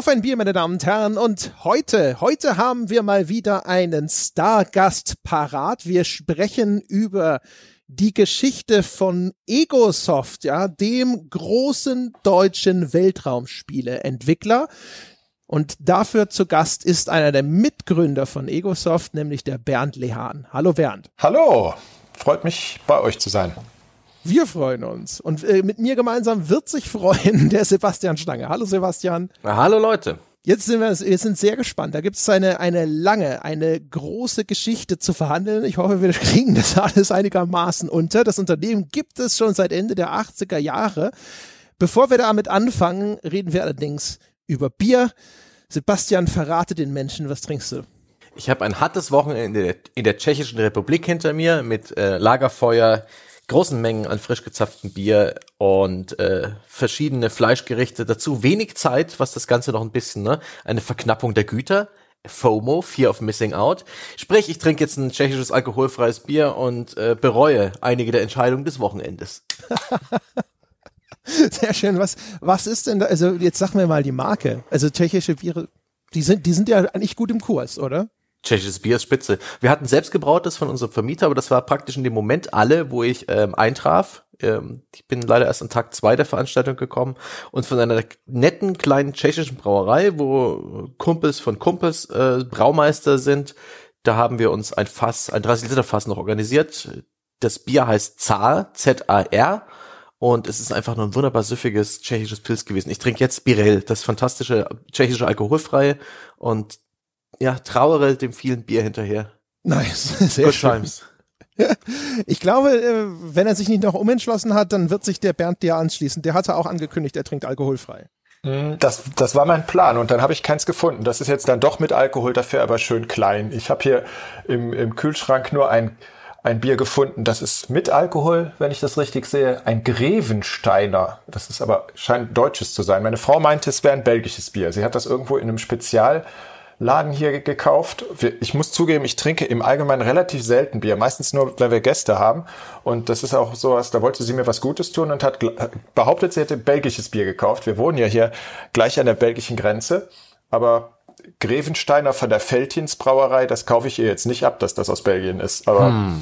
Auf ein Bier, meine Damen und Herren. Und heute, heute haben wir mal wieder einen Stargast parat. Wir sprechen über die Geschichte von Egosoft, ja, dem großen deutschen Weltraumspieleentwickler. Und dafür zu Gast ist einer der Mitgründer von Egosoft, nämlich der Bernd Lehan. Hallo Bernd. Hallo, freut mich bei euch zu sein. Wir freuen uns. Und äh, mit mir gemeinsam wird sich freuen der Sebastian Stange. Hallo Sebastian. Na, hallo Leute. Jetzt sind wir, wir sind sehr gespannt. Da gibt es eine, eine lange, eine große Geschichte zu verhandeln. Ich hoffe, wir kriegen das alles einigermaßen unter. Das Unternehmen gibt es schon seit Ende der 80er Jahre. Bevor wir damit anfangen, reden wir allerdings über Bier. Sebastian, verrate den Menschen, was trinkst du? Ich habe ein hartes Wochenende in der, in der Tschechischen Republik hinter mir mit äh, Lagerfeuer, großen Mengen an frisch gezapftem Bier und äh, verschiedene Fleischgerichte dazu. Wenig Zeit, was das Ganze noch ein bisschen, ne? Eine Verknappung der Güter. FOMO, Fear of Missing Out. Sprich, ich trinke jetzt ein tschechisches alkoholfreies Bier und äh, bereue einige der Entscheidungen des Wochenendes. Sehr schön. Was, was ist denn da? Also jetzt sag mir mal die Marke. Also tschechische Biere, die sind, die sind ja eigentlich gut im Kurs, oder? Tschechisches Bier ist spitze. Wir hatten selbst gebrautes von unserem Vermieter, aber das war praktisch in dem Moment alle, wo ich ähm, eintraf. Ähm, ich bin leider erst an Tag zwei der Veranstaltung gekommen und von einer netten kleinen tschechischen Brauerei, wo Kumpels von Kumpels äh, Braumeister sind, da haben wir uns ein Fass, ein 30 Liter Fass noch organisiert. Das Bier heißt Zar, Z-A-R. Und es ist einfach nur ein wunderbar süffiges tschechisches Pilz gewesen. Ich trinke jetzt Birel, das fantastische tschechische alkoholfreie. Und ja, trauere dem vielen Bier hinterher. Nice, sehr Good schön. Times. Ich glaube, äh, wenn er sich nicht noch umentschlossen hat, dann wird sich der Bernd dir anschließen. Der hatte auch angekündigt, er trinkt alkoholfrei. Mhm. Das, das war mein Plan und dann habe ich keins gefunden. Das ist jetzt dann doch mit Alkohol, dafür aber schön klein. Ich habe hier im, im Kühlschrank nur ein, ein Bier gefunden, das ist mit Alkohol, wenn ich das richtig sehe, ein Grevensteiner. Das ist aber scheint deutsches zu sein. Meine Frau meinte, es wäre ein belgisches Bier. Sie hat das irgendwo in einem Spezial Laden hier gekauft. Ich muss zugeben, ich trinke im Allgemeinen relativ selten Bier, meistens nur, wenn wir Gäste haben. Und das ist auch sowas, da wollte sie mir was Gutes tun und hat behauptet, sie hätte belgisches Bier gekauft. Wir wohnen ja hier gleich an der belgischen Grenze. Aber Grevensteiner von der Feltins Brauerei, das kaufe ich ihr jetzt nicht ab, dass das aus Belgien ist. Aber hm.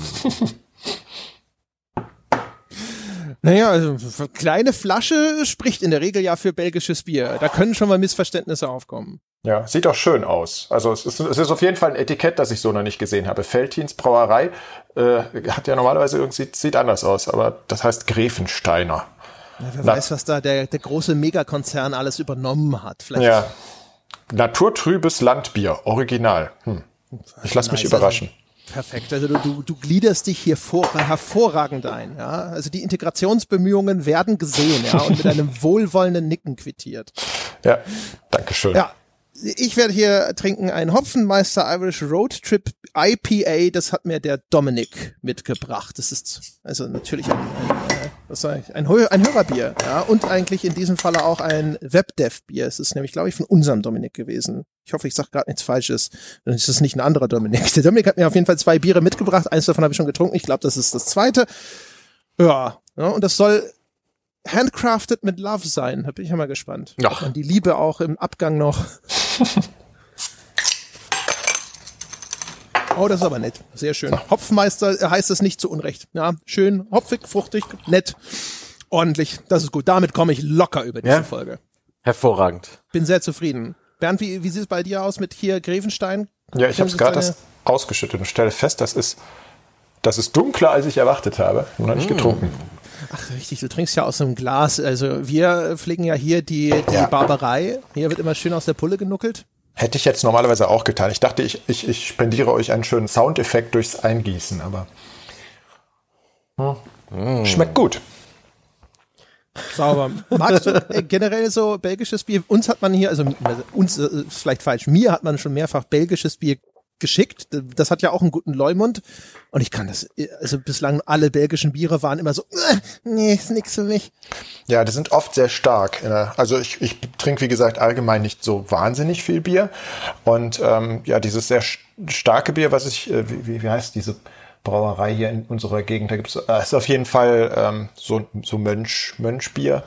Naja, also kleine Flasche spricht in der Regel ja für belgisches Bier. Da können schon mal Missverständnisse aufkommen. Ja, sieht auch schön aus. Also es ist, es ist auf jeden Fall ein Etikett, das ich so noch nicht gesehen habe. Feltins Brauerei äh, hat ja normalerweise irgendwie sieht, anders aus, aber das heißt Grevensteiner. Ja, wer Na, weiß, was da der, der große Megakonzern alles übernommen hat. Vielleicht. Ja. Naturtrübes Landbier, original. Hm. Ich lasse mich überraschen. Perfekt. Also du, du, du gliederst dich hier vor, hervorragend ein. Ja? Also die Integrationsbemühungen werden gesehen ja, und mit einem wohlwollenden Nicken quittiert. Ja, danke schön. Ja, ich werde hier trinken ein Hopfenmeister Irish Road Trip IPA. Das hat mir der Dominik mitgebracht. Das ist also natürlich ein, ein, was sag ich, ein, ein Hörerbier. Ja, und eigentlich in diesem Falle auch ein Webdev-Bier. Es ist nämlich, glaube ich, von unserem Dominik gewesen. Ich hoffe, ich sage gerade nichts Falsches. Dann ist es nicht ein anderer Dominik. Der Dominik hat mir auf jeden Fall zwei Biere mitgebracht. Eins davon habe ich schon getrunken. Ich glaube, das ist das zweite. Ja, ja, und das soll handcrafted mit Love sein. Da bin ich ja mal gespannt. Ja. Ob man die Liebe auch im Abgang noch. oh, das ist aber nett. Sehr schön. Hopfmeister äh, heißt es nicht zu Unrecht. Ja, schön, hopfig, fruchtig, nett, ordentlich. Das ist gut. Damit komme ich locker über diese ja? Folge. Hervorragend. Bin sehr zufrieden. Bernd, wie, wie sieht es bei dir aus mit hier Grevenstein? Ja, ich habe es gerade ausgeschüttet und stelle fest, das ist, das ist dunkler, als ich erwartet habe. Noch nicht mm. getrunken. Ach, richtig, du trinkst ja aus einem Glas. Also wir pflegen ja hier die, die ja. Barbarei. Hier wird immer schön aus der Pulle genuckelt. Hätte ich jetzt normalerweise auch getan. Ich dachte, ich, ich, ich spendiere euch einen schönen Soundeffekt durchs Eingießen, aber hm. mm. schmeckt gut. Sauber. Magst du äh, generell so belgisches Bier? Uns hat man hier, also uns äh, ist vielleicht falsch, mir hat man schon mehrfach belgisches Bier geschickt. Das hat ja auch einen guten Leumund. Und ich kann das, also bislang alle belgischen Biere waren immer so, äh, nee, ist nix für mich. Ja, die sind oft sehr stark. Also ich, ich trinke, wie gesagt, allgemein nicht so wahnsinnig viel Bier. Und ähm, ja, dieses sehr starke Bier, was ich, äh, wie, wie heißt diese Brauerei hier in unserer Gegend. Da gibt es äh, ist auf jeden Fall ähm, so, so Mönch, Mönchbier.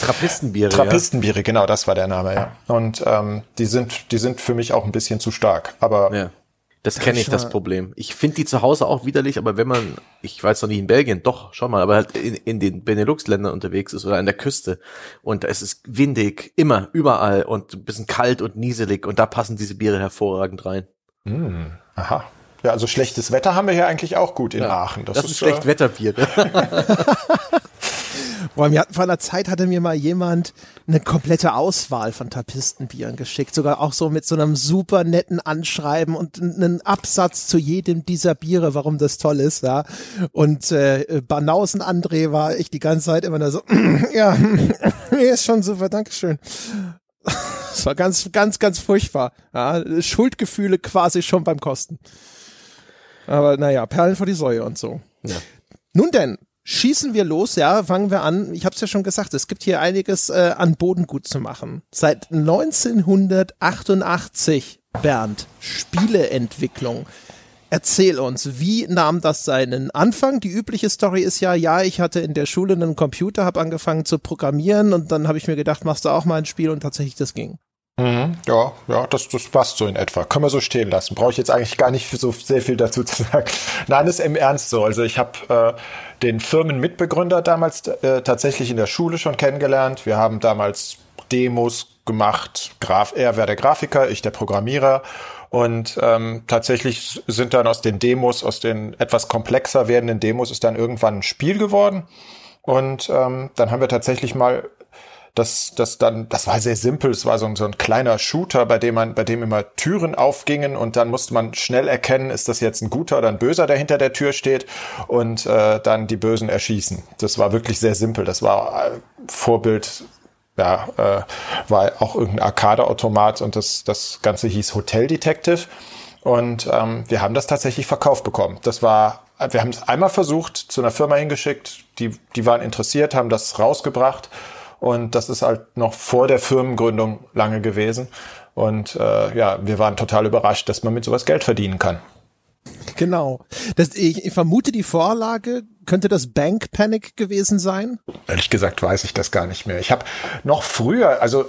Trappistenbiere. Trappistenbiere, ja. genau, das war der Name, ja. Und ähm, die sind, die sind für mich auch ein bisschen zu stark. Aber ja. Das kenne ich, das Problem. Ich finde die zu Hause auch widerlich, aber wenn man, ich weiß noch nicht in Belgien, doch, schau mal, aber halt in, in den Benelux-Ländern unterwegs ist oder an der Küste und es ist windig, immer, überall und ein bisschen kalt und nieselig und da passen diese Biere hervorragend rein. Mm, aha. Ja, also schlechtes Wetter haben wir hier eigentlich auch gut in ja, Aachen. Das, das ist, ist Schlechtwetterbiere. Boah, mir hat, vor einer Zeit hatte mir mal jemand eine komplette Auswahl von Tapistenbieren geschickt, sogar auch so mit so einem super netten Anschreiben und einen Absatz zu jedem dieser Biere, warum das toll ist, ja. Und äh, Banausen André war ich die ganze Zeit immer nur so, ja, ist schon super, Dankeschön. Das war ganz, ganz, ganz furchtbar. Ja, Schuldgefühle quasi schon beim Kosten. Aber naja, Perlen vor die Säue und so. Ja. Nun denn, schießen wir los, ja, fangen wir an. Ich habe es ja schon gesagt, es gibt hier einiges äh, an Boden gut zu machen. Seit 1988, Bernd, Spieleentwicklung. Erzähl uns, wie nahm das seinen Anfang? Die übliche Story ist ja, ja, ich hatte in der Schule einen Computer, habe angefangen zu programmieren und dann habe ich mir gedacht, machst du auch mal ein Spiel und tatsächlich das ging. Mhm, ja, ja, das, das passt so in etwa. Können wir so stehen lassen. Brauche ich jetzt eigentlich gar nicht so sehr viel dazu zu sagen. Nein, ist im Ernst so. Also ich habe äh, den Firmenmitbegründer damals äh, tatsächlich in der Schule schon kennengelernt. Wir haben damals Demos gemacht. Graf, er wäre der Grafiker, ich der Programmierer. Und ähm, tatsächlich sind dann aus den Demos, aus den etwas komplexer werdenden Demos, ist dann irgendwann ein Spiel geworden. Und ähm, dann haben wir tatsächlich mal das, das dann, das war sehr simpel. Es war so ein, so ein kleiner Shooter, bei dem man, bei dem immer Türen aufgingen und dann musste man schnell erkennen, ist das jetzt ein guter oder ein böser, der hinter der Tür steht und äh, dann die Bösen erschießen. Das war wirklich sehr simpel. Das war äh, Vorbild ja, äh, war auch irgendein Arcade-Automat und das, das Ganze hieß Hotel Detective. Und ähm, wir haben das tatsächlich verkauft bekommen. Das war, wir haben es einmal versucht, zu einer Firma hingeschickt, die, die waren interessiert, haben das rausgebracht und das ist halt noch vor der Firmengründung lange gewesen. Und äh, ja, wir waren total überrascht, dass man mit sowas Geld verdienen kann. Genau. Das, ich, ich vermute, die Vorlage könnte das Bank Panic gewesen sein? Ehrlich gesagt weiß ich das gar nicht mehr. Ich habe noch früher, also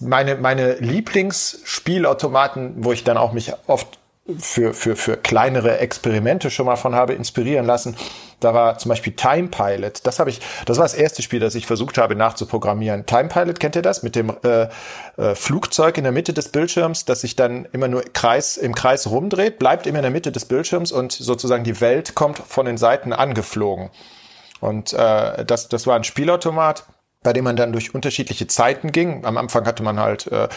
meine meine Lieblingsspielautomaten, wo ich dann auch mich oft für, für, für kleinere Experimente schon mal von habe inspirieren lassen. Da war zum Beispiel Time Pilot. Das habe ich, das war das erste Spiel, das ich versucht habe nachzuprogrammieren. Time Pilot, kennt ihr das? Mit dem äh, äh, Flugzeug in der Mitte des Bildschirms, das sich dann immer nur Kreis, im Kreis rumdreht, bleibt immer in der Mitte des Bildschirms und sozusagen die Welt kommt von den Seiten angeflogen. Und äh, das, das war ein Spielautomat bei dem man dann durch unterschiedliche Zeiten ging. Am Anfang hatte man halt äh,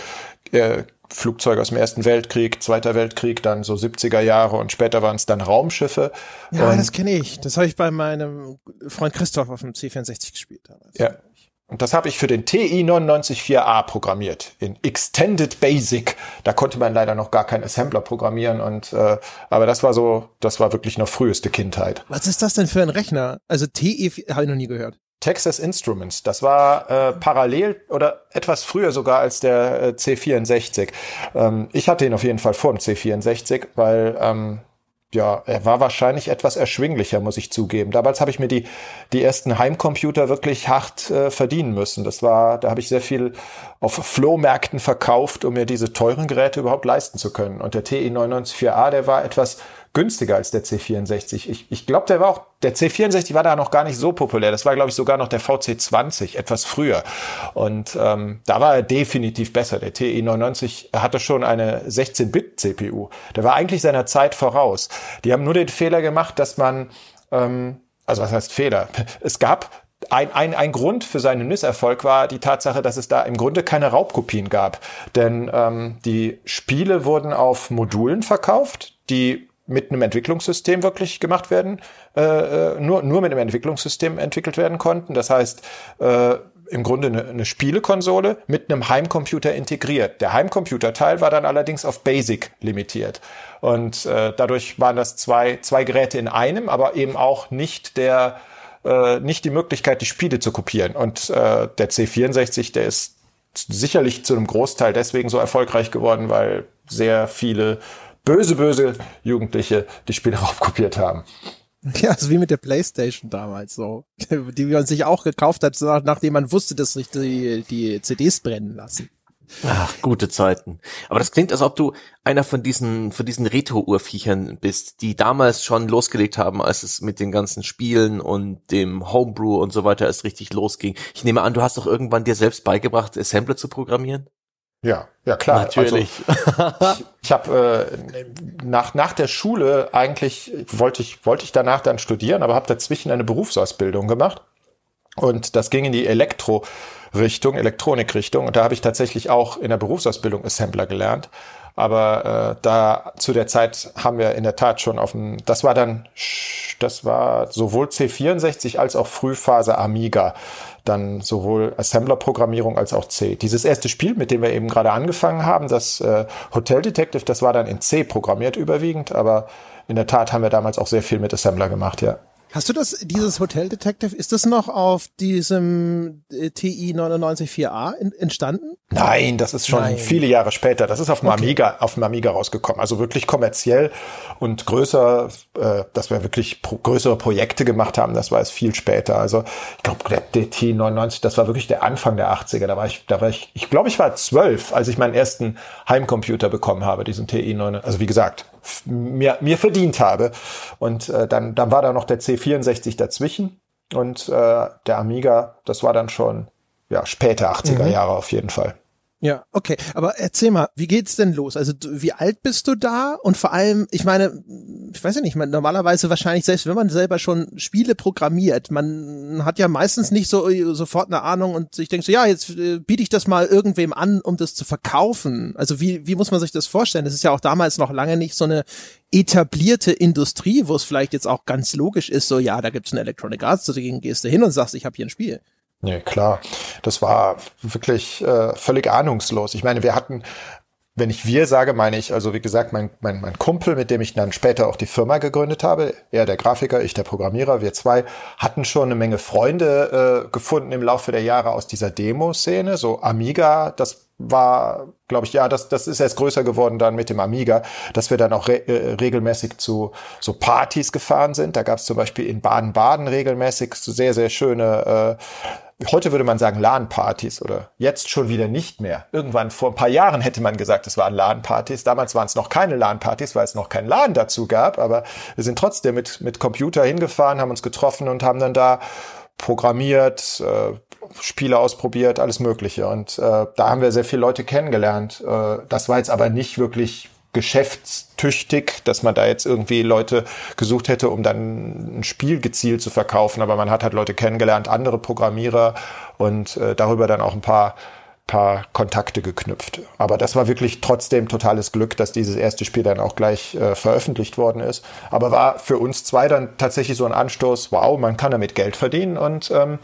äh, Flugzeuge aus dem Ersten Weltkrieg, Zweiter Weltkrieg, dann so 70er Jahre und später waren es dann Raumschiffe. Ja, und das kenne ich. Das habe ich bei meinem Freund Christoph auf dem C64 gespielt. Damals. Ja. Und das habe ich für den TI 994A programmiert in Extended Basic. Da konnte man leider noch gar keinen Assembler programmieren und äh, aber das war so, das war wirklich noch früheste Kindheit. Was ist das denn für ein Rechner? Also TI habe ich noch nie gehört. Texas Instruments. Das war äh, parallel oder etwas früher sogar als der äh, C64. Ähm, ich hatte ihn auf jeden Fall vor dem C64, weil ähm, ja, er war wahrscheinlich etwas erschwinglicher, muss ich zugeben. Damals habe ich mir die, die ersten Heimcomputer wirklich hart äh, verdienen müssen. Das war, da habe ich sehr viel auf Flohmärkten verkauft, um mir diese teuren Geräte überhaupt leisten zu können. Und der TI 994A, der war etwas günstiger als der C64. Ich, ich glaube, der war auch, der C64 war da noch gar nicht so populär. Das war, glaube ich, sogar noch der VC20, etwas früher. Und ähm, da war er definitiv besser. Der TI 99 hatte schon eine 16-Bit-CPU. Der war eigentlich seiner Zeit voraus. Die haben nur den Fehler gemacht, dass man, ähm, also was heißt Fehler? Es gab ein, ein, ein Grund für seinen Misserfolg war die Tatsache, dass es da im Grunde keine Raubkopien gab. Denn ähm, die Spiele wurden auf Modulen verkauft, die mit einem Entwicklungssystem wirklich gemacht werden, äh, äh, nur, nur mit einem Entwicklungssystem entwickelt werden konnten. Das heißt, äh, im Grunde eine, eine Spielekonsole mit einem Heimcomputer integriert. Der Heimcomputer-Teil war dann allerdings auf Basic limitiert. Und äh, dadurch waren das zwei, zwei Geräte in einem, aber eben auch nicht der äh, nicht die Möglichkeit, die Spiele zu kopieren. Und äh, der C64, der ist sicherlich zu einem Großteil deswegen so erfolgreich geworden, weil sehr viele böse, böse Jugendliche die Spiele raufkopiert haben. Ja, also wie mit der Playstation damals so, die man sich auch gekauft hat, nachdem man wusste, dass sich die, die CDs brennen lassen. Ach, gute Zeiten. Aber das klingt, als ob du einer von diesen, von diesen Retro-Urviechern bist, die damals schon losgelegt haben, als es mit den ganzen Spielen und dem Homebrew und so weiter erst richtig losging. Ich nehme an, du hast doch irgendwann dir selbst beigebracht, Assembler zu programmieren? Ja, ja klar. Natürlich. Also, ich ich habe äh, nach nach der Schule eigentlich wollte ich wollte ich danach dann studieren, aber habe dazwischen eine Berufsausbildung gemacht und das ging in die Elektro Richtung, Elektronikrichtung. Und da habe ich tatsächlich auch in der Berufsausbildung Assembler gelernt. Aber äh, da zu der Zeit haben wir in der Tat schon auf dem, das war dann, das war sowohl C64 als auch Frühphase Amiga, dann sowohl Assembler-Programmierung als auch C. Dieses erste Spiel, mit dem wir eben gerade angefangen haben, das äh, Hotel Detective, das war dann in C programmiert überwiegend, aber in der Tat haben wir damals auch sehr viel mit Assembler gemacht, ja. Hast du das, dieses Hotel Detective, ist das noch auf diesem äh, TI 994A in, entstanden? Nein, das ist schon Nein. viele Jahre später. Das ist auf dem okay. Amiga, auf dem Amiga rausgekommen. Also wirklich kommerziell und größer, äh, dass wir wirklich pro, größere Projekte gemacht haben, das war es viel später. Also ich glaube, der, TI 99, das war wirklich der Anfang der 80er. Da war ich, da war ich, ich glaube, ich war zwölf, als ich meinen ersten Heimcomputer bekommen habe, diesen TI 99. Also wie gesagt, mir, mir verdient habe. Und äh, dann, dann war da noch der C64 dazwischen und äh, der Amiga, das war dann schon ja, späte 80er mhm. Jahre auf jeden Fall. Ja, okay. Aber erzähl mal, wie geht's denn los? Also wie alt bist du da? Und vor allem, ich meine, ich weiß ja nicht, man, normalerweise wahrscheinlich, selbst wenn man selber schon Spiele programmiert, man hat ja meistens nicht so sofort eine Ahnung und ich denke so, ja, jetzt äh, biete ich das mal irgendwem an, um das zu verkaufen. Also wie, wie muss man sich das vorstellen? Das ist ja auch damals noch lange nicht so eine etablierte Industrie, wo es vielleicht jetzt auch ganz logisch ist, so ja, da gibt's eine Electronic Arts, dagegen gehst du hin und sagst, ich habe hier ein Spiel. Nee, klar. Das war wirklich äh, völlig ahnungslos. Ich meine, wir hatten, wenn ich wir sage, meine ich, also wie gesagt, mein, mein, mein Kumpel, mit dem ich dann später auch die Firma gegründet habe, er der Grafiker, ich der Programmierer, wir zwei hatten schon eine Menge Freunde äh, gefunden im Laufe der Jahre aus dieser Demo-Szene. So Amiga, das war, glaube ich, ja, das, das ist erst größer geworden dann mit dem Amiga, dass wir dann auch re äh, regelmäßig zu so Partys gefahren sind. Da gab es zum Beispiel in Baden-Baden regelmäßig so sehr, sehr schöne äh, heute würde man sagen LAN-Partys oder jetzt schon wieder nicht mehr. Irgendwann vor ein paar Jahren hätte man gesagt, es waren LAN-Partys. Damals waren es noch keine LAN-Partys, weil es noch kein LAN dazu gab, aber wir sind trotzdem mit, mit Computer hingefahren, haben uns getroffen und haben dann da programmiert, äh, Spiele ausprobiert, alles Mögliche. Und äh, da haben wir sehr viele Leute kennengelernt. Äh, das war jetzt aber nicht wirklich geschäftstüchtig, dass man da jetzt irgendwie Leute gesucht hätte, um dann ein Spiel gezielt zu verkaufen. Aber man hat halt Leute kennengelernt, andere Programmierer und äh, darüber dann auch ein paar paar Kontakte geknüpft. Aber das war wirklich trotzdem totales Glück, dass dieses erste Spiel dann auch gleich äh, veröffentlicht worden ist. Aber war für uns zwei dann tatsächlich so ein Anstoß, wow, man kann damit Geld verdienen und ähm,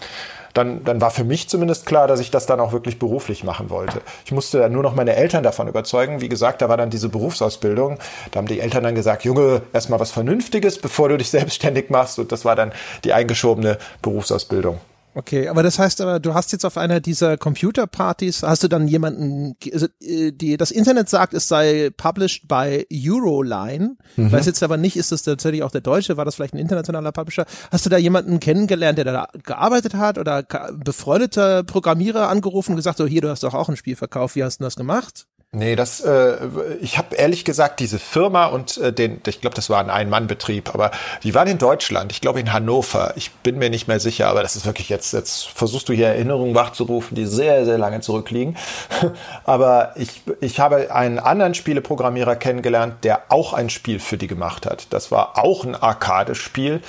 dann, dann war für mich zumindest klar, dass ich das dann auch wirklich beruflich machen wollte. Ich musste dann nur noch meine Eltern davon überzeugen. Wie gesagt, da war dann diese Berufsausbildung. Da haben die Eltern dann gesagt, Junge, erstmal was Vernünftiges, bevor du dich selbstständig machst. Und das war dann die eingeschobene Berufsausbildung. Okay, aber das heißt aber, du hast jetzt auf einer dieser Computerpartys, hast du dann jemanden, also, äh, die das Internet sagt, es sei published by Euroline. Mhm. Weiß jetzt aber nicht, ist das tatsächlich auch der Deutsche, war das vielleicht ein internationaler Publisher? Hast du da jemanden kennengelernt, der da gearbeitet hat oder befreundeter Programmierer angerufen und gesagt, so hier, du hast doch auch ein Spiel verkauft, wie hast du das gemacht? Nee, das, äh, ich habe ehrlich gesagt diese Firma und äh, den, ich glaube, das war ein Ein-Mann-Betrieb, aber die waren in Deutschland, ich glaube in Hannover. Ich bin mir nicht mehr sicher, aber das ist wirklich jetzt, jetzt versuchst du hier Erinnerungen wachzurufen, die sehr, sehr lange zurückliegen. aber ich, ich habe einen anderen Spieleprogrammierer kennengelernt, der auch ein Spiel für die gemacht hat. Das war auch ein Arcade-Spiel.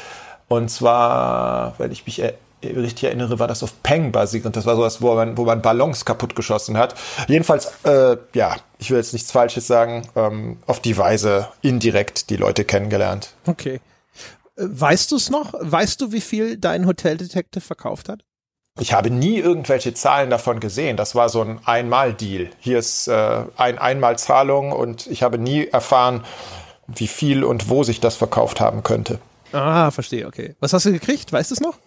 Und zwar, wenn ich mich richtig erinnere, war das auf Peng basiert und das war sowas, wo man, wo man Ballons kaputt geschossen hat. Jedenfalls, äh, ja, ich will jetzt nichts Falsches sagen, ähm, auf die Weise indirekt die Leute kennengelernt. Okay. Äh, weißt du es noch? Weißt du, wie viel dein Hotel Detective verkauft hat? Ich habe nie irgendwelche Zahlen davon gesehen. Das war so ein Einmal-Deal. Hier ist äh, ein Einmalzahlung und ich habe nie erfahren, wie viel und wo sich das verkauft haben könnte. Ah, verstehe, okay. Was hast du gekriegt? Weißt du es noch?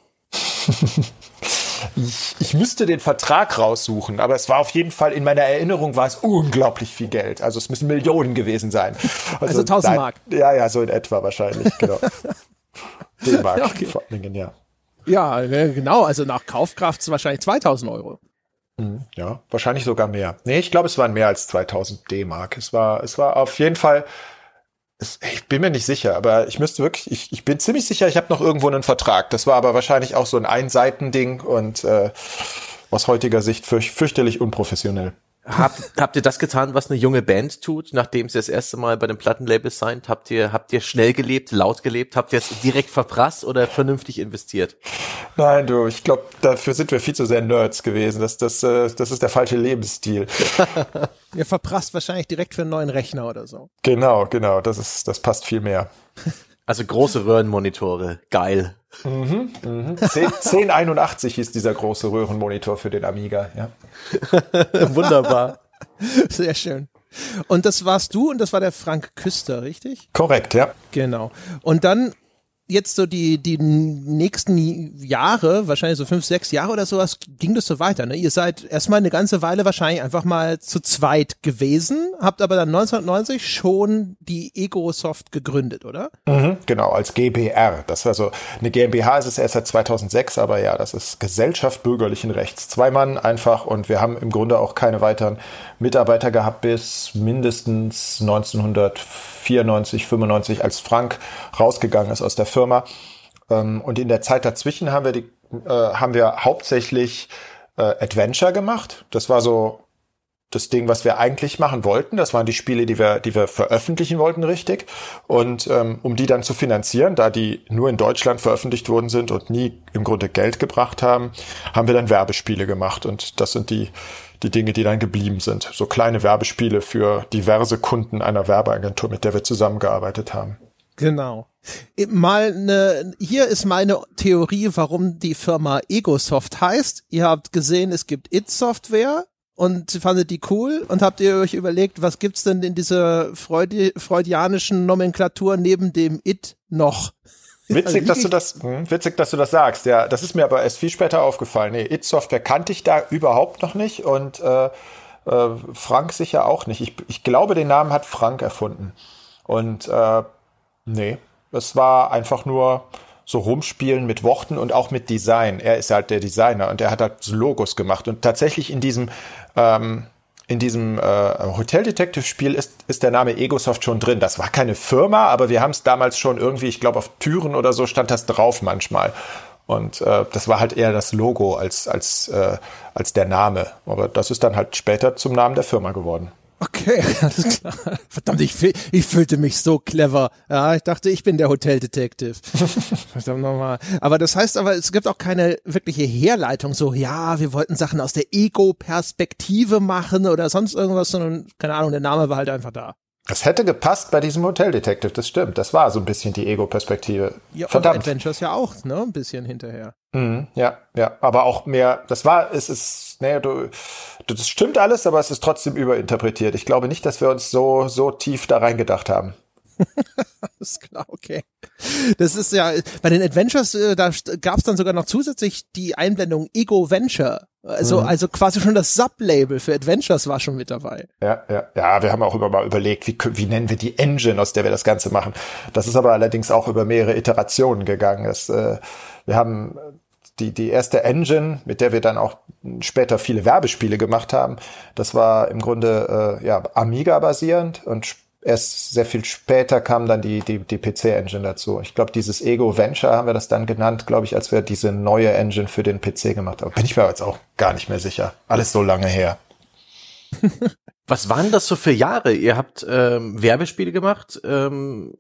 ich, ich müsste den Vertrag raussuchen, aber es war auf jeden Fall, in meiner Erinnerung war es unglaublich viel Geld. Also es müssen Millionen gewesen sein. Also, also 1000 Mark. Ja, ja, so in etwa wahrscheinlich, genau. D-Mark okay. vor allen Dingen, ja. Ja, genau. Also nach Kaufkraft wahrscheinlich 2000 Euro. Mhm, ja, wahrscheinlich sogar mehr. Nee, ich glaube, es waren mehr als 2000 D-Mark. Es war, es war auf jeden Fall, ich bin mir nicht sicher, aber ich müsste wirklich, ich, ich bin ziemlich sicher, ich habe noch irgendwo einen Vertrag. Das war aber wahrscheinlich auch so ein Einseitending und äh, aus heutiger Sicht fürch, fürchterlich unprofessionell. Habt, habt ihr das getan, was eine junge Band tut, nachdem sie das erste Mal bei dem Plattenlabel signed? Habt ihr, habt ihr schnell gelebt, laut gelebt? Habt ihr es direkt verprasst oder vernünftig investiert? Nein, du, ich glaube, dafür sind wir viel zu sehr Nerds gewesen. Das, das, äh, das ist der falsche Lebensstil. ihr verprasst wahrscheinlich direkt für einen neuen Rechner oder so. Genau, genau. Das ist, das passt viel mehr. Also große Röhrenmonitore. Geil. Mhm, mhm. 1081 hieß dieser große Röhrenmonitor für den Amiga, ja. Wunderbar. Sehr schön. Und das warst du und das war der Frank Küster, richtig? Korrekt, ja. Genau. Und dann jetzt so die, die nächsten Jahre, wahrscheinlich so fünf, sechs Jahre oder sowas, ging das so weiter. Ne? Ihr seid erstmal eine ganze Weile wahrscheinlich einfach mal zu zweit gewesen, habt aber dann 1990 schon die Egosoft gegründet, oder? Mhm, genau, als GBR. Das ist also eine GmbH ist es erst seit 2006, aber ja, das ist Gesellschaft bürgerlichen Rechts. Zwei Mann einfach und wir haben im Grunde auch keine weiteren Mitarbeiter gehabt bis mindestens 1994, 95, als Frank rausgegangen ist aus der Firma. Ähm, und in der Zeit dazwischen haben wir, die, äh, haben wir hauptsächlich äh, Adventure gemacht. Das war so das Ding, was wir eigentlich machen wollten. Das waren die Spiele, die wir, die wir veröffentlichen wollten, richtig. Und ähm, um die dann zu finanzieren, da die nur in Deutschland veröffentlicht worden sind und nie im Grunde Geld gebracht haben, haben wir dann Werbespiele gemacht. Und das sind die die Dinge, die dann geblieben sind. So kleine Werbespiele für diverse Kunden einer Werbeagentur, mit der wir zusammengearbeitet haben. Genau. Mal ne, hier ist meine Theorie, warum die Firma Egosoft heißt. Ihr habt gesehen, es gibt It-Software und fandet die cool und habt ihr euch überlegt, was gibt's denn in dieser Freudi freudianischen Nomenklatur neben dem It noch? Witzig, dass du das, hm, witzig, dass du das sagst. Ja, das ist mir aber erst viel später aufgefallen. Nee, It Software kannte ich da überhaupt noch nicht und äh, äh, Frank sicher auch nicht. Ich, ich glaube, den Namen hat Frank erfunden. Und äh, nee, es war einfach nur so rumspielen mit Worten und auch mit Design. Er ist halt der Designer und er hat halt Logos gemacht. Und tatsächlich in diesem ähm, in diesem äh, Hotel Detective Spiel ist, ist der Name Egosoft schon drin. Das war keine Firma, aber wir haben es damals schon irgendwie, ich glaube auf Türen oder so stand das drauf manchmal. Und äh, das war halt eher das Logo als, als, äh, als der Name. Aber das ist dann halt später zum Namen der Firma geworden. Okay, alles klar. Verdammt, ich, ich fühlte mich so clever. Ja, ich dachte, ich bin der Hoteldetective. Verdammt nochmal. Aber das heißt aber, es gibt auch keine wirkliche Herleitung, so, ja, wir wollten Sachen aus der Ego-Perspektive machen oder sonst irgendwas, sondern, keine Ahnung, der Name war halt einfach da. Das hätte gepasst bei diesem Hoteldetective, das stimmt. Das war so ein bisschen die Ego-Perspektive. Ja, Verdammt. Und Adventures ja auch, ne? Ein bisschen hinterher. Mhm, ja, ja. Aber auch mehr, das war, es ist, naja, du, das stimmt alles, aber es ist trotzdem überinterpretiert. Ich glaube nicht, dass wir uns so, so tief da reingedacht haben. Alles klar, okay. Das ist ja, bei den Adventures, äh, da gab es dann sogar noch zusätzlich die Einblendung Ego Venture. Also, mhm. also quasi schon das Sublabel für Adventures war schon mit dabei. Ja, ja, ja, wir haben auch immer mal überlegt, wie, wie nennen wir die Engine, aus der wir das Ganze machen. Das ist aber allerdings auch über mehrere Iterationen gegangen. Das, äh, wir haben die, die erste Engine, mit der wir dann auch später viele Werbespiele gemacht haben, das war im Grunde äh, ja, Amiga basierend und erst sehr viel später kam dann die, die, die PC-Engine dazu. Ich glaube, dieses Ego Venture haben wir das dann genannt, glaube ich, als wir diese neue Engine für den PC gemacht haben. Bin ich mir jetzt auch gar nicht mehr sicher. Alles so lange her. Was waren das so für Jahre? Ihr habt ähm, Werbespiele gemacht, ähm,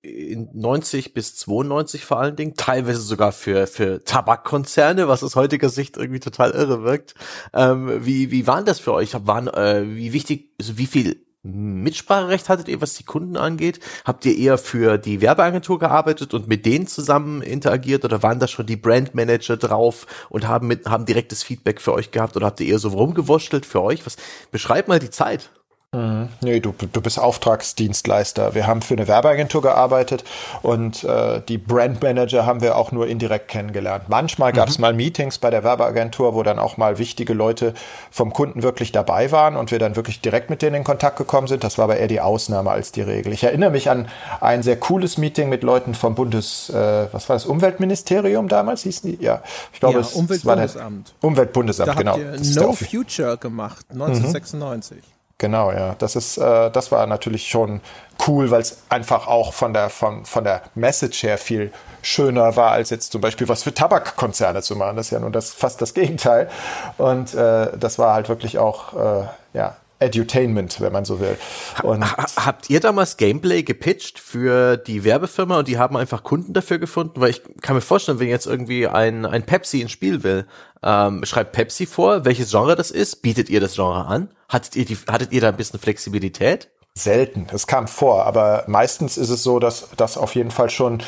in 90 bis 92 vor allen Dingen, teilweise sogar für, für Tabakkonzerne, was aus heutiger Sicht irgendwie total irre wirkt. Ähm, wie, wie waren das für euch? Waren, äh, wie wichtig, also wie viel Mitspracherecht hattet ihr, was die Kunden angeht? Habt ihr eher für die Werbeagentur gearbeitet und mit denen zusammen interagiert oder waren da schon die Brandmanager drauf und haben mit, haben direktes Feedback für euch gehabt oder habt ihr eher so rumgewurschtelt für euch? Was, beschreibt mal die Zeit. Mhm. Nee, du, du bist Auftragsdienstleister. Wir haben für eine Werbeagentur gearbeitet und äh, die Brandmanager haben wir auch nur indirekt kennengelernt. Manchmal gab es mhm. mal Meetings bei der Werbeagentur, wo dann auch mal wichtige Leute vom Kunden wirklich dabei waren und wir dann wirklich direkt mit denen in Kontakt gekommen sind. Das war aber eher die Ausnahme als die Regel. Ich erinnere mich an ein sehr cooles Meeting mit Leuten vom Bundes, äh, was war das, Umweltministerium damals hießen die? Ja, ich glaube, ja, es, Umweltbundesamt. Es Umweltbundesamt, da genau. Habt ihr no Future gemacht, 1996. Mhm. Genau, ja. Das ist, äh, das war natürlich schon cool, weil es einfach auch von der, von, von der Message her viel schöner war, als jetzt zum Beispiel was für Tabakkonzerne zu machen. Das ist ja nun das, fast das Gegenteil. Und äh, das war halt wirklich auch, äh, ja, Edutainment, wenn man so will. Und habt ihr damals Gameplay gepitcht für die Werbefirma und die haben einfach Kunden dafür gefunden? Weil ich kann mir vorstellen, wenn jetzt irgendwie ein, ein Pepsi ins Spiel will, ähm, schreibt Pepsi vor, welches Genre das ist, bietet ihr das Genre an? Hattet ihr, die, hattet ihr da ein bisschen Flexibilität? Selten, es kam vor, aber meistens ist es so, dass das auf jeden Fall schon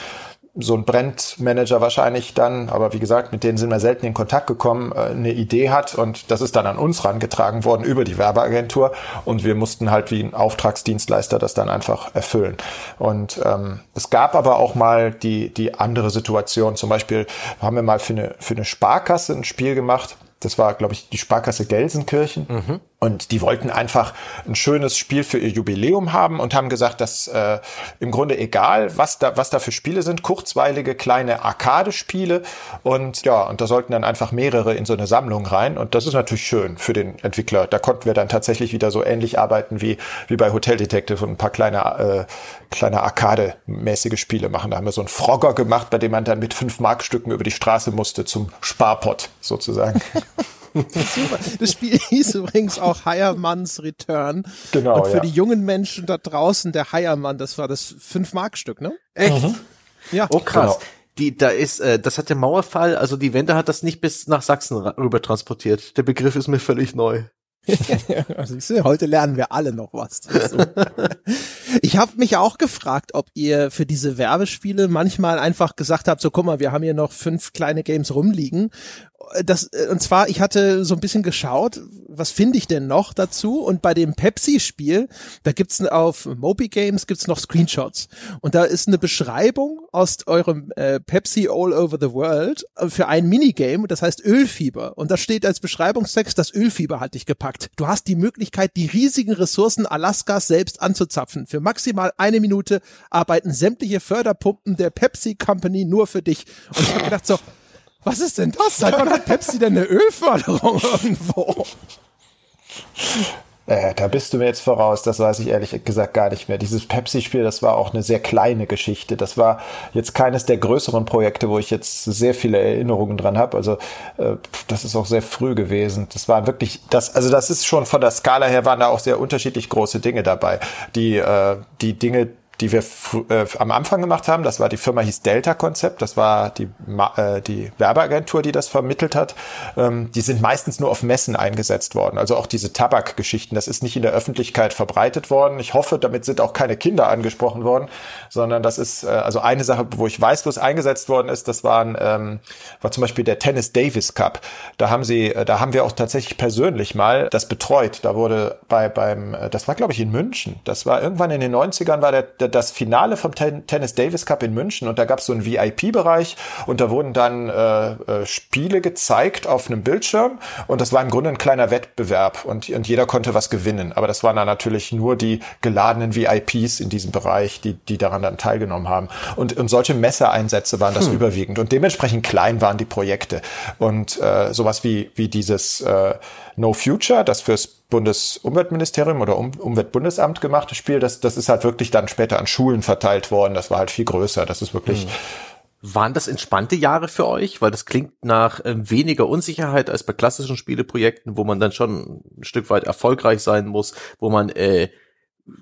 so ein Brandmanager wahrscheinlich dann, aber wie gesagt, mit denen sind wir selten in Kontakt gekommen, äh, eine Idee hat und das ist dann an uns rangetragen worden über die Werbeagentur und wir mussten halt wie ein Auftragsdienstleister das dann einfach erfüllen. Und ähm, es gab aber auch mal die, die andere Situation, zum Beispiel haben wir mal für eine, für eine Sparkasse ein Spiel gemacht, das war, glaube ich, die Sparkasse Gelsenkirchen. Mhm. Und die wollten einfach ein schönes Spiel für ihr Jubiläum haben und haben gesagt, dass äh, im Grunde egal, was da, was da für Spiele sind, kurzweilige kleine Arcade-Spiele. Und ja, und da sollten dann einfach mehrere in so eine Sammlung rein. Und das ist natürlich schön für den Entwickler. Da konnten wir dann tatsächlich wieder so ähnlich arbeiten wie, wie bei Hotel Detective und ein paar kleine, äh, kleine Arcade-mäßige Spiele machen. Da haben wir so einen Frogger gemacht, bei dem man dann mit fünf Markstücken über die Straße musste zum Sparpot sozusagen. Super. Das Spiel hieß übrigens auch Heiermanns Return. Genau. Und für ja. die jungen Menschen da draußen, der Heiermann, das war das Fünf-Mark-Stück, ne? Echt? Mhm. Ja. Oh krass. Genau. Die, da ist, äh, das hat der Mauerfall, also die Wende hat das nicht bis nach Sachsen rüber transportiert. Der Begriff ist mir völlig neu. also ich sehe, heute lernen wir alle noch was. ich habe mich auch gefragt, ob ihr für diese Werbespiele manchmal einfach gesagt habt, so guck mal, wir haben hier noch fünf kleine Games rumliegen das, äh, und zwar, ich hatte so ein bisschen geschaut, was finde ich denn noch dazu? Und bei dem Pepsi-Spiel, da gibt's auf Moby Games gibt's noch Screenshots. Und da ist eine Beschreibung aus eurem äh, Pepsi All Over the World äh, für ein Minigame, das heißt Ölfieber. Und da steht als Beschreibungstext, das Ölfieber hat dich gepackt. Du hast die Möglichkeit, die riesigen Ressourcen Alaskas selbst anzuzapfen. Für maximal eine Minute arbeiten sämtliche Förderpumpen der Pepsi Company nur für dich. Und ich habe gedacht so, was ist denn das? Seit wann hat Pepsi denn eine Ölförderung irgendwo? Äh, da bist du mir jetzt voraus, das weiß ich ehrlich gesagt gar nicht mehr. Dieses Pepsi-Spiel, das war auch eine sehr kleine Geschichte. Das war jetzt keines der größeren Projekte, wo ich jetzt sehr viele Erinnerungen dran habe. Also äh, das ist auch sehr früh gewesen. Das war wirklich, das, also das ist schon von der Skala her waren da auch sehr unterschiedlich große Dinge dabei. Die, äh, die Dinge, die wir äh, am Anfang gemacht haben. Das war die Firma hieß Delta Konzept. Das war die, äh, die Werbeagentur, die das vermittelt hat. Ähm, die sind meistens nur auf Messen eingesetzt worden. Also auch diese Tabakgeschichten. Das ist nicht in der Öffentlichkeit verbreitet worden. Ich hoffe, damit sind auch keine Kinder angesprochen worden, sondern das ist äh, also eine Sache, wo ich weiß, wo es eingesetzt worden ist. Das waren ähm, war zum Beispiel der Tennis Davis Cup. Da haben sie, äh, da haben wir auch tatsächlich persönlich mal das betreut. Da wurde bei beim, äh, das war glaube ich in München. Das war irgendwann in den 90ern war der, der das Finale vom Tennis Davis Cup in München und da gab es so einen VIP-Bereich und da wurden dann äh, äh, Spiele gezeigt auf einem Bildschirm und das war im Grunde ein kleiner Wettbewerb und, und jeder konnte was gewinnen. Aber das waren dann natürlich nur die geladenen VIPs in diesem Bereich, die, die daran dann teilgenommen haben. Und, und solche Messeeinsätze waren das hm. überwiegend und dementsprechend klein waren die Projekte. Und äh, sowas wie, wie dieses äh, No Future, das fürs Bundesumweltministerium oder um Umweltbundesamt gemachte Spiel, das, das ist halt wirklich dann später an Schulen verteilt worden. Das war halt viel größer. Das ist wirklich. Hm. Waren das entspannte Jahre für euch? Weil das klingt nach äh, weniger Unsicherheit als bei klassischen Spieleprojekten, wo man dann schon ein Stück weit erfolgreich sein muss, wo man äh,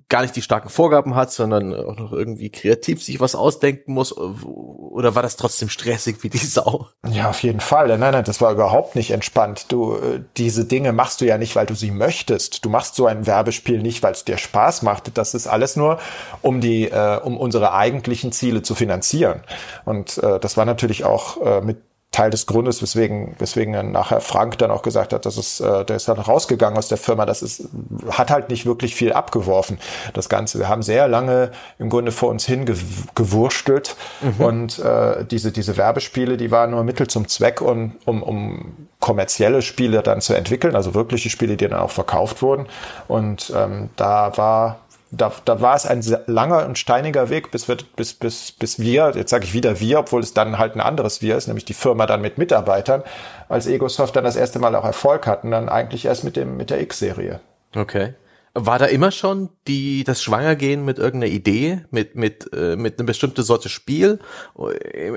gar nicht die starken Vorgaben hat, sondern auch noch irgendwie kreativ sich was ausdenken muss? Oder war das trotzdem stressig wie die Sau? Ja, auf jeden Fall. Nein, nein, das war überhaupt nicht entspannt. Du, äh, diese Dinge machst du ja nicht, weil du sie möchtest. Du machst so ein Werbespiel nicht, weil es dir Spaß macht. Das ist alles nur, um die, äh, um unsere eigentlichen Ziele zu finanzieren. Und äh, das war natürlich auch äh, mit Teil des Grundes, weswegen, weswegen dann nachher Frank dann auch gesagt hat, dass es, äh, der ist dann rausgegangen aus der Firma. Das ist, hat halt nicht wirklich viel abgeworfen, das Ganze. Wir haben sehr lange im Grunde vor uns hingewurstelt mhm. und äh, diese, diese Werbespiele, die waren nur Mittel zum Zweck, und, um, um kommerzielle Spiele dann zu entwickeln, also wirkliche Spiele, die dann auch verkauft wurden. Und ähm, da war da, da war es ein langer und steiniger Weg, bis wir, bis, bis, bis wir, jetzt sage ich wieder wir, obwohl es dann halt ein anderes wir ist, nämlich die Firma dann mit Mitarbeitern, als Egosoft dann das erste Mal auch Erfolg hatten, dann eigentlich erst mit dem mit der X-Serie. Okay. War da immer schon die das Schwangergehen mit irgendeiner Idee, mit mit äh, mit einer bestimmten Sorte Spiel,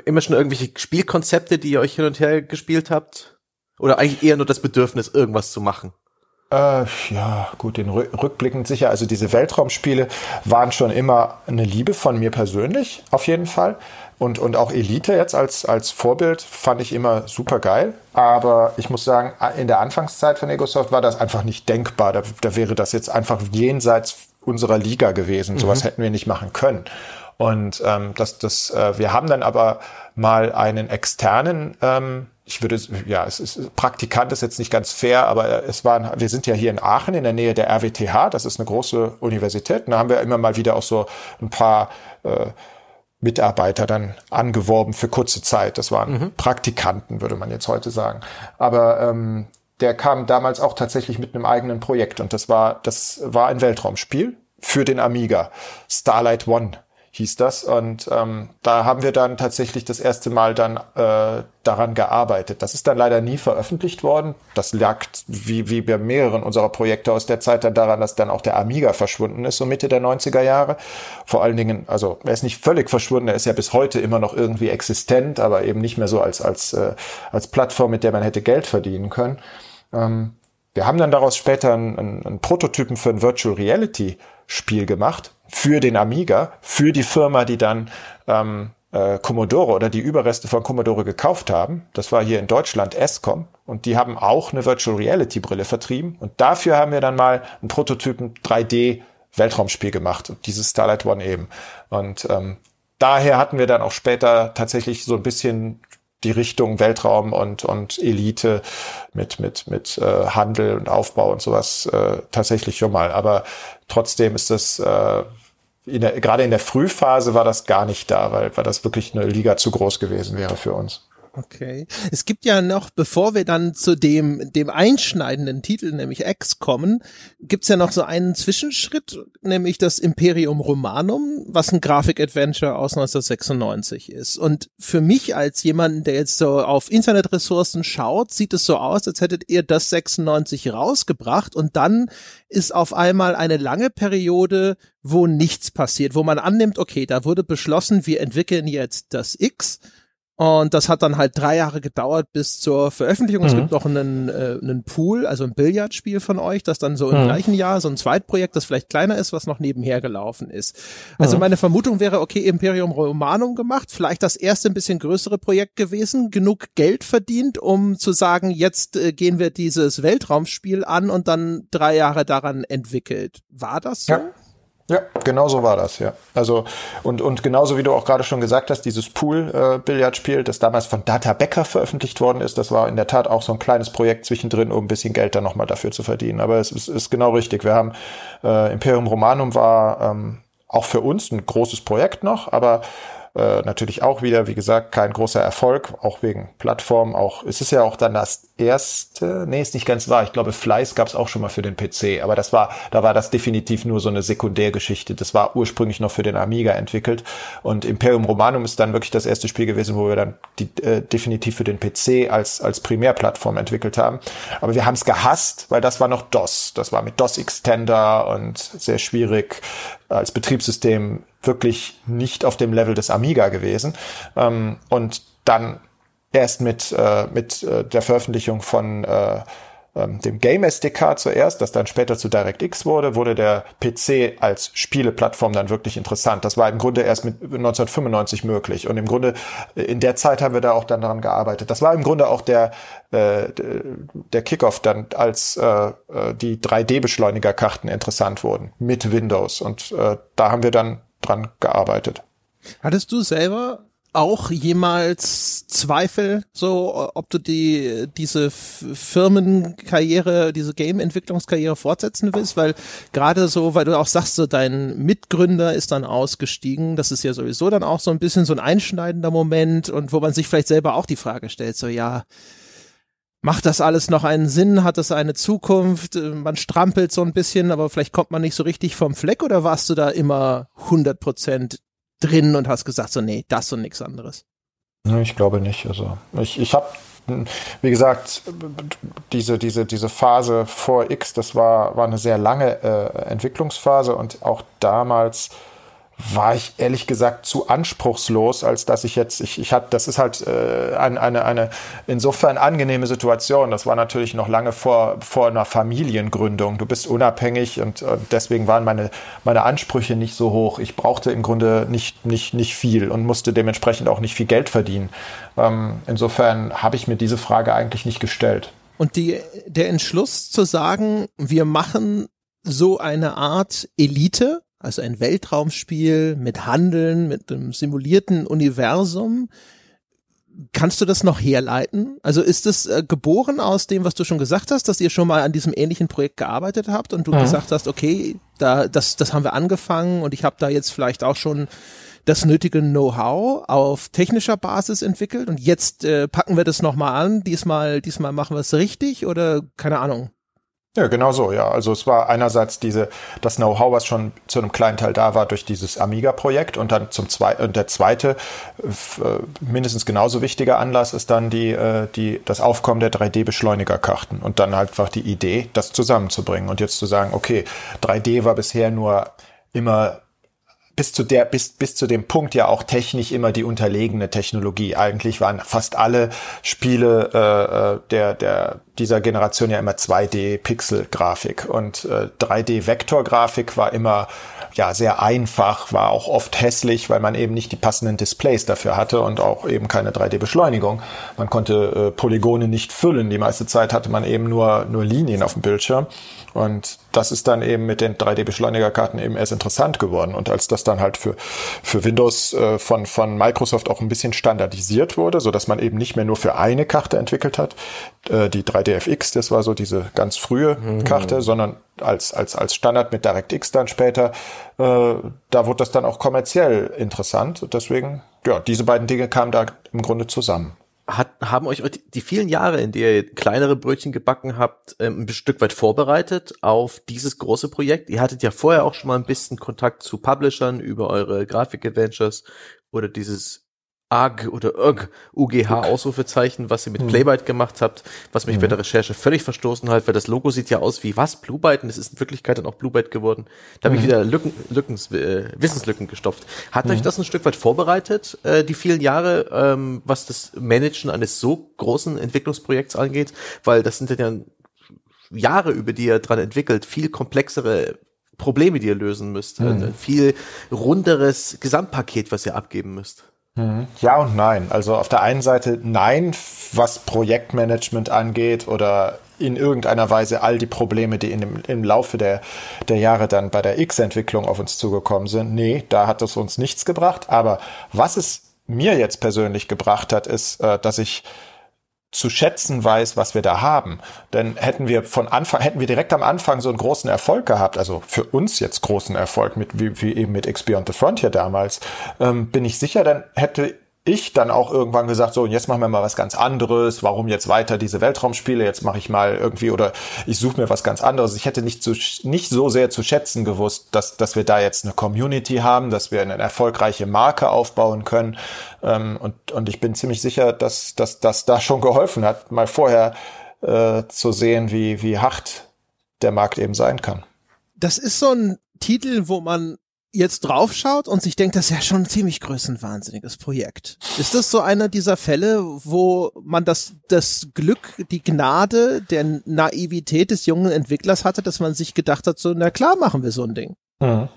immer schon irgendwelche Spielkonzepte, die ihr euch hin und her gespielt habt, oder eigentlich eher nur das Bedürfnis, irgendwas zu machen? Äh, ja, gut, den rückblickend sicher. Also diese Weltraumspiele waren schon immer eine Liebe von mir persönlich, auf jeden Fall. Und, und auch Elite jetzt als, als Vorbild fand ich immer super geil. Aber ich muss sagen, in der Anfangszeit von Egosoft war das einfach nicht denkbar. Da, da wäre das jetzt einfach jenseits unserer Liga gewesen. Sowas mhm. hätten wir nicht machen können. Und ähm, das, das, äh, wir haben dann aber mal einen externen ähm, ich würde, ja, es ist, Praktikant ist jetzt nicht ganz fair, aber es waren, wir sind ja hier in Aachen in der Nähe der RWTH, das ist eine große Universität, und da haben wir immer mal wieder auch so ein paar äh, Mitarbeiter dann angeworben für kurze Zeit. Das waren mhm. Praktikanten, würde man jetzt heute sagen. Aber ähm, der kam damals auch tatsächlich mit einem eigenen Projekt und das war, das war ein Weltraumspiel für den Amiga. Starlight One hieß das. Und ähm, da haben wir dann tatsächlich das erste Mal dann äh, daran gearbeitet. Das ist dann leider nie veröffentlicht worden. Das lag wie, wie bei mehreren unserer Projekte aus der Zeit dann daran, dass dann auch der Amiga verschwunden ist, so Mitte der 90er Jahre. Vor allen Dingen, also er ist nicht völlig verschwunden, er ist ja bis heute immer noch irgendwie existent, aber eben nicht mehr so als, als, äh, als Plattform, mit der man hätte Geld verdienen können. Ähm, wir haben dann daraus später einen, einen Prototypen für ein Virtual Reality Spiel gemacht für den Amiga, für die Firma, die dann ähm, äh, Commodore oder die Überreste von Commodore gekauft haben. Das war hier in Deutschland Escom und die haben auch eine Virtual Reality Brille vertrieben und dafür haben wir dann mal einen Prototypen 3D Weltraumspiel gemacht und dieses Starlight One eben. Und ähm, daher hatten wir dann auch später tatsächlich so ein bisschen die Richtung Weltraum und, und Elite mit, mit, mit äh, Handel und Aufbau und sowas äh, tatsächlich schon mal. Aber trotzdem ist das äh, in der, gerade in der Frühphase war das gar nicht da, weil, weil das wirklich eine Liga zu groß gewesen wäre für uns. Okay. Es gibt ja noch, bevor wir dann zu dem, dem einschneidenden Titel, nämlich X kommen, gibt's ja noch so einen Zwischenschritt, nämlich das Imperium Romanum, was ein Grafik-Adventure aus 1996 ist. Und für mich als jemanden, der jetzt so auf Internetressourcen schaut, sieht es so aus, als hättet ihr das 96 rausgebracht und dann ist auf einmal eine lange Periode, wo nichts passiert, wo man annimmt, okay, da wurde beschlossen, wir entwickeln jetzt das X und das hat dann halt drei Jahre gedauert bis zur Veröffentlichung. Mhm. Es gibt noch einen, äh, einen Pool, also ein Billardspiel von euch, das dann so im mhm. gleichen Jahr, so ein Zweitprojekt, das vielleicht kleiner ist, was noch nebenher gelaufen ist. Also mhm. meine Vermutung wäre, okay, Imperium Romanum gemacht, vielleicht das erste ein bisschen größere Projekt gewesen, genug Geld verdient, um zu sagen, jetzt äh, gehen wir dieses Weltraumspiel an und dann drei Jahre daran entwickelt. War das so? Ja. Ja, genau so war das, ja. Also, und, und genauso wie du auch gerade schon gesagt hast, dieses Pool-Billardspiel, äh, das damals von Data Becker veröffentlicht worden ist, das war in der Tat auch so ein kleines Projekt zwischendrin, um ein bisschen Geld dann nochmal dafür zu verdienen. Aber es ist, ist genau richtig. Wir haben, äh, Imperium Romanum war ähm, auch für uns ein großes Projekt noch, aber äh, natürlich auch wieder, wie gesagt, kein großer Erfolg, auch wegen Plattform. Auch es ist ja auch dann das erste, nee, ist nicht ganz wahr. Ich glaube, Fleiß gab es auch schon mal für den PC, aber das war, da war das definitiv nur so eine Sekundärgeschichte. Das war ursprünglich noch für den Amiga entwickelt und Imperium Romanum ist dann wirklich das erste Spiel gewesen, wo wir dann die, äh, definitiv für den PC als als Primärplattform entwickelt haben. Aber wir haben es gehasst, weil das war noch DOS. Das war mit DOS Extender und sehr schwierig als Betriebssystem wirklich nicht auf dem Level des Amiga gewesen. Ähm, und dann erst mit, äh, mit äh, der Veröffentlichung von äh, ähm, dem Game SDK zuerst, das dann später zu DirectX wurde, wurde der PC als Spieleplattform dann wirklich interessant. Das war im Grunde erst mit 1995 möglich. Und im Grunde äh, in der Zeit haben wir da auch dann daran gearbeitet. Das war im Grunde auch der, äh, der Kickoff dann, als äh, äh die 3D-Beschleunigerkarten interessant wurden mit Windows. Und äh, da haben wir dann dran gearbeitet. Hattest du selber auch jemals Zweifel, so ob du die diese Firmenkarriere, diese Game-Entwicklungskarriere fortsetzen willst? Weil gerade so, weil du auch sagst, so dein Mitgründer ist dann ausgestiegen, das ist ja sowieso dann auch so ein bisschen so ein einschneidender Moment und wo man sich vielleicht selber auch die Frage stellt, so ja, macht das alles noch einen Sinn? Hat das eine Zukunft? Man strampelt so ein bisschen, aber vielleicht kommt man nicht so richtig vom Fleck oder warst du da immer 100 Prozent drin und hast gesagt, so nee, das und nichts anderes? Ich glaube nicht. Also ich, ich habe, wie gesagt, diese, diese, diese Phase vor X, das war, war eine sehr lange äh, Entwicklungsphase und auch damals war ich ehrlich gesagt zu anspruchslos, als dass ich jetzt, ich, ich hatte, das ist halt äh, eine, eine, eine insofern angenehme Situation. Das war natürlich noch lange vor, vor einer Familiengründung. Du bist unabhängig und, und deswegen waren meine, meine Ansprüche nicht so hoch. Ich brauchte im Grunde nicht, nicht, nicht viel und musste dementsprechend auch nicht viel Geld verdienen. Ähm, insofern habe ich mir diese Frage eigentlich nicht gestellt. Und die, der Entschluss zu sagen, wir machen so eine Art Elite, also ein Weltraumspiel mit Handeln, mit einem simulierten Universum. Kannst du das noch herleiten? Also ist es äh, geboren aus dem, was du schon gesagt hast, dass ihr schon mal an diesem ähnlichen Projekt gearbeitet habt und du mhm. gesagt hast, okay, da das das haben wir angefangen und ich habe da jetzt vielleicht auch schon das nötige Know-how auf technischer Basis entwickelt und jetzt äh, packen wir das nochmal an. Diesmal diesmal machen wir es richtig oder keine Ahnung. Ja, genau so, ja. Also es war einerseits diese, das Know-how, was schon zu einem kleinen Teil da war durch dieses Amiga-Projekt und dann zum zweiten, und der zweite, äh, mindestens genauso wichtiger Anlass ist dann die, äh, die, das Aufkommen der 3D-Beschleunigerkarten und dann halt einfach die Idee, das zusammenzubringen und jetzt zu sagen, okay, 3D war bisher nur immer bis zu der, bis, bis zu dem Punkt ja auch technisch immer die unterlegene Technologie. Eigentlich waren fast alle Spiele äh, äh der, der, dieser Generation ja immer 2D-Pixel-Grafik und äh, 3D-Vektor-Grafik war immer ja sehr einfach, war auch oft hässlich, weil man eben nicht die passenden Displays dafür hatte und auch eben keine 3D-Beschleunigung. Man konnte äh, Polygone nicht füllen. Die meiste Zeit hatte man eben nur, nur Linien auf dem Bildschirm. Und das ist dann eben mit den 3D-Beschleunigerkarten eben erst interessant geworden. Und als das dann halt für, für Windows äh, von, von Microsoft auch ein bisschen standardisiert wurde, so dass man eben nicht mehr nur für eine Karte entwickelt hat, äh, die 3DFX, das war so diese ganz frühe mhm. Karte, sondern als, als, als Standard mit DirectX dann später, äh, da wurde das dann auch kommerziell interessant. Und deswegen, ja, diese beiden Dinge kamen da im Grunde zusammen hat, haben euch die vielen Jahre, in der ihr kleinere Brötchen gebacken habt, ähm, ein Stück weit vorbereitet auf dieses große Projekt? Ihr hattet ja vorher auch schon mal ein bisschen Kontakt zu Publishern über eure Grafik-Adventures oder dieses AG oder UG, UGH Ausrufezeichen, was ihr mit hm. Playbyte gemacht habt, was mich mhm. bei der Recherche völlig verstoßen hat, weil das Logo sieht ja aus wie was? Bluebyte und es ist in Wirklichkeit dann auch Bluebyte geworden. Da habe ich hm. wieder Lücken, Lücken, äh, Wissenslücken gestopft. Hat mhm. euch hm. das ein Stück weit vorbereitet, äh, die vielen Jahre, ähm, was das Managen eines so großen Entwicklungsprojekts angeht? Weil das sind ja Jahre, über die ihr dran entwickelt, viel komplexere Probleme, die ihr lösen müsst, mhm. ein viel runderes Gesamtpaket, was ihr abgeben müsst. Mhm. Ja und nein. Also auf der einen Seite nein, was Projektmanagement angeht oder in irgendeiner Weise all die Probleme, die in dem, im Laufe der, der Jahre dann bei der X-Entwicklung auf uns zugekommen sind. Nee, da hat es uns nichts gebracht. Aber was es mir jetzt persönlich gebracht hat, ist, äh, dass ich zu schätzen weiß, was wir da haben. Denn hätten wir von Anfang, hätten wir direkt am Anfang so einen großen Erfolg gehabt, also für uns jetzt großen Erfolg mit, wie, wie eben mit X Beyond the Frontier damals, ähm, bin ich sicher, dann hätte ich dann auch irgendwann gesagt, so, und jetzt machen wir mal was ganz anderes. Warum jetzt weiter diese Weltraumspiele? Jetzt mache ich mal irgendwie oder ich suche mir was ganz anderes. Ich hätte nicht, zu, nicht so sehr zu schätzen gewusst, dass, dass wir da jetzt eine Community haben, dass wir eine erfolgreiche Marke aufbauen können. Ähm, und, und ich bin ziemlich sicher, dass, dass dass da schon geholfen hat, mal vorher äh, zu sehen, wie, wie hart der Markt eben sein kann. Das ist so ein Titel, wo man jetzt draufschaut und sich denkt, das ist ja schon ein ziemlich größenwahnsinniges Projekt. Ist das so einer dieser Fälle, wo man das, das Glück, die Gnade der Naivität des jungen Entwicklers hatte, dass man sich gedacht hat, so, na klar machen wir so ein Ding. Mhm.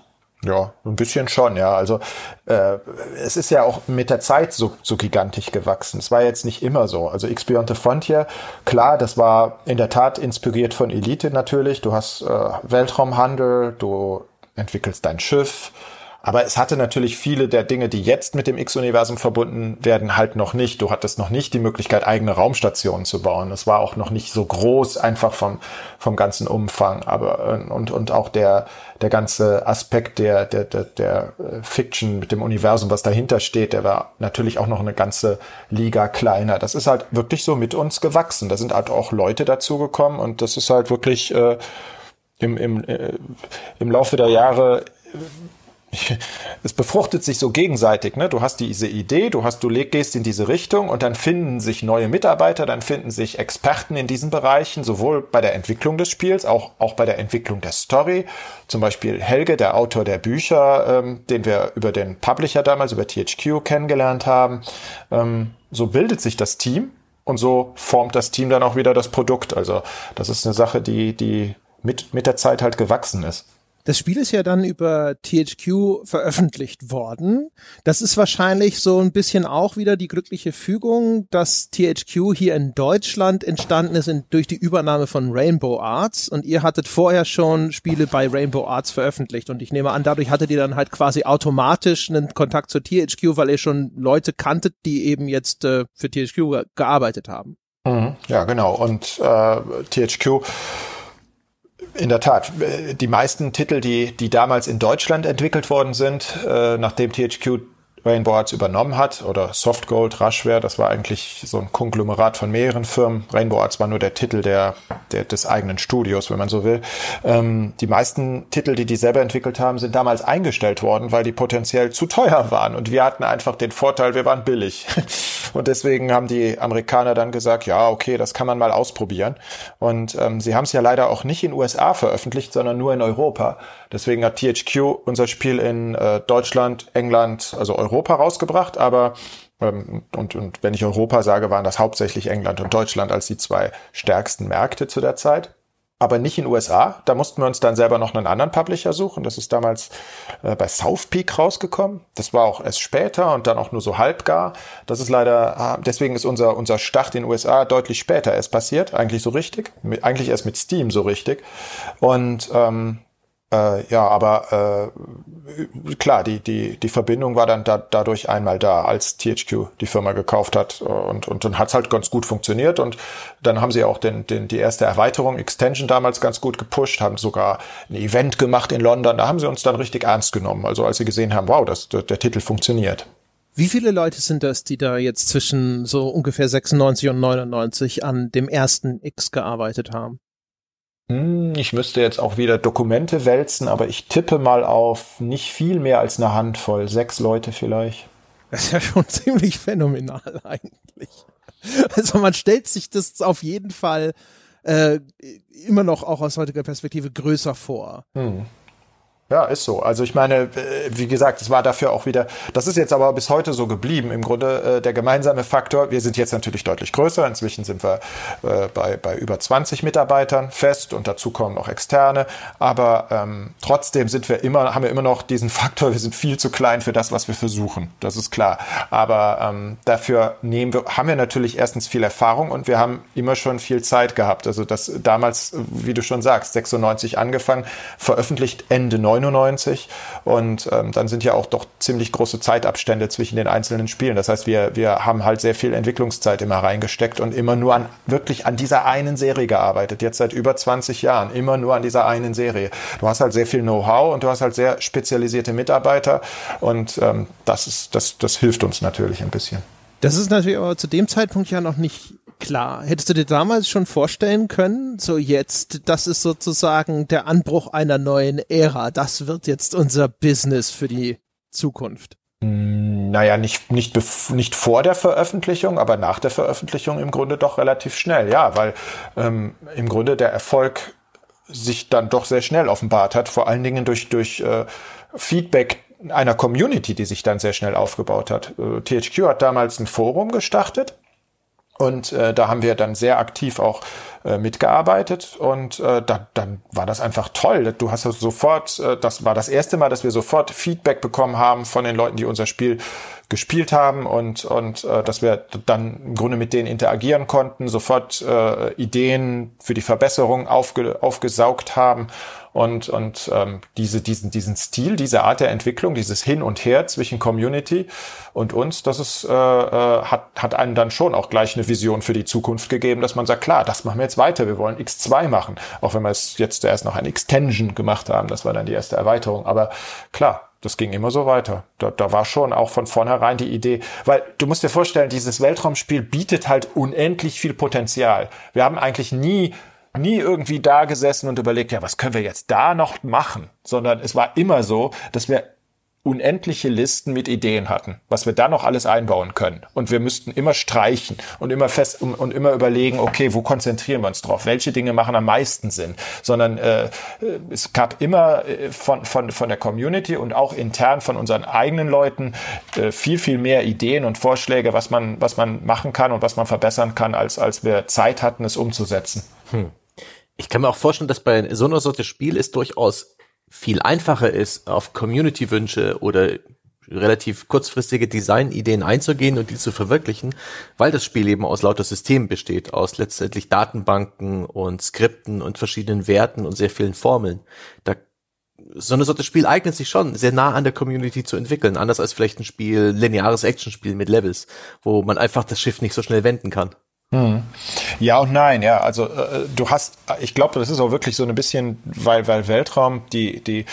Ja, ein bisschen schon, ja. Also äh, es ist ja auch mit der Zeit so, so gigantisch gewachsen. Es war jetzt nicht immer so. Also X Beyond the Frontier, klar, das war in der Tat inspiriert von Elite natürlich. Du hast äh, Weltraumhandel, du entwickelst dein Schiff, Aber es hatte natürlich viele der Dinge, die jetzt mit dem X-Universum verbunden werden, halt noch nicht. Du hattest noch nicht die Möglichkeit, eigene Raumstationen zu bauen. Es war auch noch nicht so groß, einfach vom, vom ganzen Umfang. Aber, und, und auch der, der ganze Aspekt der, der, der, der äh, Fiction mit dem Universum, was dahinter steht, der war natürlich auch noch eine ganze Liga kleiner. Das ist halt wirklich so mit uns gewachsen. Da sind halt auch Leute dazugekommen und das ist halt wirklich äh, im, im, äh, im Laufe der Jahre es befruchtet sich so gegenseitig. Ne? Du hast diese Idee, du hast, du gehst in diese Richtung und dann finden sich neue Mitarbeiter, dann finden sich Experten in diesen Bereichen, sowohl bei der Entwicklung des Spiels, auch, auch bei der Entwicklung der Story. Zum Beispiel Helge, der Autor der Bücher, ähm, den wir über den Publisher damals, über THQ kennengelernt haben. Ähm, so bildet sich das Team und so formt das Team dann auch wieder das Produkt. Also das ist eine Sache, die, die mit, mit der Zeit halt gewachsen ist. Das Spiel ist ja dann über THQ veröffentlicht worden. Das ist wahrscheinlich so ein bisschen auch wieder die glückliche Fügung, dass THQ hier in Deutschland entstanden ist in, durch die Übernahme von Rainbow Arts und ihr hattet vorher schon Spiele bei Rainbow Arts veröffentlicht und ich nehme an, dadurch hattet ihr dann halt quasi automatisch einen Kontakt zur THQ, weil ihr schon Leute kanntet, die eben jetzt äh, für THQ gearbeitet haben. Mhm. Ja, genau. Und äh, THQ in der Tat. Die meisten Titel, die, die damals in Deutschland entwickelt worden sind, äh, nachdem THQ Rainbow Arts übernommen hat oder Softgold, Rushware, das war eigentlich so ein Konglomerat von mehreren Firmen. Rainbow Arts war nur der Titel der, der des eigenen Studios, wenn man so will. Ähm, die meisten Titel, die die selber entwickelt haben, sind damals eingestellt worden, weil die potenziell zu teuer waren und wir hatten einfach den Vorteil, wir waren billig. Und deswegen haben die Amerikaner dann gesagt, ja, okay, das kann man mal ausprobieren. Und ähm, sie haben es ja leider auch nicht in USA veröffentlicht, sondern nur in Europa. Deswegen hat THQ unser Spiel in äh, Deutschland, England, also Europa rausgebracht, aber ähm, und, und wenn ich Europa sage, waren das hauptsächlich England und Deutschland als die zwei stärksten Märkte zu der Zeit. Aber nicht in USA. Da mussten wir uns dann selber noch einen anderen Publisher suchen. Das ist damals äh, bei South Peak rausgekommen. Das war auch erst später und dann auch nur so halbgar. Das ist leider, äh, deswegen ist unser, unser Start in den USA deutlich später erst passiert. Eigentlich so richtig. Mit, eigentlich erst mit Steam so richtig. Und ähm, äh, ja, aber äh, klar, die, die, die Verbindung war dann da, dadurch einmal da, als THQ die Firma gekauft hat. Und, und dann hat's halt ganz gut funktioniert. Und dann haben sie auch den, den, die erste Erweiterung, Extension damals ganz gut gepusht, haben sogar ein Event gemacht in London. Da haben sie uns dann richtig ernst genommen. Also als sie gesehen haben, wow, das, der, der Titel funktioniert. Wie viele Leute sind das, die da jetzt zwischen so ungefähr 96 und 99 an dem ersten X gearbeitet haben? Hm, ich müsste jetzt auch wieder Dokumente wälzen, aber ich tippe mal auf nicht viel mehr als eine Handvoll, sechs Leute vielleicht. Das ist ja schon ziemlich phänomenal eigentlich. Also man stellt sich das auf jeden Fall äh, immer noch auch aus heutiger Perspektive größer vor. Hm. Ja, ist so. Also ich meine, äh, wie gesagt, es war dafür auch wieder, das ist jetzt aber bis heute so geblieben. Im Grunde äh, der gemeinsame Faktor, wir sind jetzt natürlich deutlich größer. Inzwischen sind wir äh, bei, bei über 20 Mitarbeitern fest und dazu kommen noch externe. Aber ähm, trotzdem sind wir immer, haben wir immer noch diesen Faktor, wir sind viel zu klein für das, was wir versuchen. Das ist klar. Aber ähm, dafür nehmen wir, haben wir natürlich erstens viel Erfahrung und wir haben immer schon viel Zeit gehabt. Also das damals, wie du schon sagst, 96 angefangen, veröffentlicht Ende 9 99 und ähm, dann sind ja auch doch ziemlich große Zeitabstände zwischen den einzelnen Spielen. Das heißt, wir, wir haben halt sehr viel Entwicklungszeit immer reingesteckt und immer nur an wirklich an dieser einen Serie gearbeitet. Jetzt seit über 20 Jahren immer nur an dieser einen Serie. Du hast halt sehr viel Know-how und du hast halt sehr spezialisierte Mitarbeiter und ähm, das ist das das hilft uns natürlich ein bisschen. Das ist natürlich aber zu dem Zeitpunkt ja noch nicht klar. Hättest du dir damals schon vorstellen können, so jetzt, das ist sozusagen der Anbruch einer neuen Ära. Das wird jetzt unser Business für die Zukunft. Hm, naja, nicht, nicht, nicht vor der Veröffentlichung, aber nach der Veröffentlichung im Grunde doch relativ schnell, ja, weil ähm, im Grunde der Erfolg sich dann doch sehr schnell offenbart hat, vor allen Dingen durch, durch äh, Feedback einer Community, die sich dann sehr schnell aufgebaut hat. Äh, THQ hat damals ein Forum gestartet, und äh, da haben wir dann sehr aktiv auch äh, mitgearbeitet. Und äh, da, dann war das einfach toll. Du hast sofort, äh, das war das erste Mal, dass wir sofort Feedback bekommen haben von den Leuten, die unser Spiel gespielt haben. Und, und äh, dass wir dann im Grunde mit denen interagieren konnten, sofort äh, Ideen für die Verbesserung aufge, aufgesaugt haben und, und ähm, diese, diesen, diesen Stil, diese Art der Entwicklung, dieses Hin und Her zwischen Community und uns, das ist, äh, äh, hat, hat einen dann schon auch gleich eine Vision für die Zukunft gegeben, dass man sagt, klar, das machen wir jetzt weiter, wir wollen X2 machen, auch wenn wir es jetzt zuerst noch ein Extension gemacht haben, das war dann die erste Erweiterung, aber klar, das ging immer so weiter. Da, da war schon auch von vornherein die Idee, weil du musst dir vorstellen, dieses Weltraumspiel bietet halt unendlich viel Potenzial. Wir haben eigentlich nie nie irgendwie da gesessen und überlegt, ja, was können wir jetzt da noch machen, sondern es war immer so, dass wir unendliche Listen mit Ideen hatten, was wir da noch alles einbauen können. Und wir müssten immer streichen und immer fest und, und immer überlegen, okay, wo konzentrieren wir uns drauf? Welche Dinge machen am meisten Sinn? Sondern äh, es gab immer äh, von, von, von der Community und auch intern von unseren eigenen Leuten äh, viel, viel mehr Ideen und Vorschläge, was man, was man machen kann und was man verbessern kann, als, als wir Zeit hatten, es umzusetzen. Hm. Ich kann mir auch vorstellen, dass bei so einer Sorte Spiel es durchaus viel einfacher ist, auf Community-Wünsche oder relativ kurzfristige Designideen einzugehen und die zu verwirklichen, weil das Spiel eben aus lauter Systemen besteht, aus letztendlich Datenbanken und Skripten und verschiedenen Werten und sehr vielen Formeln. Da so eine Sorte Spiel eignet sich schon, sehr nah an der Community zu entwickeln, anders als vielleicht ein Spiel, lineares Actionspiel mit Levels, wo man einfach das Schiff nicht so schnell wenden kann. Hm. Ja und nein, ja. Also äh, du hast, ich glaube, das ist auch wirklich so ein bisschen, weil, weil Weltraum, die, die,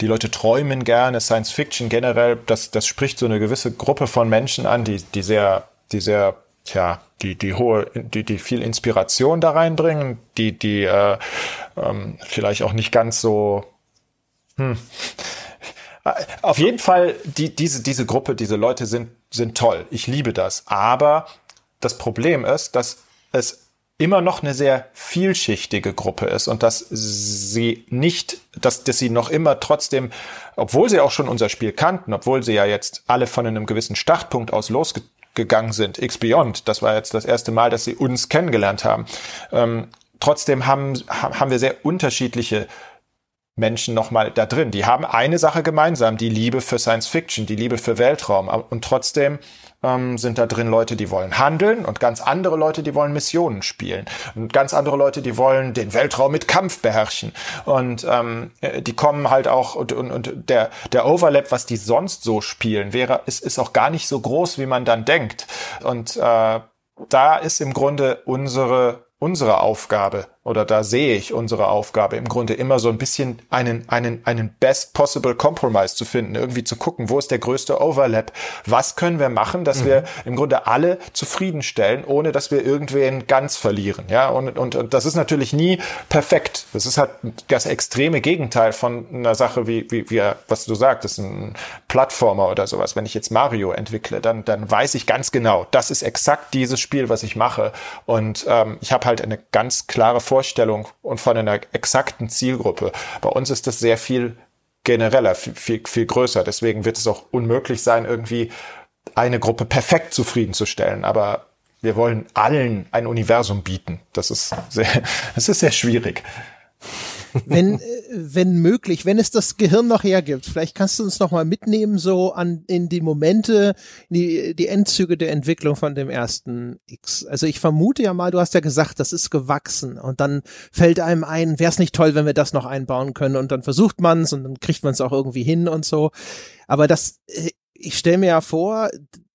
die Leute träumen gerne, Science Fiction generell, das, das spricht so eine gewisse Gruppe von Menschen an, die, die sehr, die sehr, tja, die, die hohe, die, die viel Inspiration da reinbringen, die, die äh, ähm, vielleicht auch nicht ganz so, hm. Auf jeden Fall, die, diese, diese Gruppe, diese Leute sind, sind toll. Ich liebe das. Aber das Problem ist, dass es immer noch eine sehr vielschichtige Gruppe ist und dass sie nicht, dass, dass sie noch immer trotzdem, obwohl sie auch schon unser Spiel kannten, obwohl sie ja jetzt alle von einem gewissen Startpunkt aus losgegangen sind, X-Beyond, das war jetzt das erste Mal, dass sie uns kennengelernt haben, ähm, trotzdem haben, haben wir sehr unterschiedliche Menschen nochmal da drin. Die haben eine Sache gemeinsam, die Liebe für Science Fiction, die Liebe für Weltraum. Und trotzdem ähm, sind da drin Leute, die wollen handeln und ganz andere Leute, die wollen Missionen spielen. Und ganz andere Leute, die wollen den Weltraum mit Kampf beherrschen. Und ähm, äh, die kommen halt auch, und, und, und der, der Overlap, was die sonst so spielen, wäre, ist, ist auch gar nicht so groß, wie man dann denkt. Und äh, da ist im Grunde unsere unsere Aufgabe oder da sehe ich unsere Aufgabe im Grunde immer so ein bisschen einen, einen, einen best possible compromise zu finden, irgendwie zu gucken, wo ist der größte Overlap? Was können wir machen, dass mhm. wir im Grunde alle zufriedenstellen, ohne dass wir irgendwen ganz verlieren? Ja, und, und, und das ist natürlich nie perfekt. Das ist halt das extreme Gegenteil von einer Sache wie, wie, wie was du sagtest, ein Plattformer oder sowas. Wenn ich jetzt Mario entwickle, dann, dann weiß ich ganz genau, das ist exakt dieses Spiel, was ich mache. Und ähm, ich habe halt eine ganz klare Vorstellung und von einer exakten Zielgruppe. Bei uns ist das sehr viel genereller, viel, viel, viel größer. Deswegen wird es auch unmöglich sein, irgendwie eine Gruppe perfekt zufriedenzustellen. Aber wir wollen allen ein Universum bieten. Das ist sehr, das ist sehr schwierig wenn, äh, wenn möglich, wenn es das Gehirn noch hergibt, vielleicht kannst du uns noch mal mitnehmen so an in die Momente, die, die Endzüge der Entwicklung von dem ersten X. Also ich vermute ja mal, du hast ja gesagt, das ist gewachsen und dann fällt einem ein, wäre es nicht toll, wenn wir das noch einbauen können und dann versucht man es und dann kriegt man es auch irgendwie hin und so. Aber das, äh, ich stelle mir ja vor,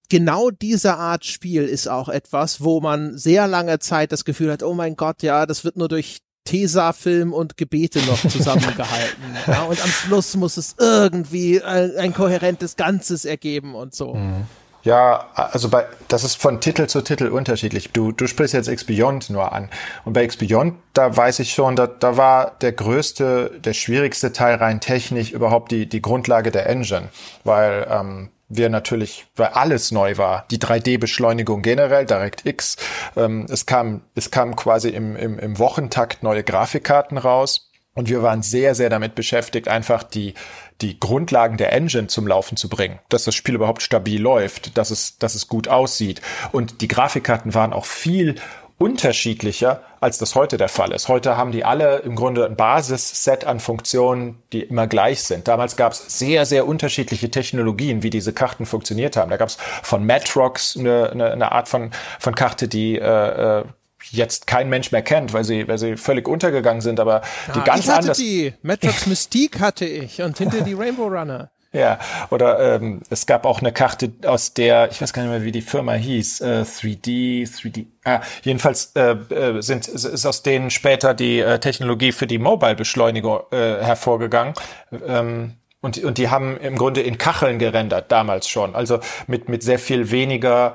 genau diese Art Spiel ist auch etwas, wo man sehr lange Zeit das Gefühl hat, oh mein Gott, ja, das wird nur durch Tesafilm und Gebete noch zusammengehalten. ja, und am Schluss muss es irgendwie ein, ein kohärentes Ganzes ergeben und so. Mhm. Ja, also bei, das ist von Titel zu Titel unterschiedlich. Du, du sprichst jetzt X-Beyond nur an. Und bei X-Beyond, da weiß ich schon, da, da war der größte, der schwierigste Teil rein technisch überhaupt die, die Grundlage der Engine. Weil ähm, wir natürlich, weil alles neu war. Die 3D-Beschleunigung generell, DirectX. Ähm, es kam, es kam quasi im, im, im Wochentakt neue Grafikkarten raus. Und wir waren sehr, sehr damit beschäftigt, einfach die, die Grundlagen der Engine zum Laufen zu bringen, dass das Spiel überhaupt stabil läuft, dass es, dass es gut aussieht. Und die Grafikkarten waren auch viel unterschiedlicher, als das heute der Fall ist. Heute haben die alle im Grunde ein Basisset an Funktionen, die immer gleich sind. Damals gab es sehr, sehr unterschiedliche Technologien, wie diese Karten funktioniert haben. Da gab es von Matrox eine, eine, eine Art von, von Karte, die äh, äh jetzt kein Mensch mehr kennt, weil sie, weil sie völlig untergegangen sind, aber die ah, ganz ich hatte anders. Die Matrox Mystique hatte ich und hinter die Rainbow Runner. Ja, oder ähm, es gab auch eine Karte, aus der, ich weiß gar nicht mehr, wie die Firma hieß, äh, 3D, 3D, ah, jedenfalls äh, äh, sind, ist aus denen später die äh, Technologie für die Mobile-Beschleunigung äh, hervorgegangen. Ähm, und, und die haben im Grunde in Kacheln gerendert, damals schon. Also mit, mit sehr viel weniger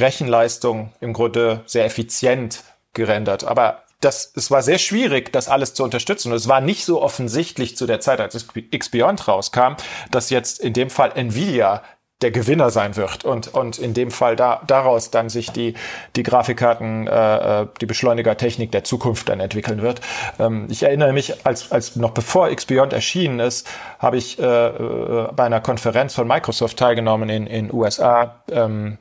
Rechenleistung, im Grunde sehr effizient gerendert. Aber das, es war sehr schwierig, das alles zu unterstützen. Und es war nicht so offensichtlich zu der Zeit, als X-Beyond rauskam, dass jetzt in dem Fall Nvidia der Gewinner sein wird und und in dem Fall da daraus dann sich die die Grafikkarten äh, äh die Beschleunigertechnik der Zukunft dann entwickeln wird. Ähm, ich erinnere mich als als noch bevor X-Beyond erschienen ist, habe ich äh, äh, bei einer Konferenz von Microsoft teilgenommen in in USA, ähm,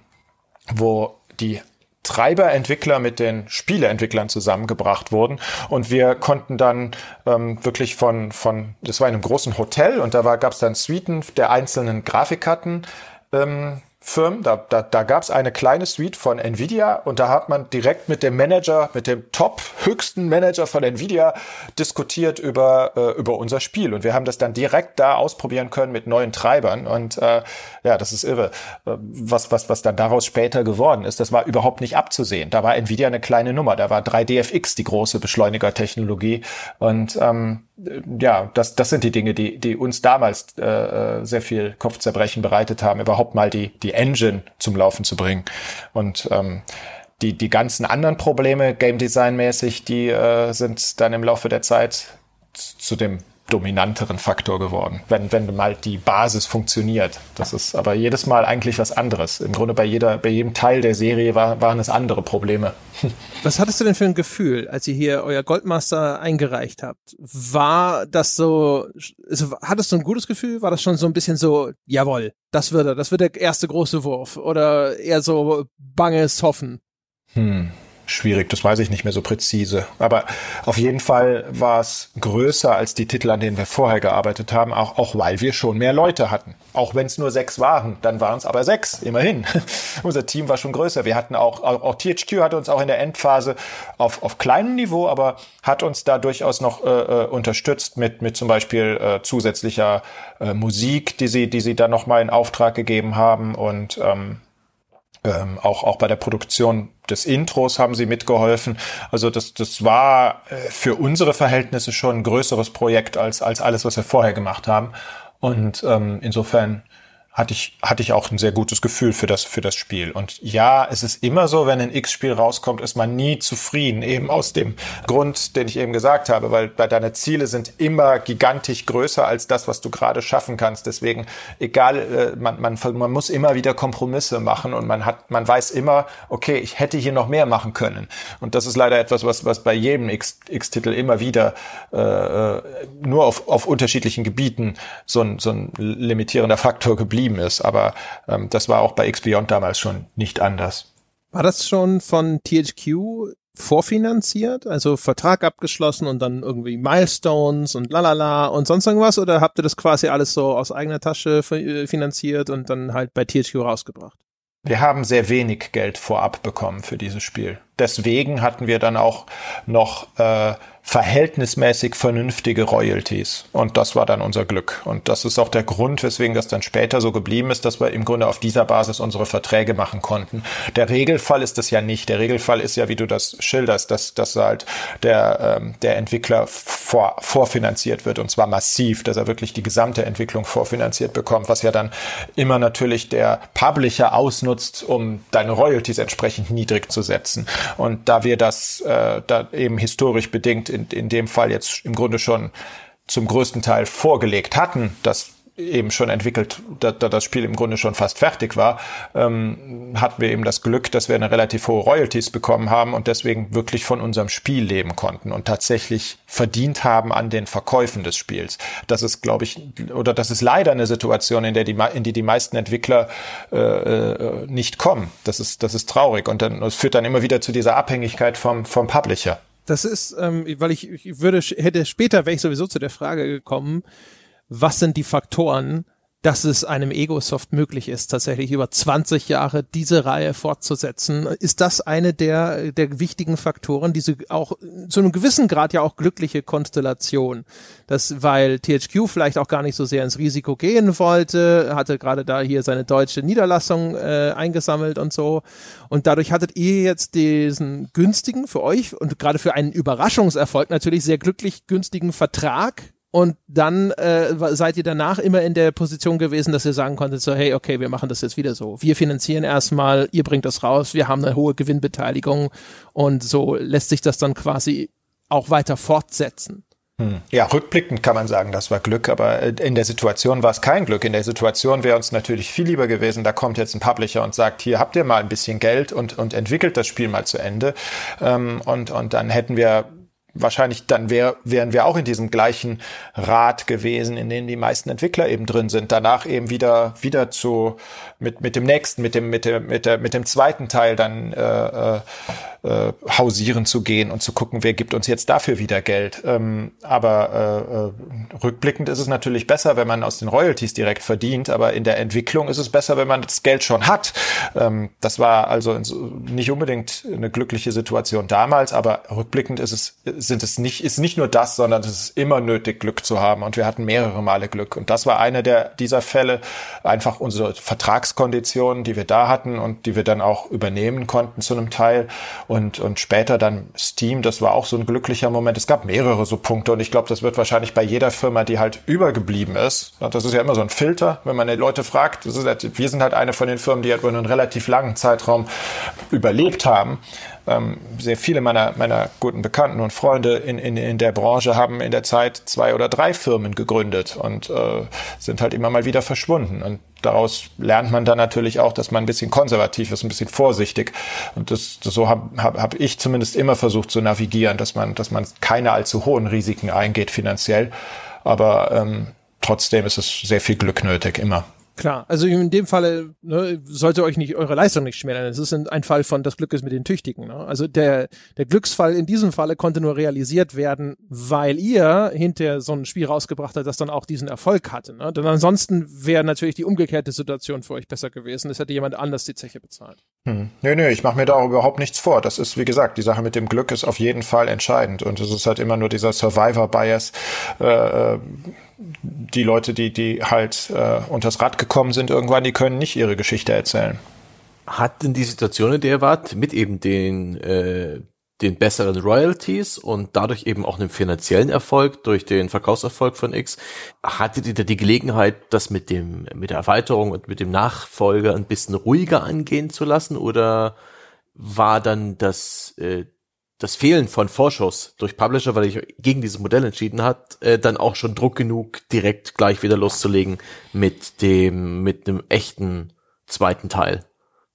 wo die Treiberentwickler mit den Spieleentwicklern zusammengebracht wurden. Und wir konnten dann ähm, wirklich von von das war in einem großen Hotel und da gab es dann Suiten der einzelnen Grafikkarten ähm, Firmen. Da, da, da gab es eine kleine Suite von Nvidia und da hat man direkt mit dem Manager, mit dem top höchsten Manager von Nvidia diskutiert über, äh, über unser Spiel. Und wir haben das dann direkt da ausprobieren können mit neuen Treibern. Und äh, ja, das ist irre. Äh, was, was, was dann daraus später geworden ist, das war überhaupt nicht abzusehen. Da war Nvidia eine kleine Nummer. Da war 3DFX die große Beschleunigertechnologie. Und ähm, ja, das, das sind die Dinge, die, die uns damals äh, äh, sehr viel Kopfzerbrechen bereitet haben, überhaupt mal die, die Engine zum Laufen zu bringen. Und ähm, die, die ganzen anderen Probleme, Game Design mäßig, die äh, sind dann im Laufe der Zeit zu dem dominanteren Faktor geworden, wenn, wenn mal die Basis funktioniert. Das ist aber jedes Mal eigentlich was anderes. Im Grunde bei jeder, bei jedem Teil der Serie war, waren es andere Probleme. Was hattest du denn für ein Gefühl, als ihr hier euer Goldmaster eingereicht habt? War das so, also hattest du ein gutes Gefühl? War das schon so ein bisschen so, jawohl, das wird er, das wird der erste große Wurf? Oder eher so banges Hoffen? Hm schwierig, das weiß ich nicht mehr so präzise. Aber auf jeden Fall war es größer als die Titel, an denen wir vorher gearbeitet haben, auch, auch weil wir schon mehr Leute hatten. Auch wenn es nur sechs waren, dann waren es aber sechs, immerhin. Unser Team war schon größer. Wir hatten auch, auch, auch THQ hatte uns auch in der Endphase auf, auf kleinem Niveau, aber hat uns da durchaus noch äh, äh, unterstützt mit, mit zum Beispiel äh, zusätzlicher äh, Musik, die sie, die sie dann nochmal in Auftrag gegeben haben und ähm, ähm, auch, auch bei der Produktion des Intros haben sie mitgeholfen. Also das, das war äh, für unsere Verhältnisse schon ein größeres Projekt als, als alles, was wir vorher gemacht haben. Und ähm, insofern hatte ich, hatte ich auch ein sehr gutes Gefühl für das, für das Spiel. Und ja, es ist immer so, wenn ein X-Spiel rauskommt, ist man nie zufrieden, eben aus dem Grund, den ich eben gesagt habe, weil bei deine Ziele sind immer gigantisch größer als das, was du gerade schaffen kannst. Deswegen, egal, äh, man, man, man muss immer wieder Kompromisse machen und man hat, man weiß immer, okay, ich hätte hier noch mehr machen können. Und das ist leider etwas, was, was bei jedem X-Titel immer wieder äh, äh, nur auf, auf unterschiedlichen Gebieten so ein, so ein limitierender Faktor geblieben geblieben ist. Aber ähm, das war auch bei X-Beyond damals schon nicht anders. War das schon von THQ vorfinanziert, also Vertrag abgeschlossen und dann irgendwie Milestones und lalala und sonst irgendwas oder habt ihr das quasi alles so aus eigener Tasche äh, finanziert und dann halt bei THQ rausgebracht? Wir haben sehr wenig Geld vorab bekommen für dieses Spiel. Deswegen hatten wir dann auch noch äh, verhältnismäßig vernünftige Royalties. Und das war dann unser Glück. Und das ist auch der Grund, weswegen das dann später so geblieben ist, dass wir im Grunde auf dieser Basis unsere Verträge machen konnten. Der Regelfall ist das ja nicht. Der Regelfall ist ja, wie du das schilderst, dass, dass halt der, ähm, der Entwickler vor, vorfinanziert wird und zwar massiv, dass er wirklich die gesamte Entwicklung vorfinanziert bekommt, was ja dann immer natürlich der Publisher ausnutzt, um deine Royalties entsprechend niedrig zu setzen. Und da wir das äh, da eben historisch bedingt in, in dem Fall jetzt im Grunde schon zum größten Teil vorgelegt hatten, dass eben schon entwickelt, da, da das Spiel im Grunde schon fast fertig war, ähm, hatten wir eben das Glück, dass wir eine relativ hohe Royalties bekommen haben und deswegen wirklich von unserem Spiel leben konnten und tatsächlich verdient haben an den Verkäufen des Spiels. Das ist, glaube ich, oder das ist leider eine Situation, in der die, in die die meisten Entwickler äh, äh, nicht kommen. Das ist, das ist traurig und dann das führt dann immer wieder zu dieser Abhängigkeit vom, vom Publisher. Das ist, ähm, weil ich, ich würde, hätte später, wäre ich sowieso zu der Frage gekommen, was sind die Faktoren, dass es einem Egosoft möglich ist, tatsächlich über 20 Jahre diese Reihe fortzusetzen. Ist das eine der, der wichtigen Faktoren, diese auch zu einem gewissen Grad ja auch glückliche Konstellation? Das, weil THQ vielleicht auch gar nicht so sehr ins Risiko gehen wollte, hatte gerade da hier seine deutsche Niederlassung äh, eingesammelt und so. Und dadurch hattet ihr jetzt diesen günstigen für euch und gerade für einen Überraschungserfolg natürlich sehr glücklich günstigen Vertrag und dann äh, seid ihr danach immer in der Position gewesen, dass ihr sagen konntet, so, hey, okay, wir machen das jetzt wieder so. Wir finanzieren erstmal, ihr bringt das raus, wir haben eine hohe Gewinnbeteiligung und so lässt sich das dann quasi auch weiter fortsetzen. Hm. Ja, rückblickend kann man sagen, das war Glück, aber äh, in der Situation war es kein Glück. In der Situation wäre uns natürlich viel lieber gewesen, da kommt jetzt ein Publisher und sagt, hier habt ihr mal ein bisschen Geld und, und entwickelt das Spiel mal zu Ende. Ähm, und, und dann hätten wir wahrscheinlich dann wär, wären wir auch in diesem gleichen Rad gewesen, in dem die meisten Entwickler eben drin sind. Danach eben wieder wieder zu mit mit dem nächsten, mit dem mit dem mit der mit dem zweiten Teil dann äh, äh, äh, hausieren zu gehen und zu gucken, wer gibt uns jetzt dafür wieder Geld. Ähm, aber äh, äh, rückblickend ist es natürlich besser, wenn man aus den Royalties direkt verdient, aber in der Entwicklung ist es besser, wenn man das Geld schon hat. Ähm, das war also nicht unbedingt eine glückliche Situation damals, aber rückblickend ist es sind es nicht ist nicht nur das, sondern es ist immer nötig Glück zu haben und wir hatten mehrere Male Glück und das war einer der dieser Fälle einfach unsere Vertragskonditionen, die wir da hatten und die wir dann auch übernehmen konnten zu einem Teil. Und, und später dann Steam, das war auch so ein glücklicher Moment. Es gab mehrere so Punkte und ich glaube, das wird wahrscheinlich bei jeder Firma, die halt übergeblieben ist, das ist ja immer so ein Filter, wenn man die Leute fragt, halt, wir sind halt eine von den Firmen, die halt über einen relativ langen Zeitraum überlebt haben ähm, sehr viele meiner, meiner guten Bekannten und Freunde in, in, in der Branche haben in der Zeit zwei oder drei Firmen gegründet und äh, sind halt immer mal wieder verschwunden. Und daraus lernt man dann natürlich auch, dass man ein bisschen konservativ ist, ein bisschen vorsichtig. Und das, das so habe hab, hab ich zumindest immer versucht zu navigieren, dass man, dass man keine allzu hohen Risiken eingeht finanziell. Aber ähm, trotzdem ist es sehr viel Glück nötig, immer. Klar, also in dem Falle ne, sollte euch nicht eure Leistung nicht schmälern. Es ist ein Fall von das Glück ist mit den Tüchtigen. Ne? Also der der Glücksfall in diesem Falle konnte nur realisiert werden, weil ihr hinter so ein Spiel rausgebracht habt, das dann auch diesen Erfolg hatte. Ne? Denn ansonsten wäre natürlich die umgekehrte Situation für euch besser gewesen. Es hätte jemand anders die Zeche bezahlt. Hm. Nö, nö, ich mache mir da auch überhaupt nichts vor. Das ist, wie gesagt, die Sache mit dem Glück ist auf jeden Fall entscheidend. Und es ist halt immer nur dieser Survivor-Bias. Äh, äh die Leute, die, die halt äh, unters Rad gekommen sind irgendwann, die können nicht ihre Geschichte erzählen. Hat denn die Situation, in der ihr wart, mit eben den, äh, den besseren Royalties und dadurch eben auch einem finanziellen Erfolg durch den Verkaufserfolg von X, hattet ihr da die Gelegenheit, das mit dem, mit der Erweiterung und mit dem Nachfolger ein bisschen ruhiger angehen zu lassen oder war dann das, äh, das Fehlen von Vorschuss durch Publisher, weil ich gegen dieses Modell entschieden hat, äh, dann auch schon Druck genug, direkt gleich wieder loszulegen mit dem, mit einem echten zweiten Teil.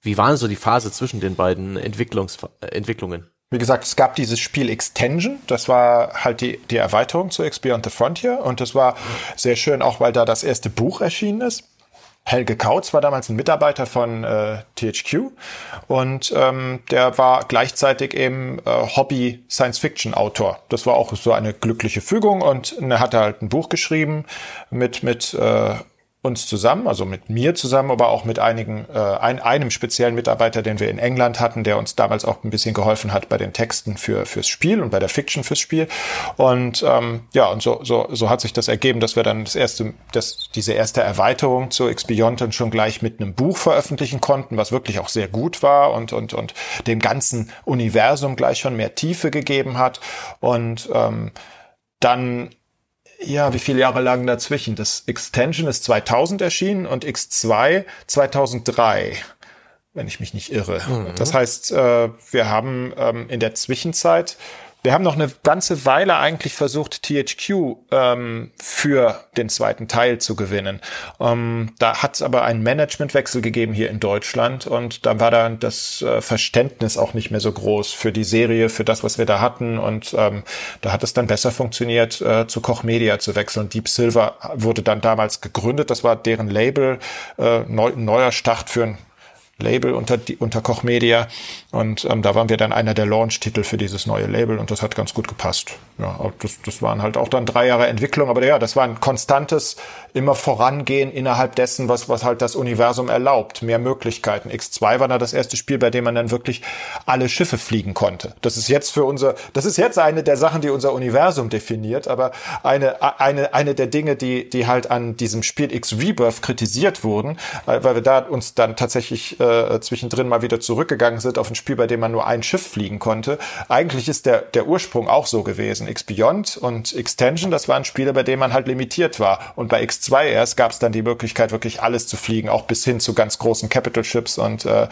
Wie waren so die Phase zwischen den beiden Entwicklungs äh, Entwicklungen? Wie gesagt, es gab dieses Spiel Extension, das war halt die, die Erweiterung zu X Beyond the Frontier und das war sehr schön, auch weil da das erste Buch erschienen ist. Helge Kautz war damals ein Mitarbeiter von äh, THQ und ähm, der war gleichzeitig eben äh, Hobby-Science-Fiction-Autor. Das war auch so eine glückliche Fügung und er hatte halt ein Buch geschrieben mit, mit äh, uns zusammen, also mit mir zusammen, aber auch mit einigen, äh, ein, einem speziellen Mitarbeiter, den wir in England hatten, der uns damals auch ein bisschen geholfen hat bei den Texten für fürs Spiel und bei der Fiction fürs Spiel. Und ähm, ja, und so, so, so hat sich das ergeben, dass wir dann das erste, das, diese erste Erweiterung zu Beyond dann schon gleich mit einem Buch veröffentlichen konnten, was wirklich auch sehr gut war und, und, und dem ganzen Universum gleich schon mehr Tiefe gegeben hat. Und ähm, dann ja, wie viele Jahre lagen dazwischen? Das Extension ist 2000 erschienen und X2 2003, wenn ich mich nicht irre. Mhm. Das heißt, äh, wir haben ähm, in der Zwischenzeit wir haben noch eine ganze Weile eigentlich versucht, THQ ähm, für den zweiten Teil zu gewinnen. Ähm, da hat es aber einen Managementwechsel gegeben hier in Deutschland und da war dann das äh, Verständnis auch nicht mehr so groß für die Serie, für das, was wir da hatten und ähm, da hat es dann besser funktioniert, äh, zu Koch Media zu wechseln. Deep Silver wurde dann damals gegründet, das war deren Label, äh, neu, neuer Start für ein Label unter, unter Koch Media. Und ähm, da waren wir dann einer der Launch-Titel für dieses neue Label und das hat ganz gut gepasst. Ja, das, das waren halt auch dann drei Jahre Entwicklung, aber ja, das war ein konstantes, immer vorangehen innerhalb dessen, was, was halt das Universum erlaubt. Mehr Möglichkeiten. X2 war da das erste Spiel, bei dem man dann wirklich alle Schiffe fliegen konnte. Das ist jetzt für unser, das ist jetzt eine der Sachen, die unser Universum definiert, aber eine, eine, eine der Dinge, die, die halt an diesem Spiel X Rebirth kritisiert wurden, weil wir da uns dann tatsächlich äh, zwischendrin mal wieder zurückgegangen sind auf ein Spiel, bei dem man nur ein Schiff fliegen konnte. Eigentlich ist der, der Ursprung auch so gewesen. X Beyond und Extension, das waren Spiele, bei denen man halt limitiert war. Und bei X2 erst gab es dann die Möglichkeit, wirklich alles zu fliegen, auch bis hin zu ganz großen Capital Ships und äh,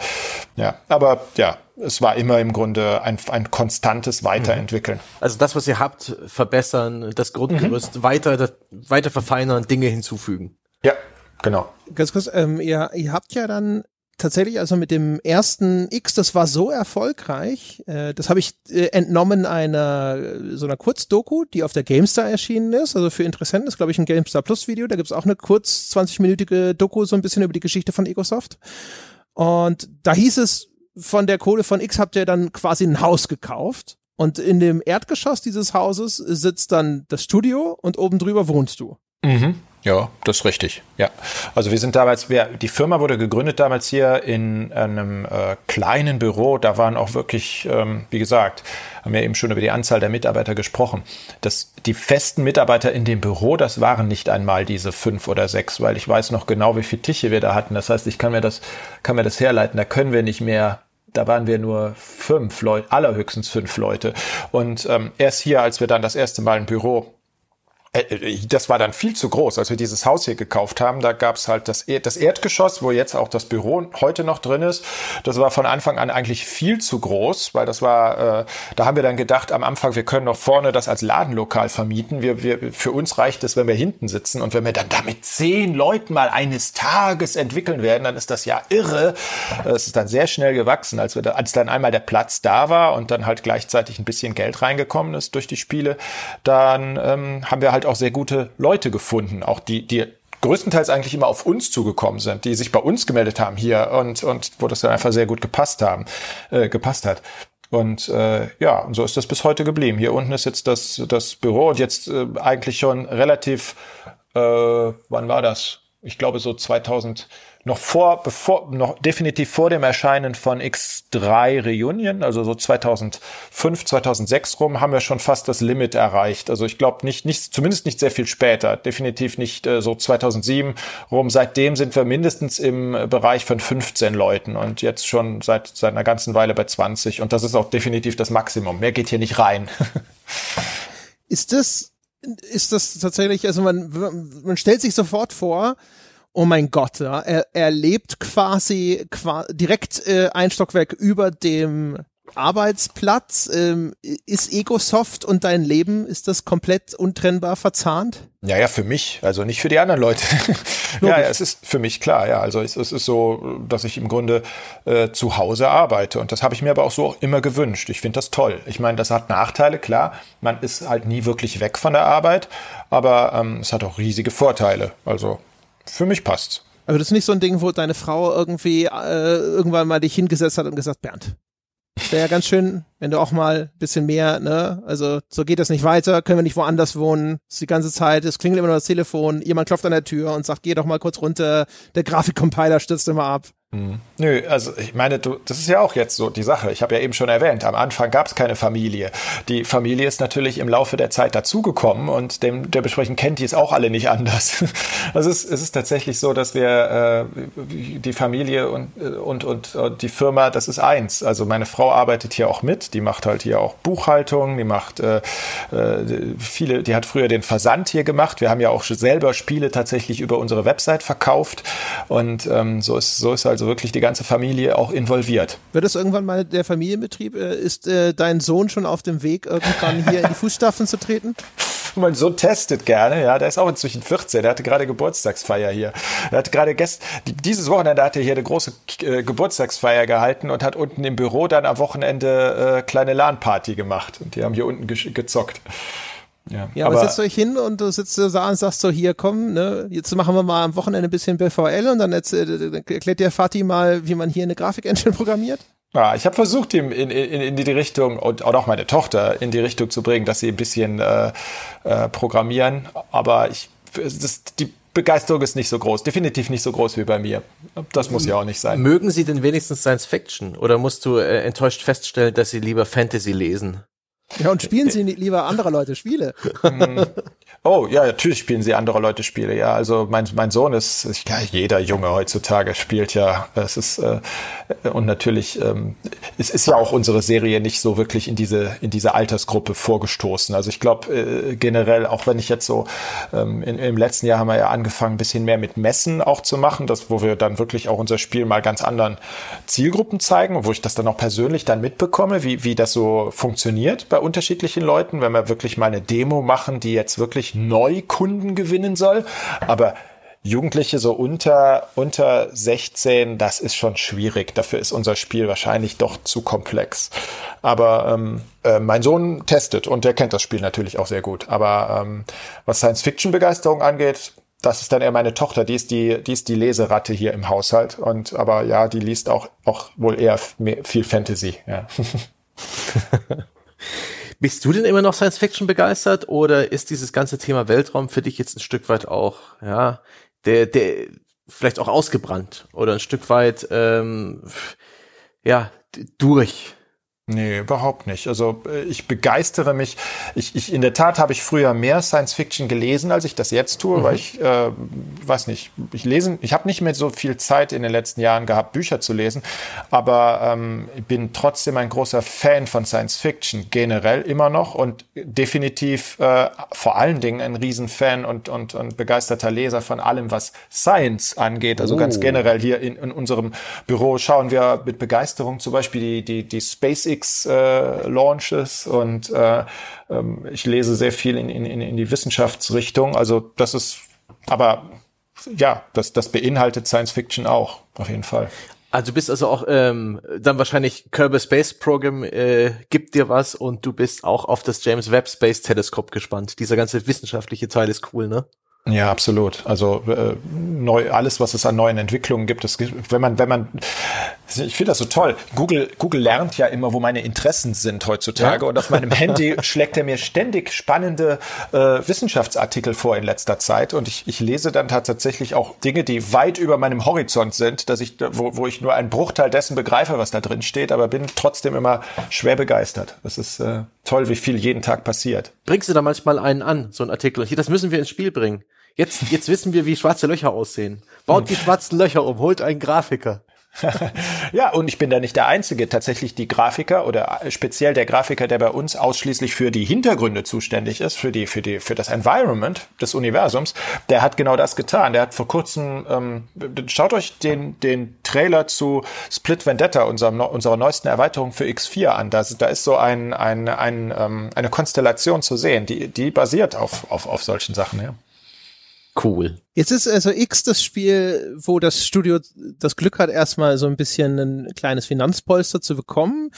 ja, aber ja, es war immer im Grunde ein, ein konstantes Weiterentwickeln. Also das, was ihr habt, verbessern, das Grundgerüst mhm. weiter, weiter verfeinern, Dinge hinzufügen. Ja, genau. Ganz kurz, ähm, ihr, ihr habt ja dann tatsächlich also mit dem ersten X, das war so erfolgreich, äh, das habe ich äh, entnommen einer so einer Kurzdoku, die auf der GameStar erschienen ist. Also für Interessenten ist, glaube ich, ein GameStar Plus Video. Da gibt's auch eine kurz 20-minütige Doku, so ein bisschen über die Geschichte von Ecosoft. Und da hieß es, von der Kohle von X habt ihr dann quasi ein Haus gekauft. Und in dem Erdgeschoss dieses Hauses sitzt dann das Studio und oben drüber wohnst du. Mhm. Ja, das ist richtig. Ja, also wir sind damals, wir, die Firma wurde gegründet damals hier in einem äh, kleinen Büro. Da waren auch wirklich, ähm, wie gesagt, haben wir eben schon über die Anzahl der Mitarbeiter gesprochen. Das, die festen Mitarbeiter in dem Büro, das waren nicht einmal diese fünf oder sechs, weil ich weiß noch genau, wie viele Tische wir da hatten. Das heißt, ich kann mir das, kann mir das herleiten. Da können wir nicht mehr da waren wir nur fünf Leute, allerhöchstens fünf Leute. Und ähm, erst hier, als wir dann das erste Mal ein Büro äh, äh, das war dann viel zu groß. Als wir dieses Haus hier gekauft haben, da gab es halt das, Erd das Erdgeschoss, wo jetzt auch das Büro heute noch drin ist. Das war von Anfang an eigentlich viel zu groß, weil das war, äh, da haben wir dann gedacht, am Anfang, wir können noch vorne das als Ladenlokal vermieten. Wir, wir, für uns reicht es, wenn wir hinten sitzen und wenn wir dann damit zehn Leuten mal eines Tages entwickeln werden, dann ist das ja irre. Es ist dann sehr schnell gewachsen, als wir da, als dann einmal der Platz da war und dann halt gleichzeitig ein bisschen Geld reingekommen ist durch die Spiele, dann ähm, haben wir halt halt auch sehr gute Leute gefunden, auch die, die größtenteils eigentlich immer auf uns zugekommen sind, die sich bei uns gemeldet haben hier und, und wo das dann einfach sehr gut gepasst haben, äh, gepasst hat. Und äh, ja, und so ist das bis heute geblieben. Hier unten ist jetzt das, das Büro und jetzt äh, eigentlich schon relativ, äh, wann war das? Ich glaube so 2000 noch vor, bevor, noch definitiv vor dem Erscheinen von X3 Reunion, also so 2005, 2006 rum, haben wir schon fast das Limit erreicht. Also ich glaube nicht, nicht, zumindest nicht sehr viel später, definitiv nicht äh, so 2007 rum. Seitdem sind wir mindestens im Bereich von 15 Leuten und jetzt schon seit, seit einer ganzen Weile bei 20 und das ist auch definitiv das Maximum. Mehr geht hier nicht rein. ist das, ist das tatsächlich, also man, man stellt sich sofort vor, oh mein Gott, ja, er, er lebt quasi, quasi direkt äh, ein Stockwerk über dem Arbeitsplatz. Ähm, ist Egosoft und dein Leben, ist das komplett untrennbar verzahnt? Ja, ja, für mich, also nicht für die anderen Leute. ja, ja, es ist für mich klar, ja. Also es, es ist so, dass ich im Grunde äh, zu Hause arbeite. Und das habe ich mir aber auch so immer gewünscht. Ich finde das toll. Ich meine, das hat Nachteile, klar. Man ist halt nie wirklich weg von der Arbeit, aber ähm, es hat auch riesige Vorteile. Also für mich passt's. Aber das ist nicht so ein Ding, wo deine Frau irgendwie äh, irgendwann mal dich hingesetzt hat und gesagt, Bernd, wäre ja ganz schön, wenn du auch mal ein bisschen mehr, ne, also so geht das nicht weiter, können wir nicht woanders wohnen, ist die ganze Zeit, es klingelt immer nur das Telefon, jemand klopft an der Tür und sagt, geh doch mal kurz runter, der Grafikcompiler stürzt immer ab. Nö, also ich meine, du, das ist ja auch jetzt so die Sache. Ich habe ja eben schon erwähnt, am Anfang gab es keine Familie. Die Familie ist natürlich im Laufe der Zeit dazugekommen und dem, der besprechen kennt die es auch alle nicht anders. Also es ist, es ist tatsächlich so, dass wir äh, die Familie und, und, und, und die Firma, das ist eins. Also meine Frau arbeitet hier auch mit, die macht halt hier auch Buchhaltung, die macht äh, äh viele, die hat früher den Versand hier gemacht. Wir haben ja auch selber Spiele tatsächlich über unsere Website verkauft und ähm, so ist so ist also Also wirklich die ganze Familie auch involviert. Wird es irgendwann mal der Familienbetrieb? Äh, ist äh, dein Sohn schon auf dem Weg, irgendwann hier in die Fußstapfen zu treten? mein Sohn testet gerne, ja, der ist auch inzwischen 14, der hatte gerade Geburtstagsfeier hier. Er hat gerade gest dieses Wochenende hat er hier eine große äh, Geburtstagsfeier gehalten und hat unten im Büro dann am Wochenende äh, kleine LAN-Party gemacht und die haben hier unten ge gezockt. Ja, ja aber, aber setzt euch hin und du sitzt da und sagst so, hier komm, ne, jetzt machen wir mal am Wochenende ein bisschen BVL und dann erklärt der Fatih mal, wie man hier eine Grafik-Engine programmiert? Ja, ich habe versucht, ihm in, in, in die Richtung und auch meine Tochter in die Richtung zu bringen, dass sie ein bisschen äh, äh, programmieren. Aber ich, das, die Begeisterung ist nicht so groß, definitiv nicht so groß wie bei mir. Das muss ja auch nicht sein. Mögen Sie denn wenigstens Science Fiction oder musst du äh, enttäuscht feststellen, dass Sie lieber Fantasy lesen? Ja, und spielen Sie lieber andere Leute Spiele? Oh, ja, natürlich spielen sie andere Leute Spiele, ja. Also mein, mein Sohn ist, ja, jeder Junge heutzutage spielt ja. Es ist, äh, und natürlich, ähm, es ist ja auch unsere Serie nicht so wirklich in diese, in diese Altersgruppe vorgestoßen. Also ich glaube, äh, generell, auch wenn ich jetzt so, ähm, in, im letzten Jahr haben wir ja angefangen, ein bisschen mehr mit Messen auch zu machen, das, wo wir dann wirklich auch unser Spiel mal ganz anderen Zielgruppen zeigen, wo ich das dann auch persönlich dann mitbekomme, wie, wie das so funktioniert bei unterschiedlichen Leuten, wenn wir wirklich mal eine Demo machen, die jetzt wirklich Neukunden gewinnen soll. Aber Jugendliche so unter, unter 16, das ist schon schwierig. Dafür ist unser Spiel wahrscheinlich doch zu komplex. Aber ähm, äh, mein Sohn testet und der kennt das Spiel natürlich auch sehr gut. Aber ähm, was Science-Fiction-Begeisterung angeht, das ist dann eher meine Tochter, die ist die, die ist die Leseratte hier im Haushalt. Und aber ja, die liest auch, auch wohl eher viel Fantasy. Ja. Bist du denn immer noch Science Fiction begeistert oder ist dieses ganze Thema Weltraum für dich jetzt ein Stück weit auch, ja, der, der vielleicht auch ausgebrannt oder ein Stück weit, ähm, ja, durch? Nee, überhaupt nicht. Also äh, ich begeistere mich. Ich, ich in der Tat habe ich früher mehr Science Fiction gelesen, als ich das jetzt tue, mhm. weil ich äh, weiß nicht, ich lesen, ich habe nicht mehr so viel Zeit in den letzten Jahren gehabt, Bücher zu lesen, aber ähm, ich bin trotzdem ein großer Fan von Science Fiction generell immer noch und definitiv äh, vor allen Dingen ein Riesenfan und und und begeisterter Leser von allem, was Science angeht. Also oh. ganz generell hier in, in unserem Büro schauen wir mit Begeisterung zum Beispiel die die die SpaceX SpaceX-Launches äh, und äh, ähm, ich lese sehr viel in, in, in die Wissenschaftsrichtung. Also das ist, aber ja, das, das beinhaltet Science Fiction auch, auf jeden Fall. Also du bist also auch ähm, dann wahrscheinlich Kerbal Space Program äh, gibt dir was und du bist auch auf das James Webb Space Teleskop gespannt. Dieser ganze wissenschaftliche Teil ist cool, ne? Ja, absolut. Also äh, neu, alles, was es an neuen Entwicklungen gibt, es, wenn man, wenn man, ich finde das so toll. Google, Google lernt ja immer, wo meine Interessen sind heutzutage. Ja? Und auf meinem Handy schlägt er mir ständig spannende äh, Wissenschaftsartikel vor in letzter Zeit. Und ich, ich lese dann tatsächlich auch Dinge, die weit über meinem Horizont sind, dass ich, wo, wo ich nur einen Bruchteil dessen begreife, was da drin steht, aber bin trotzdem immer schwer begeistert. Das ist äh, toll, wie viel jeden Tag passiert. Bringst du da manchmal einen an, so ein Artikel? Hier, das müssen wir ins Spiel bringen. Jetzt, jetzt wissen wir, wie schwarze Löcher aussehen. Baut die schwarzen Löcher um, holt einen Grafiker. ja, und ich bin da nicht der Einzige. Tatsächlich die Grafiker oder speziell der Grafiker, der bei uns ausschließlich für die Hintergründe zuständig ist, für die, für die, für das Environment des Universums, der hat genau das getan. Der hat vor kurzem, ähm, schaut euch den, den Trailer zu Split Vendetta, unserem, unserer neuesten Erweiterung für X4 an. Da, da ist so ein, ein, ein, ähm, eine Konstellation zu sehen, die, die basiert auf, auf, auf solchen Sachen, ja. Cool. Jetzt ist also X das Spiel, wo das Studio das Glück hat, erstmal so ein bisschen ein kleines Finanzpolster zu bekommen.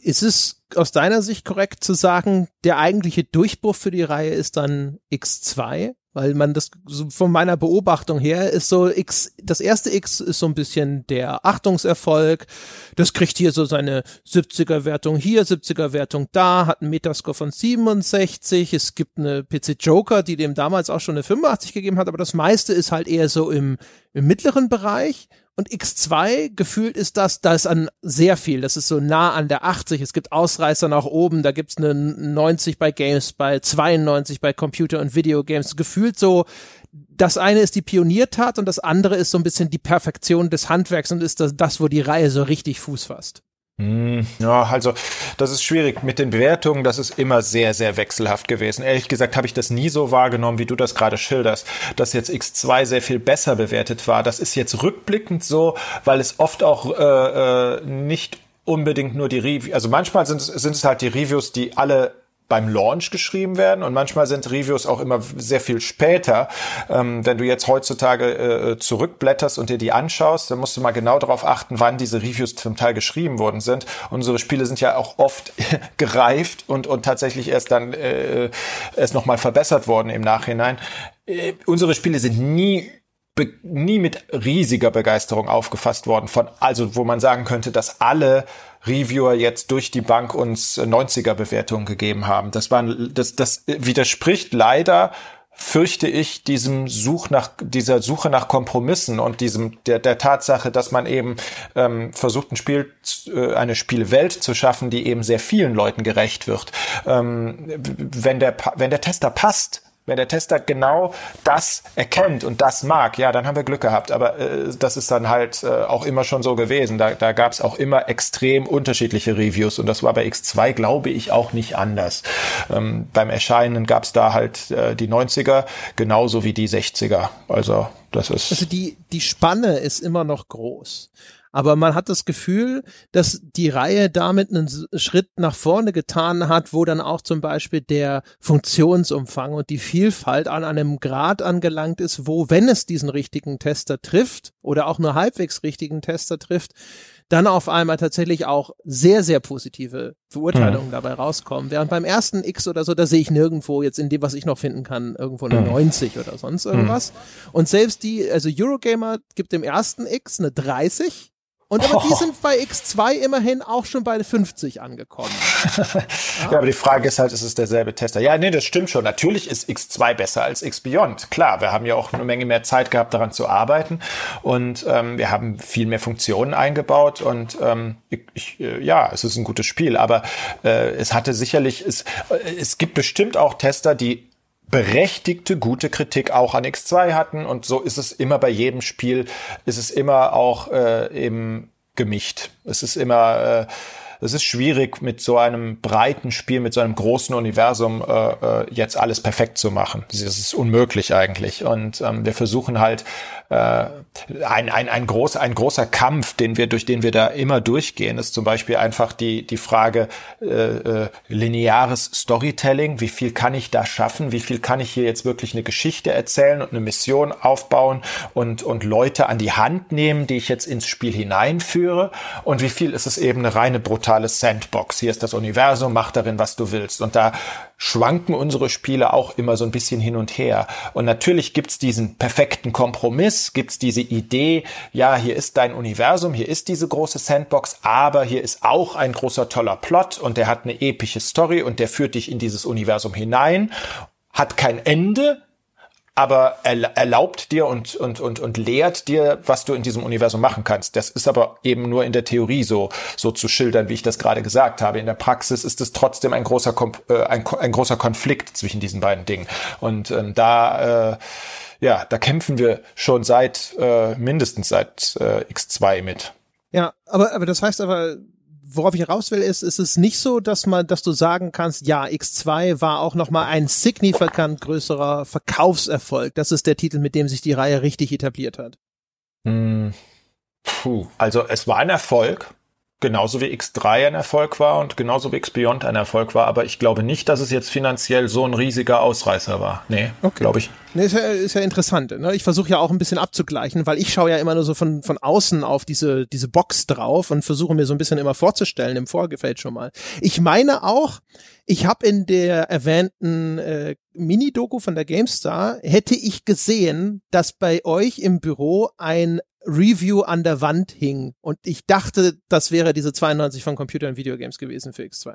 Ist es aus deiner Sicht korrekt zu sagen, der eigentliche Durchbruch für die Reihe ist dann X2? Weil man das so von meiner Beobachtung her ist so X, das erste X ist so ein bisschen der Achtungserfolg. Das kriegt hier so seine 70er Wertung hier, 70er Wertung da, hat einen Metascore von 67. Es gibt eine PC Joker, die dem damals auch schon eine 85 gegeben hat, aber das meiste ist halt eher so im, im mittleren Bereich. Und X2 gefühlt ist das, da ist an sehr viel. Das ist so nah an der 80. Es gibt Ausreißer nach oben. Da gibt's eine 90 bei Games, bei 92 bei Computer und Videogames. Gefühlt so, das eine ist die Pioniertat und das andere ist so ein bisschen die Perfektion des Handwerks und ist das, das wo die Reihe so richtig Fuß fasst. Hm, ja, also das ist schwierig mit den Bewertungen. Das ist immer sehr, sehr wechselhaft gewesen. Ehrlich gesagt habe ich das nie so wahrgenommen, wie du das gerade schilderst, dass jetzt X2 sehr viel besser bewertet war. Das ist jetzt rückblickend so, weil es oft auch äh, äh nicht unbedingt nur die Reviews, also manchmal sind, sind es halt die Reviews, die alle beim Launch geschrieben werden und manchmal sind Reviews auch immer sehr viel später. Ähm, wenn du jetzt heutzutage äh, zurückblätterst und dir die anschaust, dann musst du mal genau darauf achten, wann diese Reviews zum Teil geschrieben worden sind. Unsere Spiele sind ja auch oft gereift und, und tatsächlich erst dann äh, erst nochmal verbessert worden im Nachhinein. Äh, unsere Spiele sind nie nie mit riesiger Begeisterung aufgefasst worden von, also wo man sagen könnte, dass alle Reviewer jetzt durch die Bank uns 90er Bewertungen gegeben haben. Das war, das, das widerspricht leider fürchte ich diesem Such nach dieser Suche nach Kompromissen und diesem der der Tatsache, dass man eben ähm, versucht ein Spiel äh, eine Spielwelt zu schaffen, die eben sehr vielen Leuten gerecht wird. Ähm, wenn der wenn der Tester passt, wenn der Tester genau das erkennt und das mag, ja, dann haben wir Glück gehabt. Aber äh, das ist dann halt äh, auch immer schon so gewesen. Da, da gab es auch immer extrem unterschiedliche Reviews und das war bei X2, glaube ich, auch nicht anders. Ähm, beim Erscheinen gab es da halt äh, die 90er genauso wie die 60er. Also das ist. Also die, die Spanne ist immer noch groß aber man hat das Gefühl, dass die Reihe damit einen Schritt nach vorne getan hat, wo dann auch zum Beispiel der Funktionsumfang und die Vielfalt an einem Grad angelangt ist, wo, wenn es diesen richtigen Tester trifft oder auch nur halbwegs richtigen Tester trifft, dann auf einmal tatsächlich auch sehr, sehr positive Beurteilungen mhm. dabei rauskommen. Während beim ersten X oder so, da sehe ich nirgendwo jetzt in dem, was ich noch finden kann, irgendwo eine mhm. 90 oder sonst irgendwas. Mhm. Und selbst die, also Eurogamer gibt dem ersten X eine 30 und aber oh. die sind bei X2 immerhin auch schon bei 50 angekommen. ja. ja, aber die Frage ist halt, ist es derselbe Tester? Ja, nee, das stimmt schon. Natürlich ist X2 besser als X Beyond. Klar, wir haben ja auch eine Menge mehr Zeit gehabt, daran zu arbeiten. Und ähm, wir haben viel mehr Funktionen eingebaut. Und ähm, ich, äh, ja, es ist ein gutes Spiel. Aber äh, es hatte sicherlich, es, äh, es gibt bestimmt auch Tester, die berechtigte gute Kritik auch an X2 hatten und so ist es immer bei jedem Spiel, ist es immer auch äh, eben gemischt. Es ist immer äh, es ist schwierig mit so einem breiten Spiel, mit so einem großen Universum äh, äh jetzt alles perfekt zu machen. Das ist unmöglich eigentlich. Und ähm, wir versuchen halt ein, ein, ein, groß, ein großer Kampf, den wir, durch den wir da immer durchgehen, ist zum Beispiel einfach die, die Frage äh, äh, lineares Storytelling. Wie viel kann ich da schaffen? Wie viel kann ich hier jetzt wirklich eine Geschichte erzählen und eine Mission aufbauen und, und Leute an die Hand nehmen, die ich jetzt ins Spiel hineinführe? Und wie viel ist es eben eine reine brutale Sandbox? Hier ist das Universum, mach darin, was du willst. Und da schwanken unsere Spiele auch immer so ein bisschen hin und her. Und natürlich gibt's diesen perfekten Kompromiss, gibt's diese Idee, ja, hier ist dein Universum, hier ist diese große Sandbox, aber hier ist auch ein großer toller Plot und der hat eine epische Story und der führt dich in dieses Universum hinein, hat kein Ende, aber erlaubt dir und, und, und, und lehrt dir, was du in diesem Universum machen kannst. Das ist aber eben nur in der Theorie so, so zu schildern, wie ich das gerade gesagt habe. In der Praxis ist es trotzdem ein großer, äh, ein, ein großer Konflikt zwischen diesen beiden Dingen. Und ähm, da, äh, ja, da kämpfen wir schon seit, äh, mindestens seit äh, X2 mit. Ja, aber, aber das heißt aber, worauf ich raus will, ist, ist es nicht so, dass man, dass du sagen kannst, ja, X2 war auch nochmal ein signifikant größerer Verkaufserfolg. Das ist der Titel, mit dem sich die Reihe richtig etabliert hat. Hm. Puh. Also es war ein Erfolg, genauso wie X3 ein Erfolg war und genauso wie X Beyond ein Erfolg war, aber ich glaube nicht, dass es jetzt finanziell so ein riesiger Ausreißer war. Nee, okay. glaube ich. Nee, ist ja, ist ja interessant. Ne? Ich versuche ja auch ein bisschen abzugleichen, weil ich schaue ja immer nur so von, von außen auf diese, diese Box drauf und versuche mir so ein bisschen immer vorzustellen, im Vorgefeld schon mal. Ich meine auch, ich habe in der erwähnten äh, Mini-Doku von der GameStar, hätte ich gesehen, dass bei euch im Büro ein Review an der Wand hing. Und ich dachte, das wäre diese 92 von Computer und Videogames gewesen für X2.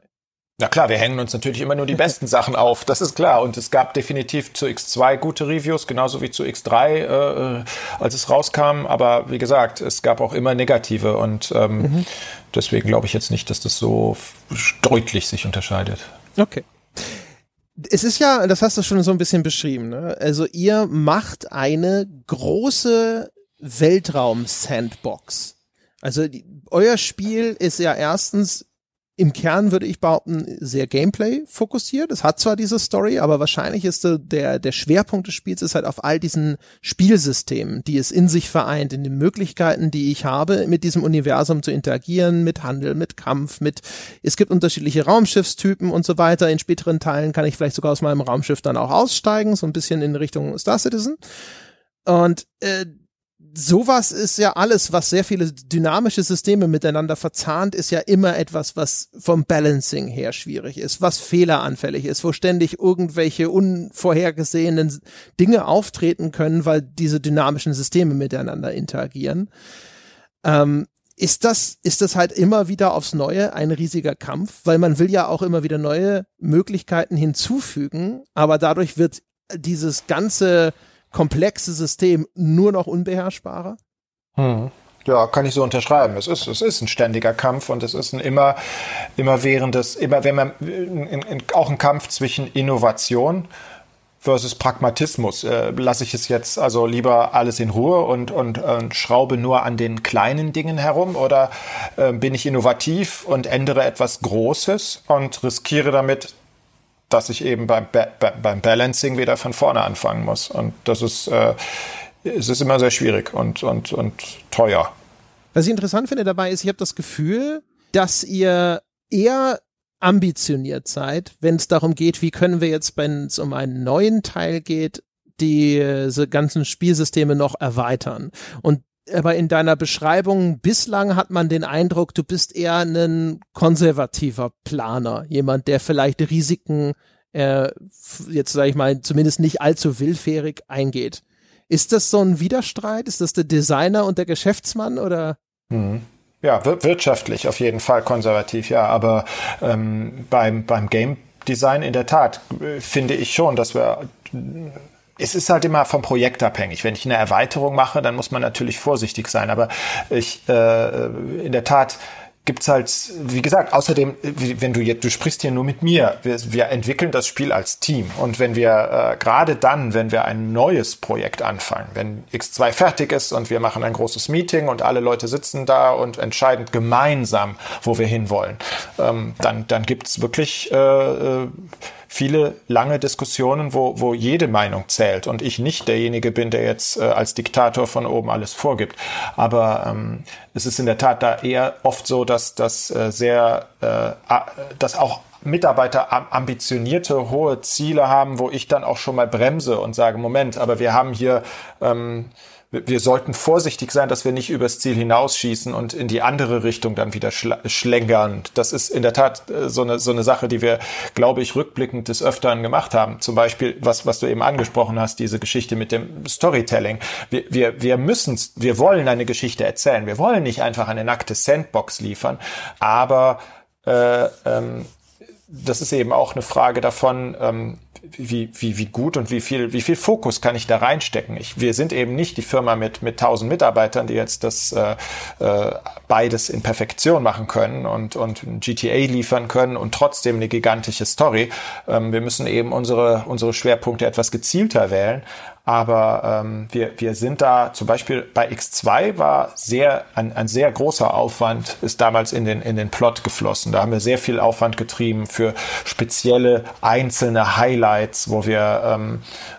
Na klar, wir hängen uns natürlich immer nur die besten Sachen auf, das ist klar. Und es gab definitiv zu X2 gute Reviews, genauso wie zu X3, äh, als es rauskam. Aber wie gesagt, es gab auch immer negative und ähm, mhm. deswegen glaube ich jetzt nicht, dass das so deutlich sich unterscheidet. Okay. Es ist ja, das hast du schon so ein bisschen beschrieben, ne? Also ihr macht eine große Weltraum-Sandbox. Also die, euer Spiel ist ja erstens im Kern würde ich behaupten, sehr Gameplay fokussiert. Es hat zwar diese Story, aber wahrscheinlich ist der, der Schwerpunkt des Spiels ist halt auf all diesen Spielsystemen, die es in sich vereint, in den Möglichkeiten, die ich habe, mit diesem Universum zu interagieren, mit Handel, mit Kampf, mit, es gibt unterschiedliche Raumschiffstypen und so weiter. In späteren Teilen kann ich vielleicht sogar aus meinem Raumschiff dann auch aussteigen, so ein bisschen in Richtung Star Citizen. Und äh, sowas ist ja alles, was sehr viele dynamische Systeme miteinander verzahnt, ist ja immer etwas, was vom Balancing her schwierig ist, was fehleranfällig ist, wo ständig irgendwelche unvorhergesehenen Dinge auftreten können, weil diese dynamischen Systeme miteinander interagieren. Ähm, ist das, ist das halt immer wieder aufs Neue ein riesiger Kampf, weil man will ja auch immer wieder neue Möglichkeiten hinzufügen, aber dadurch wird dieses ganze komplexe System nur noch unbeherrschbarer? Hm. Ja, kann ich so unterschreiben. Es ist, es ist ein ständiger Kampf und es ist ein immer, immer währendes, immer, wenn man, in, in, auch ein Kampf zwischen Innovation versus Pragmatismus. Äh, lasse ich es jetzt also lieber alles in Ruhe und, und, und schraube nur an den kleinen Dingen herum oder äh, bin ich innovativ und ändere etwas Großes und riskiere damit dass ich eben beim, ba beim Balancing wieder von vorne anfangen muss. Und das ist, äh, es ist immer sehr schwierig und, und, und teuer. Was ich interessant finde dabei ist, ich habe das Gefühl, dass ihr eher ambitioniert seid, wenn es darum geht, wie können wir jetzt, wenn es um einen neuen Teil geht, diese ganzen Spielsysteme noch erweitern. Und aber in deiner Beschreibung bislang hat man den Eindruck, du bist eher ein konservativer Planer, jemand, der vielleicht Risiken äh, jetzt sage ich mal zumindest nicht allzu willfährig eingeht. Ist das so ein Widerstreit? Ist das der Designer und der Geschäftsmann oder? Mhm. Ja, wirtschaftlich auf jeden Fall konservativ, ja, aber ähm, beim, beim Game Design in der Tat äh, finde ich schon, dass wir es ist halt immer vom Projekt abhängig. Wenn ich eine Erweiterung mache, dann muss man natürlich vorsichtig sein. Aber ich äh, in der Tat gibt's halt, wie gesagt, außerdem, wenn du jetzt, du sprichst hier nur mit mir, wir, wir entwickeln das Spiel als Team. Und wenn wir, äh, gerade dann, wenn wir ein neues Projekt anfangen, wenn X2 fertig ist und wir machen ein großes Meeting und alle Leute sitzen da und entscheiden gemeinsam, wo wir hinwollen, ähm, dann, dann gibt's wirklich äh, äh viele lange Diskussionen, wo, wo jede Meinung zählt und ich nicht derjenige bin, der jetzt äh, als Diktator von oben alles vorgibt. Aber ähm, es ist in der Tat da eher oft so, dass das äh, sehr, äh, dass auch Mitarbeiter ambitionierte, hohe Ziele haben, wo ich dann auch schon mal bremse und sage, Moment, aber wir haben hier ähm, wir sollten vorsichtig sein, dass wir nicht übers Ziel hinausschießen und in die andere Richtung dann wieder schlängern. Das ist in der Tat äh, so eine, so eine Sache, die wir, glaube ich, rückblickend des Öfteren gemacht haben. Zum Beispiel, was, was du eben angesprochen hast, diese Geschichte mit dem Storytelling. Wir, wir, wir müssen, wir wollen eine Geschichte erzählen. Wir wollen nicht einfach eine nackte Sandbox liefern, aber äh, ähm, das ist eben auch eine Frage davon, ähm, wie, wie, wie gut und wie viel, wie viel Fokus kann ich da reinstecken? Ich, wir sind eben nicht die Firma mit, mit tausend Mitarbeitern, die jetzt das äh, äh, beides in Perfektion machen können und, und GTA liefern können und trotzdem eine gigantische Story. Ähm, wir müssen eben unsere, unsere Schwerpunkte etwas gezielter wählen. Aber ähm, wir, wir sind da, zum Beispiel bei X2 war sehr, ein, ein sehr großer Aufwand, ist damals in den, in den Plot geflossen. Da haben wir sehr viel Aufwand getrieben für spezielle einzelne Highlights, wo wir ähm, äh,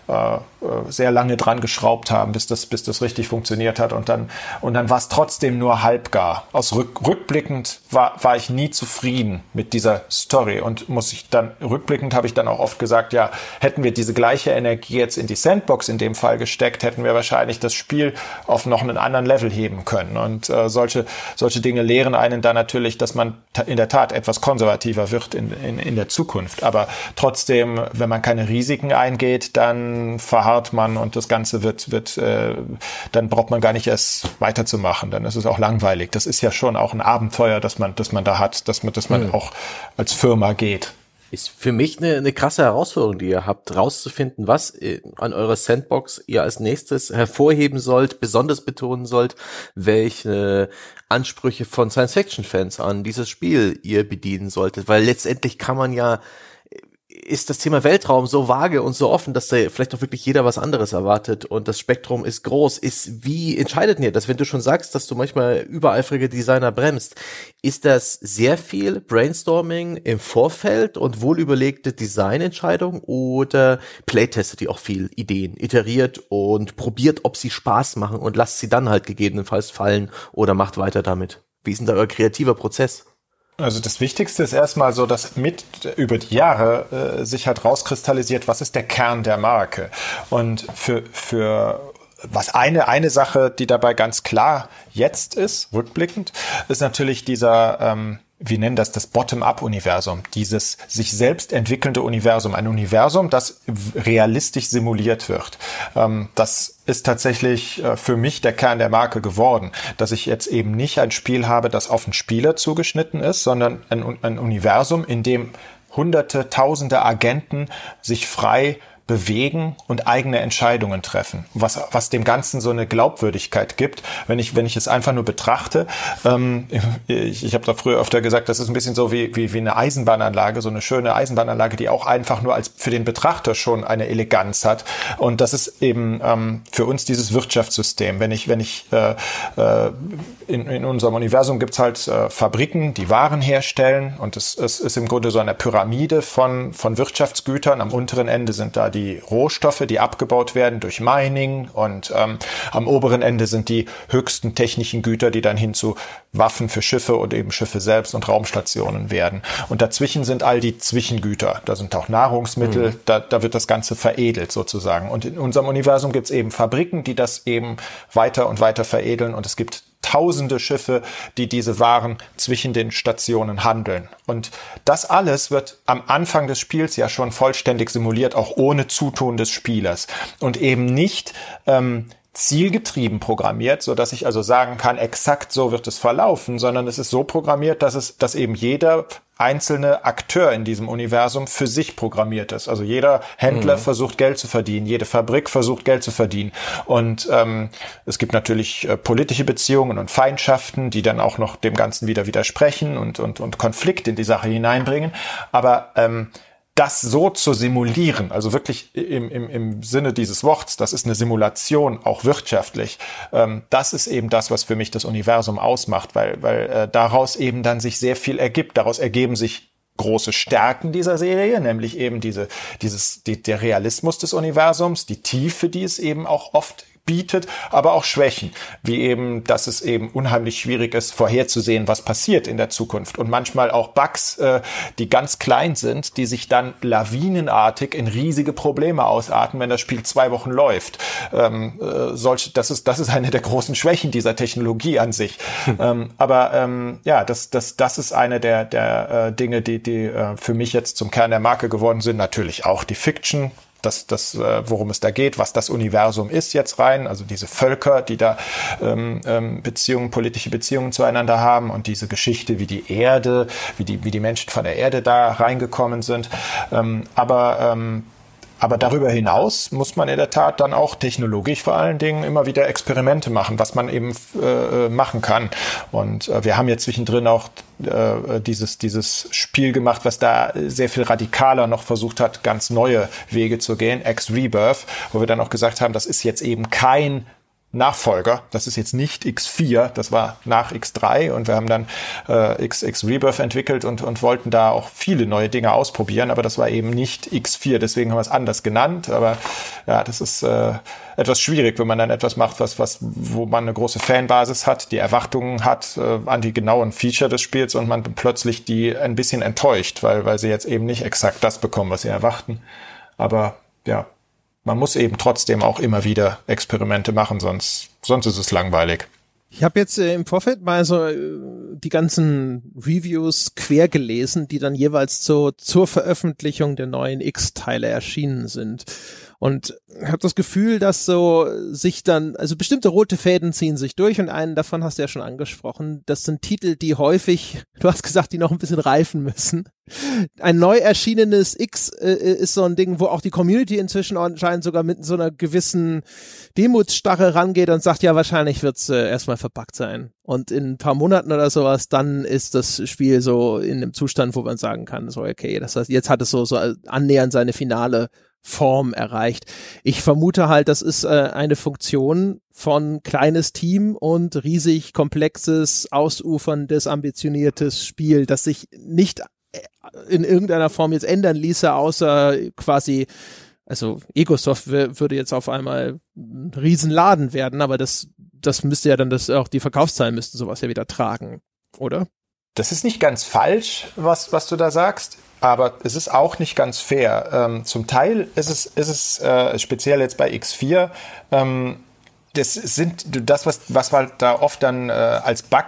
sehr lange dran geschraubt haben, bis das, bis das richtig funktioniert hat. Und dann, und dann war es trotzdem nur halbgar. Aus rück, rückblickend war, war ich nie zufrieden mit dieser Story. Und muss ich dann, rückblickend habe ich dann auch oft gesagt, ja, hätten wir diese gleiche Energie jetzt in die Sandbox in dem Fall gesteckt, hätten wir wahrscheinlich das Spiel auf noch einen anderen Level heben können. Und äh, solche, solche Dinge lehren einen dann natürlich, dass man in der Tat etwas konservativer wird in, in, in der Zukunft. Aber trotzdem, wenn man keine Risiken eingeht, dann verharrt man und das Ganze wird, wird, äh, dann braucht man gar nicht erst weiterzumachen. Dann ist es auch langweilig. Das ist ja schon auch ein Abenteuer, das man, das man da hat, dass man, dass man mhm. auch als Firma geht. Ist für mich eine, eine krasse Herausforderung, die ihr habt, rauszufinden, was an eurer Sandbox ihr als nächstes hervorheben sollt, besonders betonen sollt, welche Ansprüche von Science-Fiction-Fans an dieses Spiel ihr bedienen solltet, weil letztendlich kann man ja ist das Thema Weltraum so vage und so offen, dass da vielleicht auch wirklich jeder was anderes erwartet und das Spektrum ist groß. Ist, wie entscheidet ihr das, wenn du schon sagst, dass du manchmal übereifrige Designer bremst? Ist das sehr viel Brainstorming im Vorfeld und wohlüberlegte Designentscheidung oder playtestet ihr auch viel Ideen, iteriert und probiert, ob sie Spaß machen und lasst sie dann halt gegebenenfalls fallen oder macht weiter damit? Wie ist denn da euer kreativer Prozess? Also das Wichtigste ist erstmal so, dass mit über die Jahre äh, sich halt rauskristallisiert, was ist der Kern der Marke. Und für, für was eine, eine Sache, die dabei ganz klar jetzt ist, rückblickend, ist natürlich dieser, ähm, wir nennen das das Bottom-up-Universum, dieses sich selbst entwickelnde Universum, ein Universum, das realistisch simuliert wird. Ähm, das ist tatsächlich äh, für mich der Kern der Marke geworden, dass ich jetzt eben nicht ein Spiel habe, das auf den Spieler zugeschnitten ist, sondern ein, ein Universum, in dem hunderte, tausende Agenten sich frei bewegen und eigene Entscheidungen treffen, was, was dem Ganzen so eine Glaubwürdigkeit gibt. Wenn ich, wenn ich es einfach nur betrachte, ähm, ich, ich habe da früher öfter gesagt, das ist ein bisschen so wie, wie, wie eine Eisenbahnanlage, so eine schöne Eisenbahnanlage, die auch einfach nur als für den Betrachter schon eine Eleganz hat. Und das ist eben ähm, für uns dieses Wirtschaftssystem. Wenn ich, wenn ich äh, äh, in, in unserem Universum gibt's halt äh, Fabriken, die Waren herstellen und es, es ist im Grunde so eine Pyramide von, von Wirtschaftsgütern. Am unteren Ende sind da die Rohstoffe, die abgebaut werden durch Mining und ähm, am oberen Ende sind die höchsten technischen Güter, die dann hin zu Waffen für Schiffe und eben Schiffe selbst und Raumstationen werden. Und dazwischen sind all die Zwischengüter. Da sind auch Nahrungsmittel, mhm. da, da wird das Ganze veredelt sozusagen. Und in unserem Universum gibt es eben Fabriken, die das eben weiter und weiter veredeln und es gibt tausende Schiffe, die diese Waren zwischen den Stationen handeln. Und das alles wird am Anfang des Spiels ja schon vollständig simuliert, auch ohne Zutun des Spielers. Und eben nicht ähm, zielgetrieben programmiert, so dass ich also sagen kann, exakt so wird es verlaufen, sondern es ist so programmiert, dass es, dass eben jeder einzelne Akteur in diesem Universum für sich programmiert ist. Also jeder Händler mhm. versucht Geld zu verdienen, jede Fabrik versucht Geld zu verdienen. Und ähm, es gibt natürlich äh, politische Beziehungen und Feindschaften, die dann auch noch dem Ganzen wieder widersprechen und, und, und Konflikt in die Sache hineinbringen. Aber ähm, das so zu simulieren, also wirklich im, im, im Sinne dieses Worts, das ist eine Simulation, auch wirtschaftlich, ähm, das ist eben das, was für mich das Universum ausmacht, weil, weil äh, daraus eben dann sich sehr viel ergibt. Daraus ergeben sich große Stärken dieser Serie, nämlich eben diese, dieses, die, der Realismus des Universums, die Tiefe, die es eben auch oft bietet, aber auch Schwächen, wie eben, dass es eben unheimlich schwierig ist, vorherzusehen, was passiert in der Zukunft und manchmal auch Bugs, äh, die ganz klein sind, die sich dann lawinenartig in riesige Probleme ausarten, wenn das Spiel zwei Wochen läuft. Ähm, äh, solche, das ist das ist eine der großen Schwächen dieser Technologie an sich. Hm. Ähm, aber ähm, ja, das das das ist eine der der äh, Dinge, die die äh, für mich jetzt zum Kern der Marke geworden sind. Natürlich auch die Fiction das, das, äh, worum es da geht, was das Universum ist jetzt rein, also diese Völker, die da ähm, ähm, Beziehungen, politische Beziehungen zueinander haben und diese Geschichte, wie die Erde, wie die, wie die Menschen von der Erde da reingekommen sind. Ähm, aber ähm, aber darüber hinaus muss man in der Tat dann auch technologisch vor allen Dingen immer wieder Experimente machen, was man eben äh, machen kann. Und äh, wir haben jetzt zwischendrin auch äh, dieses, dieses Spiel gemacht, was da sehr viel radikaler noch versucht hat, ganz neue Wege zu gehen, X-Rebirth, wo wir dann auch gesagt haben, das ist jetzt eben kein Nachfolger. Das ist jetzt nicht X4, das war nach X3 und wir haben dann äh, X, X Rebirth entwickelt und, und wollten da auch viele neue Dinge ausprobieren, aber das war eben nicht X4, deswegen haben wir es anders genannt. Aber ja, das ist äh, etwas schwierig, wenn man dann etwas macht, was, was, wo man eine große Fanbasis hat, die Erwartungen hat äh, an die genauen Feature des Spiels und man plötzlich die ein bisschen enttäuscht, weil, weil sie jetzt eben nicht exakt das bekommen, was sie erwarten. Aber ja, man muss eben trotzdem auch immer wieder Experimente machen, sonst, sonst ist es langweilig. Ich habe jetzt äh, im Vorfeld mal so äh, die ganzen Reviews quer gelesen, die dann jeweils so zur Veröffentlichung der neuen X-Teile erschienen sind. Und habe das Gefühl, dass so sich dann, also bestimmte rote Fäden ziehen sich durch und einen davon hast du ja schon angesprochen. Das sind Titel, die häufig, du hast gesagt, die noch ein bisschen reifen müssen. Ein neu erschienenes X äh, ist so ein Ding, wo auch die Community inzwischen anscheinend sogar mit so einer gewissen Demutsstarre rangeht und sagt, ja, wahrscheinlich wird's äh, erstmal verpackt sein. Und in ein paar Monaten oder sowas, dann ist das Spiel so in einem Zustand, wo man sagen kann, so, okay, das heißt, jetzt hat es so, so annähernd seine finale Form erreicht. Ich vermute halt, das ist äh, eine Funktion von kleines Team und riesig komplexes, ausuferndes, ambitioniertes Spiel, das sich nicht äh, in irgendeiner Form jetzt ändern ließe, außer quasi also Egosoft würde jetzt auf einmal ein Riesenladen werden, aber das, das müsste ja dann das auch die Verkaufszahlen müssten sowas ja wieder tragen, oder? Das ist nicht ganz falsch, was, was du da sagst. Aber es ist auch nicht ganz fair. Ähm, zum Teil ist es, ist es äh, speziell jetzt bei X4, ähm, das sind das, was, was halt da oft dann äh, als Bug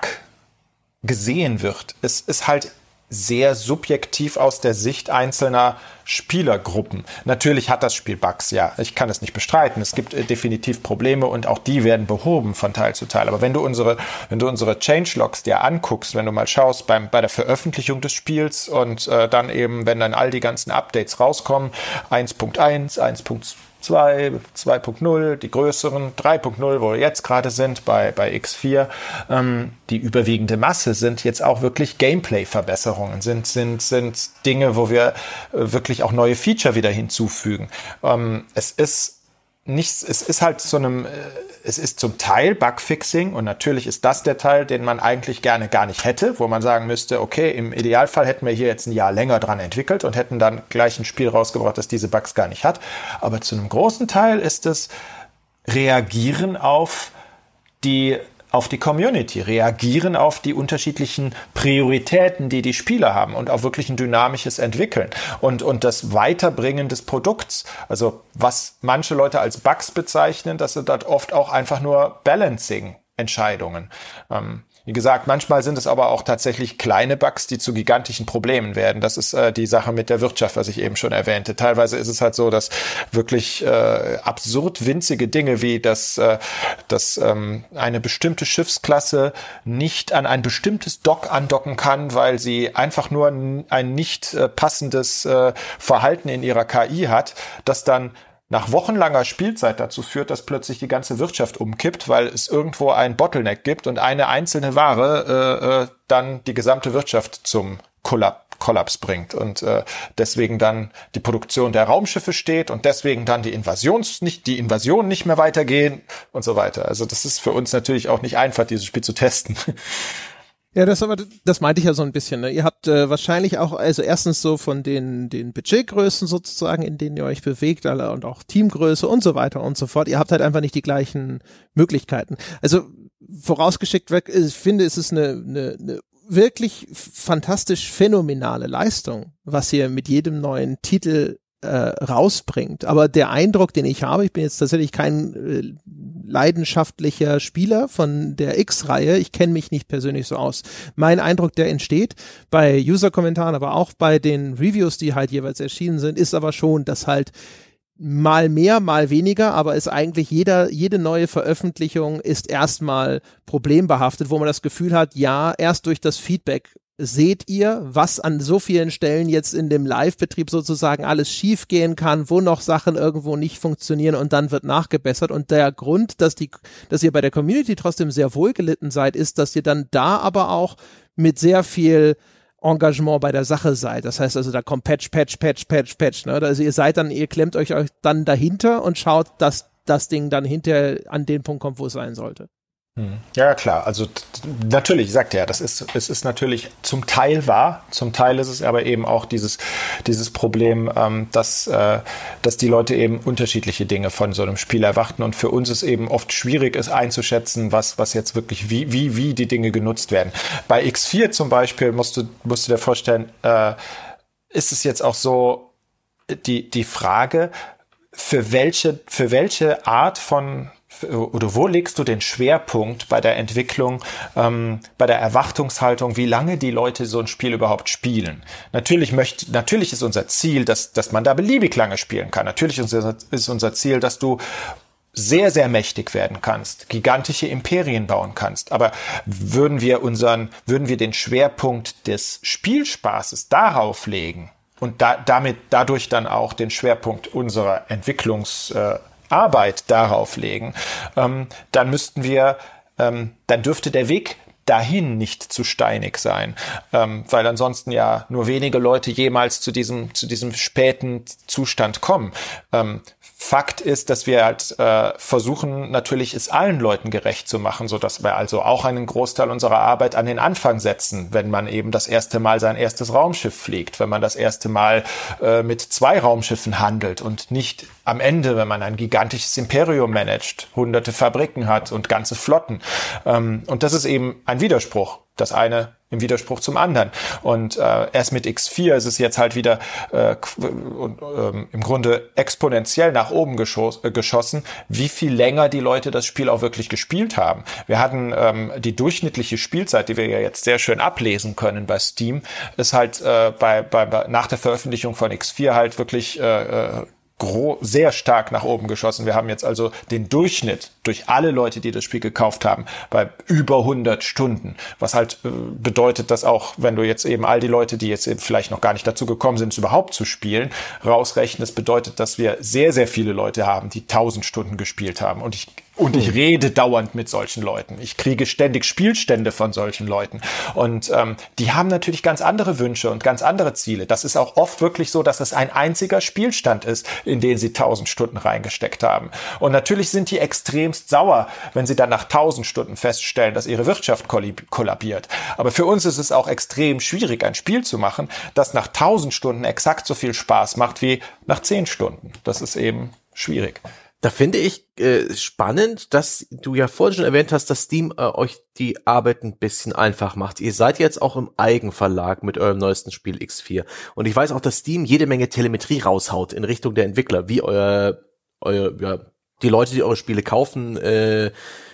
gesehen wird. Es ist halt sehr subjektiv aus der Sicht einzelner Spielergruppen. Natürlich hat das Spiel Bugs, ja. Ich kann es nicht bestreiten. Es gibt äh, definitiv Probleme und auch die werden behoben von Teil zu Teil. Aber wenn du unsere, wenn du unsere Changelogs dir anguckst, wenn du mal schaust beim, bei der Veröffentlichung des Spiels und äh, dann eben, wenn dann all die ganzen Updates rauskommen, 1.1, 1.2, 2, 2.0, die größeren, 3.0, wo wir jetzt gerade sind bei, bei X4, ähm, die überwiegende Masse sind jetzt auch wirklich Gameplay-Verbesserungen, sind, sind, sind Dinge, wo wir äh, wirklich auch neue Feature wieder hinzufügen. Ähm, es ist nichts, es ist halt so einem, äh, es ist zum Teil Bugfixing und natürlich ist das der Teil, den man eigentlich gerne gar nicht hätte, wo man sagen müsste, okay, im Idealfall hätten wir hier jetzt ein Jahr länger dran entwickelt und hätten dann gleich ein Spiel rausgebracht, das diese Bugs gar nicht hat. Aber zu einem großen Teil ist es Reagieren auf die auf die Community, reagieren auf die unterschiedlichen Prioritäten, die die Spieler haben und auch wirklich ein dynamisches Entwickeln und, und das Weiterbringen des Produkts. Also was manche Leute als Bugs bezeichnen, das sind dort oft auch einfach nur Balancing-Entscheidungen. Ähm, wie gesagt, manchmal sind es aber auch tatsächlich kleine Bugs, die zu gigantischen Problemen werden. Das ist äh, die Sache mit der Wirtschaft, was ich eben schon erwähnte. Teilweise ist es halt so, dass wirklich äh, absurd winzige Dinge wie dass, äh, dass ähm, eine bestimmte Schiffsklasse nicht an ein bestimmtes Dock andocken kann, weil sie einfach nur ein nicht äh, passendes äh, Verhalten in ihrer KI hat, das dann nach wochenlanger Spielzeit dazu führt, dass plötzlich die ganze Wirtschaft umkippt, weil es irgendwo ein Bottleneck gibt und eine einzelne Ware äh, äh, dann die gesamte Wirtschaft zum Kollab Kollaps bringt und äh, deswegen dann die Produktion der Raumschiffe steht und deswegen dann die Invasions nicht die Invasion nicht mehr weitergehen und so weiter. Also das ist für uns natürlich auch nicht einfach dieses Spiel zu testen. Ja, das aber, das meinte ich ja so ein bisschen. Ne? Ihr habt äh, wahrscheinlich auch, also erstens so von den den Budgetgrößen sozusagen, in denen ihr euch bewegt, alle und auch Teamgröße und so weiter und so fort. Ihr habt halt einfach nicht die gleichen Möglichkeiten. Also vorausgeschickt weg, ich finde, es ist eine, eine, eine wirklich fantastisch phänomenale Leistung, was ihr mit jedem neuen Titel äh, rausbringt. Aber der Eindruck, den ich habe, ich bin jetzt tatsächlich kein äh, leidenschaftlicher Spieler von der X-Reihe, ich kenne mich nicht persönlich so aus. Mein Eindruck, der entsteht bei User-Kommentaren, aber auch bei den Reviews, die halt jeweils erschienen sind, ist aber schon, dass halt mal mehr, mal weniger, aber ist eigentlich jeder, jede neue Veröffentlichung ist erstmal problembehaftet, wo man das Gefühl hat, ja, erst durch das Feedback seht ihr, was an so vielen Stellen jetzt in dem Live-Betrieb sozusagen alles schiefgehen kann, wo noch Sachen irgendwo nicht funktionieren und dann wird nachgebessert. Und der Grund, dass die, dass ihr bei der Community trotzdem sehr wohl gelitten seid, ist, dass ihr dann da aber auch mit sehr viel Engagement bei der Sache seid. Das heißt also, da kommt Patch, Patch, Patch, Patch, Patch. Ne? Also ihr seid dann, ihr klemmt euch, euch dann dahinter und schaut, dass das Ding dann hinter an den Punkt kommt, wo es sein sollte. Hm. Ja, klar. Also natürlich, sagt er, das ist, es ist natürlich zum Teil wahr, zum Teil ist es aber eben auch dieses, dieses Problem, ähm, dass, äh, dass die Leute eben unterschiedliche Dinge von so einem Spiel erwarten und für uns es eben oft schwierig ist einzuschätzen, was, was jetzt wirklich, wie, wie, wie die Dinge genutzt werden. Bei X4 zum Beispiel musst du, musst du dir vorstellen, äh, ist es jetzt auch so, die, die Frage, für welche, für welche Art von oder wo legst du den Schwerpunkt bei der Entwicklung, ähm, bei der Erwartungshaltung, wie lange die Leute so ein Spiel überhaupt spielen? Natürlich möchte, natürlich ist unser Ziel, dass, dass man da beliebig lange spielen kann. Natürlich ist unser, Ziel, dass du sehr, sehr mächtig werden kannst, gigantische Imperien bauen kannst. Aber würden wir unseren, würden wir den Schwerpunkt des Spielspaßes darauf legen und da, damit dadurch dann auch den Schwerpunkt unserer Entwicklungsarbeit äh, darauf legen, ähm, dann müssten wir, ähm, dann dürfte der Weg dahin nicht zu steinig sein, ähm, weil ansonsten ja nur wenige Leute jemals zu diesem zu diesem späten Zustand kommen. Ähm, Fakt ist, dass wir halt äh, versuchen, natürlich es allen Leuten gerecht zu machen, so dass wir also auch einen Großteil unserer Arbeit an den Anfang setzen, wenn man eben das erste Mal sein erstes Raumschiff fliegt, wenn man das erste Mal äh, mit zwei Raumschiffen handelt und nicht am Ende, wenn man ein gigantisches Imperium managt, hunderte Fabriken hat und ganze Flotten. Ähm, und das ist eben ein Widerspruch. Das eine im Widerspruch zum anderen. Und äh, erst mit X4 ist es jetzt halt wieder äh, und, ähm, im Grunde exponentiell nach oben geschoss, äh, geschossen, wie viel länger die Leute das Spiel auch wirklich gespielt haben. Wir hatten ähm, die durchschnittliche Spielzeit, die wir ja jetzt sehr schön ablesen können bei Steam, ist halt äh, bei, bei, nach der Veröffentlichung von X4 halt wirklich äh, äh sehr stark nach oben geschossen. Wir haben jetzt also den Durchschnitt durch alle Leute, die das Spiel gekauft haben, bei über 100 Stunden. Was halt äh, bedeutet, dass auch, wenn du jetzt eben all die Leute, die jetzt eben vielleicht noch gar nicht dazu gekommen sind, es überhaupt zu spielen, rausrechnest, bedeutet, dass wir sehr, sehr viele Leute haben, die 1000 Stunden gespielt haben. Und ich und ich hm. rede dauernd mit solchen Leuten. Ich kriege ständig Spielstände von solchen Leuten. Und ähm, die haben natürlich ganz andere Wünsche und ganz andere Ziele. Das ist auch oft wirklich so, dass es ein einziger Spielstand ist, in den sie tausend Stunden reingesteckt haben. Und natürlich sind die extremst sauer, wenn sie dann nach tausend Stunden feststellen, dass ihre Wirtschaft kollabiert. Aber für uns ist es auch extrem schwierig, ein Spiel zu machen, das nach tausend Stunden exakt so viel Spaß macht wie nach zehn Stunden. Das ist eben schwierig. Da finde ich äh, spannend, dass du ja vorhin schon erwähnt hast, dass Steam äh, euch die Arbeit ein bisschen einfach macht. Ihr seid jetzt auch im Eigenverlag mit eurem neuesten Spiel X4. Und ich weiß auch, dass Steam jede Menge Telemetrie raushaut in Richtung der Entwickler, wie euer, euer ja, die Leute, die eure Spiele kaufen, äh,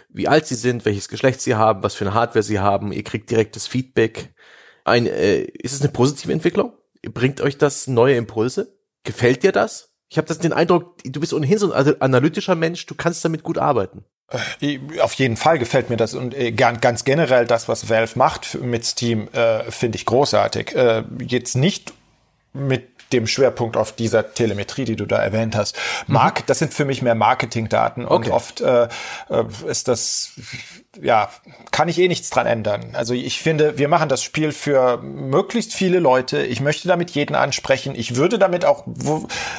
wie alt sie sind, welches Geschlecht sie haben, was für eine Hardware sie haben. Ihr kriegt direktes Feedback. Ein, äh, ist es eine positive Entwicklung? Bringt euch das neue Impulse? Gefällt dir das? Ich habe den Eindruck, du bist ohnehin so ein analytischer Mensch, du kannst damit gut arbeiten. Äh, auf jeden Fall gefällt mir das und äh, ganz generell das, was Valve macht mit Steam, äh, finde ich großartig. Äh, jetzt nicht mit dem Schwerpunkt auf dieser Telemetrie, die du da erwähnt hast. Mark, mhm. das sind für mich mehr Marketingdaten und okay. oft äh, ist das ja, kann ich eh nichts dran ändern. Also ich finde, wir machen das Spiel für möglichst viele Leute. Ich möchte damit jeden ansprechen. Ich würde damit auch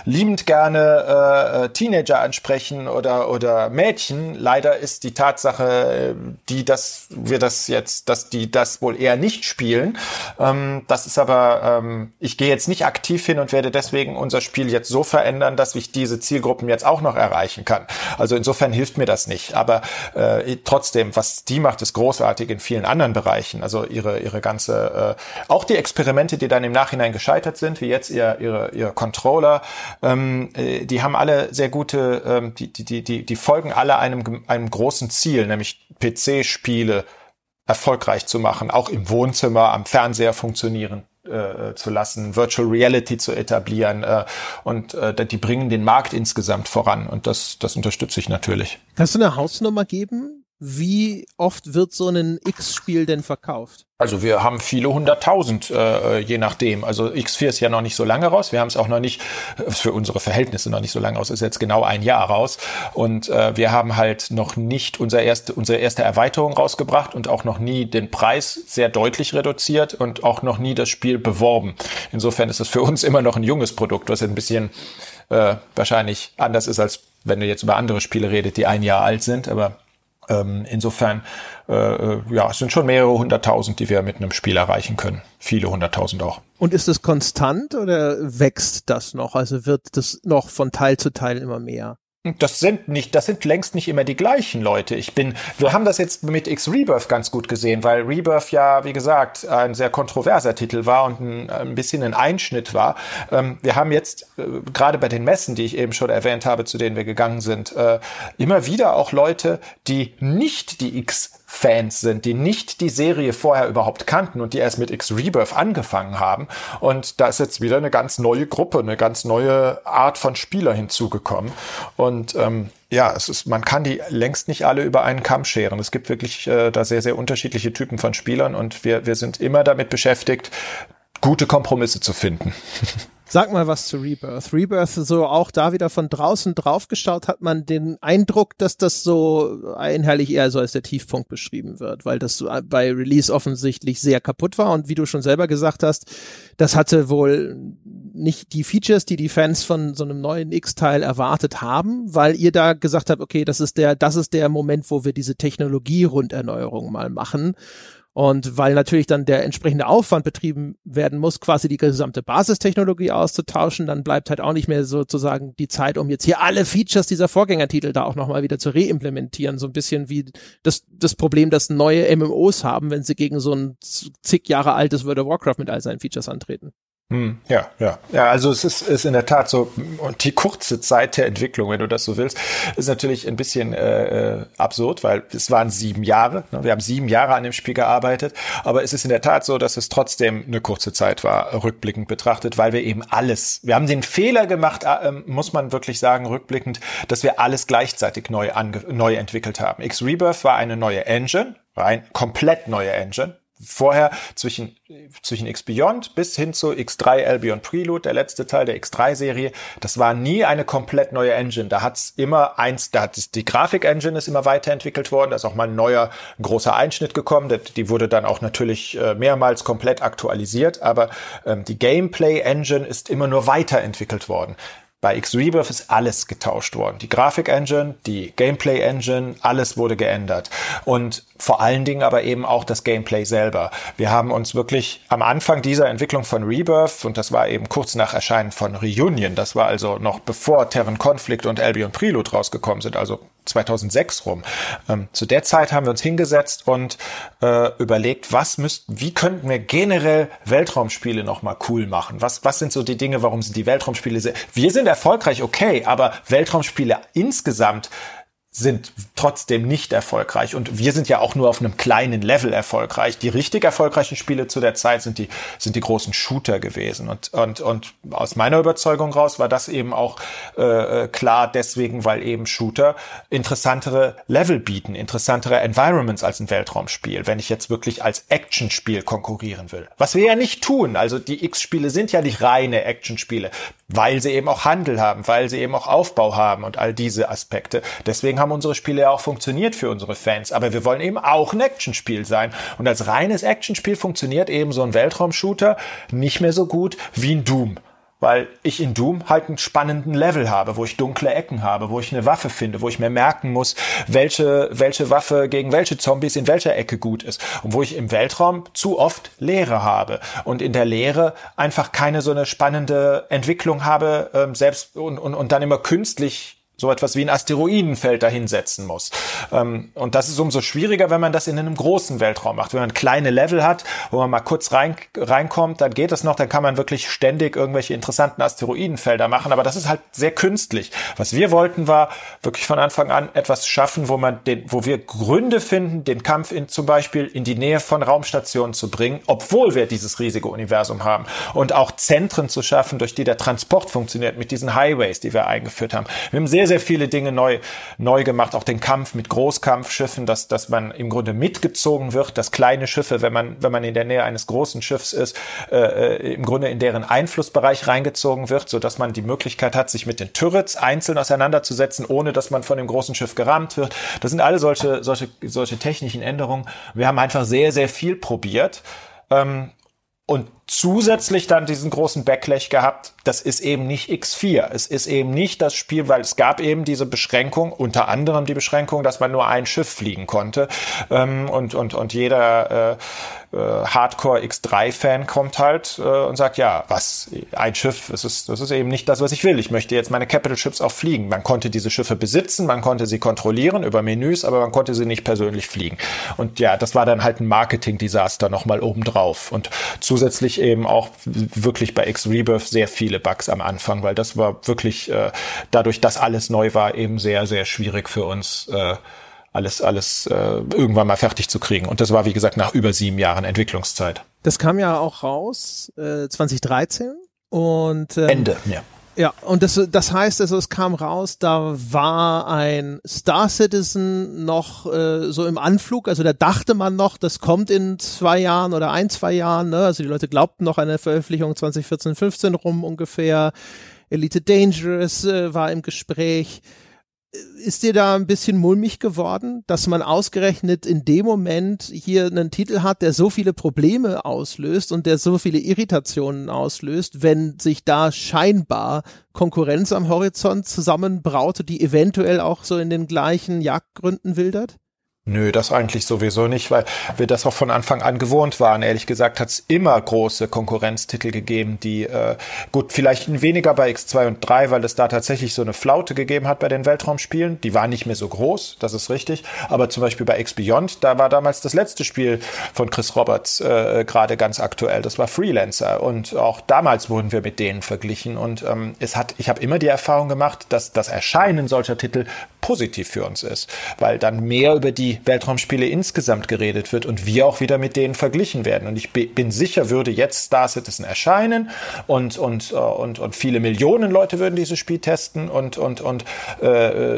liebend gerne äh, Teenager ansprechen oder oder Mädchen. Leider ist die Tatsache, die dass wir das jetzt, dass die das wohl eher nicht spielen. Ähm, das ist aber, ähm, ich gehe jetzt nicht aktiv hin und werde deswegen unser Spiel jetzt so verändern, dass ich diese Zielgruppen jetzt auch noch erreichen kann. Also insofern hilft mir das nicht. Aber äh, trotzdem, was die macht, ist großartig in vielen anderen Bereichen. Also ihre, ihre ganze, äh, auch die Experimente, die dann im Nachhinein gescheitert sind, wie jetzt ihr, ihre, ihr Controller, ähm, äh, die haben alle sehr gute, ähm, die, die, die, die folgen alle einem, einem großen Ziel, nämlich PC-Spiele erfolgreich zu machen, auch im Wohnzimmer, am Fernseher funktionieren äh, zu lassen, Virtual Reality zu etablieren äh, und äh, die bringen den Markt insgesamt voran und das, das unterstütze ich natürlich. Kannst du eine Hausnummer geben, wie oft wird so ein X-Spiel denn verkauft? Also wir haben viele hunderttausend, äh, je nachdem. Also X4 ist ja noch nicht so lange raus. Wir haben es auch noch nicht, äh, für unsere Verhältnisse noch nicht so lange raus, ist jetzt genau ein Jahr raus. Und äh, wir haben halt noch nicht unser erste, unsere erste Erweiterung rausgebracht und auch noch nie den Preis sehr deutlich reduziert und auch noch nie das Spiel beworben. Insofern ist es für uns immer noch ein junges Produkt, was ein bisschen äh, wahrscheinlich anders ist, als wenn du jetzt über andere Spiele redet, die ein Jahr alt sind. Aber ähm, insofern, äh, äh, ja, es sind schon mehrere hunderttausend, die wir mit einem Spiel erreichen können. Viele hunderttausend auch. Und ist es konstant oder wächst das noch? Also wird das noch von Teil zu Teil immer mehr? Das sind nicht, das sind längst nicht immer die gleichen Leute. Ich bin, wir haben das jetzt mit X Rebirth ganz gut gesehen, weil Rebirth ja, wie gesagt, ein sehr kontroverser Titel war und ein, ein bisschen ein Einschnitt war. Ähm, wir haben jetzt äh, gerade bei den Messen, die ich eben schon erwähnt habe, zu denen wir gegangen sind, äh, immer wieder auch Leute, die nicht die X Fans sind, die nicht die Serie vorher überhaupt kannten und die erst mit X Rebirth angefangen haben. Und da ist jetzt wieder eine ganz neue Gruppe, eine ganz neue Art von Spieler hinzugekommen. Und ähm, ja, es ist, man kann die längst nicht alle über einen Kamm scheren. Es gibt wirklich äh, da sehr, sehr unterschiedliche Typen von Spielern und wir, wir sind immer damit beschäftigt, gute Kompromisse zu finden. Sag mal was zu Rebirth. Rebirth, so auch da wieder von draußen drauf geschaut, hat man den Eindruck, dass das so einhellig eher so als der Tiefpunkt beschrieben wird, weil das bei Release offensichtlich sehr kaputt war und wie du schon selber gesagt hast, das hatte wohl nicht die Features, die die Fans von so einem neuen X-Teil erwartet haben, weil ihr da gesagt habt, okay, das ist der, das ist der Moment, wo wir diese Technologie-Runderneuerung mal machen. Und weil natürlich dann der entsprechende Aufwand betrieben werden muss, quasi die gesamte Basistechnologie auszutauschen, dann bleibt halt auch nicht mehr sozusagen die Zeit, um jetzt hier alle Features dieser Vorgängertitel da auch nochmal wieder zu reimplementieren. So ein bisschen wie das, das Problem, das neue MMOs haben, wenn sie gegen so ein zig Jahre altes World of Warcraft mit all seinen Features antreten. Hm, ja, ja. Ja, also es ist, ist in der Tat so, und die kurze Zeit der Entwicklung, wenn du das so willst, ist natürlich ein bisschen äh, äh, absurd, weil es waren sieben Jahre. Ne? Wir haben sieben Jahre an dem Spiel gearbeitet, aber es ist in der Tat so, dass es trotzdem eine kurze Zeit war, rückblickend betrachtet, weil wir eben alles, wir haben den Fehler gemacht, äh, muss man wirklich sagen, rückblickend, dass wir alles gleichzeitig neu, ange neu entwickelt haben. X-Rebirth war eine neue Engine, war ein komplett neue Engine, vorher zwischen, zwischen X Beyond bis hin zu X3 Albion Prelude, der letzte Teil der X3-Serie, das war nie eine komplett neue Engine. Da hat's immer eins, da hat die Grafik-Engine ist immer weiterentwickelt worden, da ist auch mal ein neuer, großer Einschnitt gekommen, die wurde dann auch natürlich äh, mehrmals komplett aktualisiert, aber ähm, die Gameplay-Engine ist immer nur weiterentwickelt worden. Bei X-Rebirth ist alles getauscht worden. Die Grafik-Engine, die Gameplay-Engine, alles wurde geändert. Und vor allen Dingen aber eben auch das Gameplay selber. Wir haben uns wirklich am Anfang dieser Entwicklung von Rebirth, und das war eben kurz nach Erscheinen von Reunion, das war also noch bevor Terran Conflict und Albion Prelude rausgekommen sind, also 2006 rum. Ähm, zu der Zeit haben wir uns hingesetzt und äh, überlegt, was müssten, wie könnten wir generell Weltraumspiele noch mal cool machen? Was, was sind so die Dinge, warum sind die Weltraumspiele sehr, wir sind erfolgreich, okay, aber Weltraumspiele insgesamt sind trotzdem nicht erfolgreich. Und wir sind ja auch nur auf einem kleinen Level erfolgreich. Die richtig erfolgreichen Spiele zu der Zeit sind die, sind die großen Shooter gewesen. Und, und, und aus meiner Überzeugung raus war das eben auch äh, klar deswegen, weil eben Shooter interessantere Level bieten, interessantere Environments als ein Weltraumspiel, wenn ich jetzt wirklich als Actionspiel konkurrieren will. Was wir ja nicht tun. Also die X-Spiele sind ja nicht reine Actionspiele, weil sie eben auch Handel haben, weil sie eben auch Aufbau haben und all diese Aspekte. Deswegen haben unsere Spiele ja auch funktioniert für unsere Fans. Aber wir wollen eben auch ein Actionspiel sein. Und als reines Actionspiel funktioniert eben so ein Weltraumshooter nicht mehr so gut wie ein Doom weil ich in Doom halt einen spannenden Level habe, wo ich dunkle Ecken habe, wo ich eine Waffe finde, wo ich mir merken muss, welche, welche Waffe gegen welche Zombies in welcher Ecke gut ist und wo ich im Weltraum zu oft Leere habe und in der Leere einfach keine so eine spannende Entwicklung habe, ähm, selbst und, und, und dann immer künstlich so etwas wie ein Asteroidenfeld dahinsetzen muss. Ähm, und das ist umso schwieriger, wenn man das in einem großen Weltraum macht. Wenn man kleine Level hat, wo man mal kurz rein, reinkommt, dann geht es noch, dann kann man wirklich ständig irgendwelche interessanten Asteroidenfelder machen, aber das ist halt sehr künstlich. Was wir wollten, war wirklich von Anfang an etwas schaffen, wo man den, wo wir Gründe finden, den Kampf in, zum Beispiel in die Nähe von Raumstationen zu bringen, obwohl wir dieses riesige Universum haben und auch Zentren zu schaffen, durch die der Transport funktioniert mit diesen Highways, die wir eingeführt haben. Wir haben sehr sehr viele Dinge neu, neu gemacht. Auch den Kampf mit Großkampfschiffen, dass, dass man im Grunde mitgezogen wird, dass kleine Schiffe, wenn man, wenn man in der Nähe eines großen Schiffs ist, äh, äh im Grunde in deren Einflussbereich reingezogen wird, so dass man die Möglichkeit hat, sich mit den Turrets einzeln auseinanderzusetzen, ohne dass man von dem großen Schiff gerammt wird. Das sind alle solche, solche, solche technischen Änderungen. Wir haben einfach sehr, sehr viel probiert. Ähm, und zusätzlich dann diesen großen Backlash gehabt, das ist eben nicht X4. Es ist eben nicht das Spiel, weil es gab eben diese Beschränkung, unter anderem die Beschränkung, dass man nur ein Schiff fliegen konnte. Ähm, und, und, und jeder äh, äh, Hardcore X3-Fan kommt halt äh, und sagt, ja, was, ein Schiff, das ist, das ist eben nicht das, was ich will. Ich möchte jetzt meine Capital Ships auch fliegen. Man konnte diese Schiffe besitzen, man konnte sie kontrollieren über Menüs, aber man konnte sie nicht persönlich fliegen. Und ja, das war dann halt ein Marketing-Desaster nochmal obendrauf. Und zusätzlich eben auch wirklich bei X-Rebirth sehr viele Bugs am Anfang, weil das war wirklich äh, dadurch, dass alles neu war, eben sehr, sehr schwierig für uns. Äh, alles, alles äh, irgendwann mal fertig zu kriegen. Und das war, wie gesagt, nach über sieben Jahren Entwicklungszeit. Das kam ja auch raus äh, 2013 und ähm, Ende, ja. Ja, und das, das heißt also, es kam raus, da war ein Star Citizen noch äh, so im Anflug, also da dachte man noch, das kommt in zwei Jahren oder ein, zwei Jahren, ne? also die Leute glaubten noch an eine Veröffentlichung 2014, 15 rum ungefähr. Elite Dangerous äh, war im Gespräch ist dir da ein bisschen mulmig geworden, dass man ausgerechnet in dem Moment hier einen Titel hat, der so viele Probleme auslöst und der so viele Irritationen auslöst, wenn sich da scheinbar Konkurrenz am Horizont zusammenbraute, die eventuell auch so in den gleichen Jagdgründen wildert? Nö, das eigentlich sowieso nicht, weil wir das auch von Anfang an gewohnt waren. Ehrlich gesagt hat es immer große Konkurrenztitel gegeben, die äh, gut, vielleicht weniger bei X2 und 3, weil es da tatsächlich so eine Flaute gegeben hat bei den Weltraumspielen. Die waren nicht mehr so groß, das ist richtig. Aber zum Beispiel bei X Beyond, da war damals das letzte Spiel von Chris Roberts äh, gerade ganz aktuell. Das war Freelancer. Und auch damals wurden wir mit denen verglichen. Und ähm, es hat, ich habe immer die Erfahrung gemacht, dass das Erscheinen solcher Titel positiv für uns ist, weil dann mehr über die Weltraumspiele insgesamt geredet wird und wir auch wieder mit denen verglichen werden. Und ich bin sicher, würde jetzt Star Citizen erscheinen und, und, äh, und, und viele Millionen Leute würden dieses Spiel testen und, und, und äh,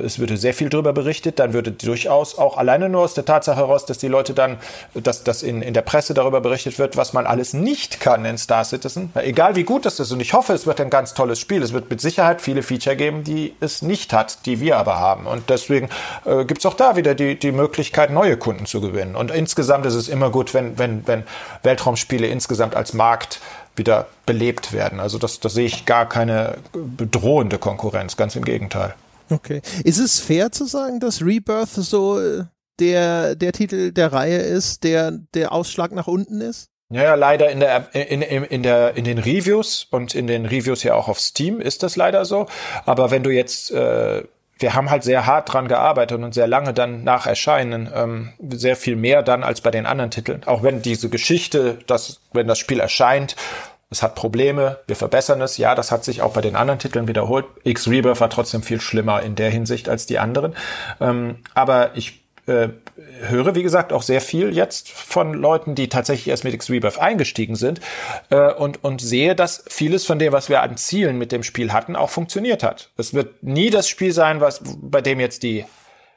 es würde sehr viel darüber berichtet, dann würde durchaus auch alleine nur aus der Tatsache heraus, dass die Leute dann, dass, dass in, in der Presse darüber berichtet wird, was man alles nicht kann in Star Citizen, egal wie gut das ist. Und ich hoffe, es wird ein ganz tolles Spiel. Es wird mit Sicherheit viele Feature geben, die es nicht hat, die wir aber haben. Und deswegen äh, gibt es auch da wieder die, die Möglichkeit, Möglichkeit, neue Kunden zu gewinnen. Und insgesamt ist es immer gut, wenn, wenn, wenn Weltraumspiele insgesamt als Markt wieder belebt werden. Also das, da sehe ich gar keine bedrohende Konkurrenz, ganz im Gegenteil. Okay. Ist es fair zu sagen, dass Rebirth so äh, der, der Titel der Reihe ist, der der Ausschlag nach unten ist? Ja, ja, leider in der, in, in, in, der, in den Reviews und in den Reviews ja auch auf Steam ist das leider so. Aber wenn du jetzt äh, wir haben halt sehr hart dran gearbeitet und sehr lange dann nach Erscheinen, ähm, sehr viel mehr dann als bei den anderen Titeln. Auch wenn diese Geschichte, dass, wenn das Spiel erscheint, es hat Probleme, wir verbessern es. Ja, das hat sich auch bei den anderen Titeln wiederholt. X-Rebirth war trotzdem viel schlimmer in der Hinsicht als die anderen. Ähm, aber ich äh, höre, wie gesagt, auch sehr viel jetzt von Leuten, die tatsächlich erst mit X-Rebirth eingestiegen sind äh, und, und sehe, dass vieles von dem, was wir an Zielen mit dem Spiel hatten, auch funktioniert hat. Es wird nie das Spiel sein, was bei dem jetzt die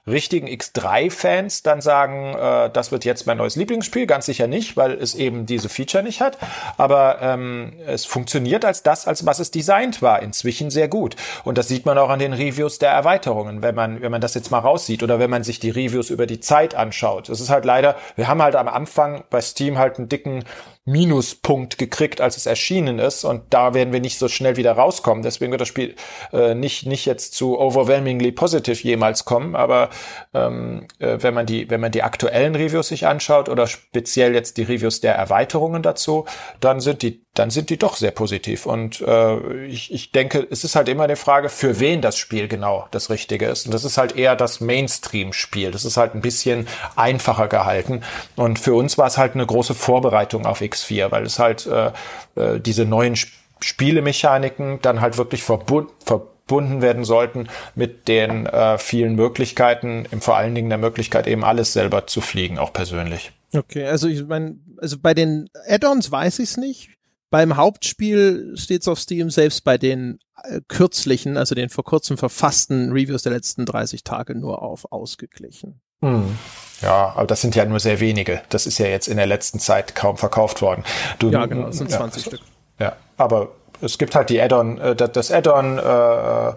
richtigen X3-Fans dann sagen, äh, das wird jetzt mein neues Lieblingsspiel. Ganz sicher nicht, weil es eben diese Feature nicht hat. Aber ähm, es funktioniert als das, als was es designt war, inzwischen sehr gut. Und das sieht man auch an den Reviews der Erweiterungen, wenn man, wenn man das jetzt mal raussieht oder wenn man sich die Reviews über die Zeit anschaut. Es ist halt leider, wir haben halt am Anfang bei Steam halt einen dicken Minuspunkt gekriegt, als es erschienen ist. Und da werden wir nicht so schnell wieder rauskommen. Deswegen wird das Spiel äh, nicht, nicht jetzt zu overwhelmingly positive jemals kommen. Aber ähm, äh, wenn, man die, wenn man die aktuellen Reviews sich anschaut oder speziell jetzt die Reviews der Erweiterungen dazu, dann sind die dann sind die doch sehr positiv. Und äh, ich, ich denke, es ist halt immer eine Frage, für wen das Spiel genau das Richtige ist. Und das ist halt eher das Mainstream-Spiel. Das ist halt ein bisschen einfacher gehalten. Und für uns war es halt eine große Vorbereitung auf X4, weil es halt äh, äh, diese neuen Spielemechaniken dann halt wirklich verbund, verbunden werden sollten mit den äh, vielen Möglichkeiten, im vor allen Dingen der Möglichkeit eben alles selber zu fliegen, auch persönlich. Okay, also ich meine, also bei den Add-ons weiß ich es nicht. Beim Hauptspiel steht es auf Steam, selbst bei den äh, kürzlichen, also den vor kurzem verfassten Reviews der letzten 30 Tage nur auf ausgeglichen. Hm. Ja, aber das sind ja nur sehr wenige. Das ist ja jetzt in der letzten Zeit kaum verkauft worden. Du, ja, genau, das sind 20 ja, Stück. Ja, aber es gibt halt die Add-on, äh, das Add-on äh,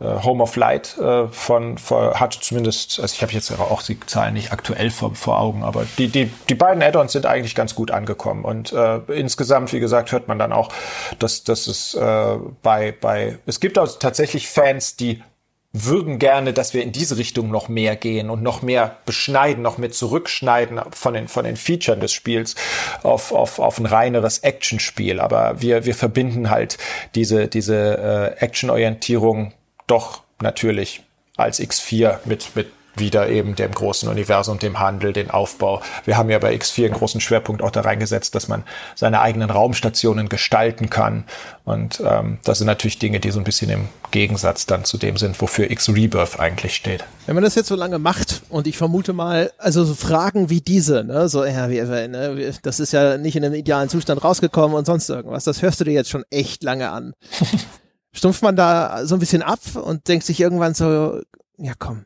äh, Home of Light äh, von, von hat zumindest, also ich habe jetzt auch die Zahlen nicht aktuell vor, vor Augen, aber die, die, die beiden Add-ons sind eigentlich ganz gut angekommen. Und äh, insgesamt, wie gesagt, hört man dann auch, dass, dass es äh, bei, bei es gibt auch tatsächlich Fans, die würden gerne, dass wir in diese Richtung noch mehr gehen und noch mehr beschneiden, noch mehr zurückschneiden von den, von den Features des Spiels auf, auf, auf ein reineres Actionspiel. Aber wir, wir verbinden halt diese, diese äh, Actionorientierung doch natürlich als X4 mit, mit wieder eben dem großen Universum, dem Handel, den Aufbau. Wir haben ja bei X4 einen großen Schwerpunkt auch da reingesetzt, dass man seine eigenen Raumstationen gestalten kann. Und ähm, das sind natürlich Dinge, die so ein bisschen im Gegensatz dann zu dem sind, wofür X-Rebirth eigentlich steht. Wenn man das jetzt so lange macht und ich vermute mal, also so Fragen wie diese, ne, so, ja, wie, ne, das ist ja nicht in einem idealen Zustand rausgekommen und sonst irgendwas, das hörst du dir jetzt schon echt lange an. Stumpft man da so ein bisschen ab und denkt sich irgendwann so, ja komm,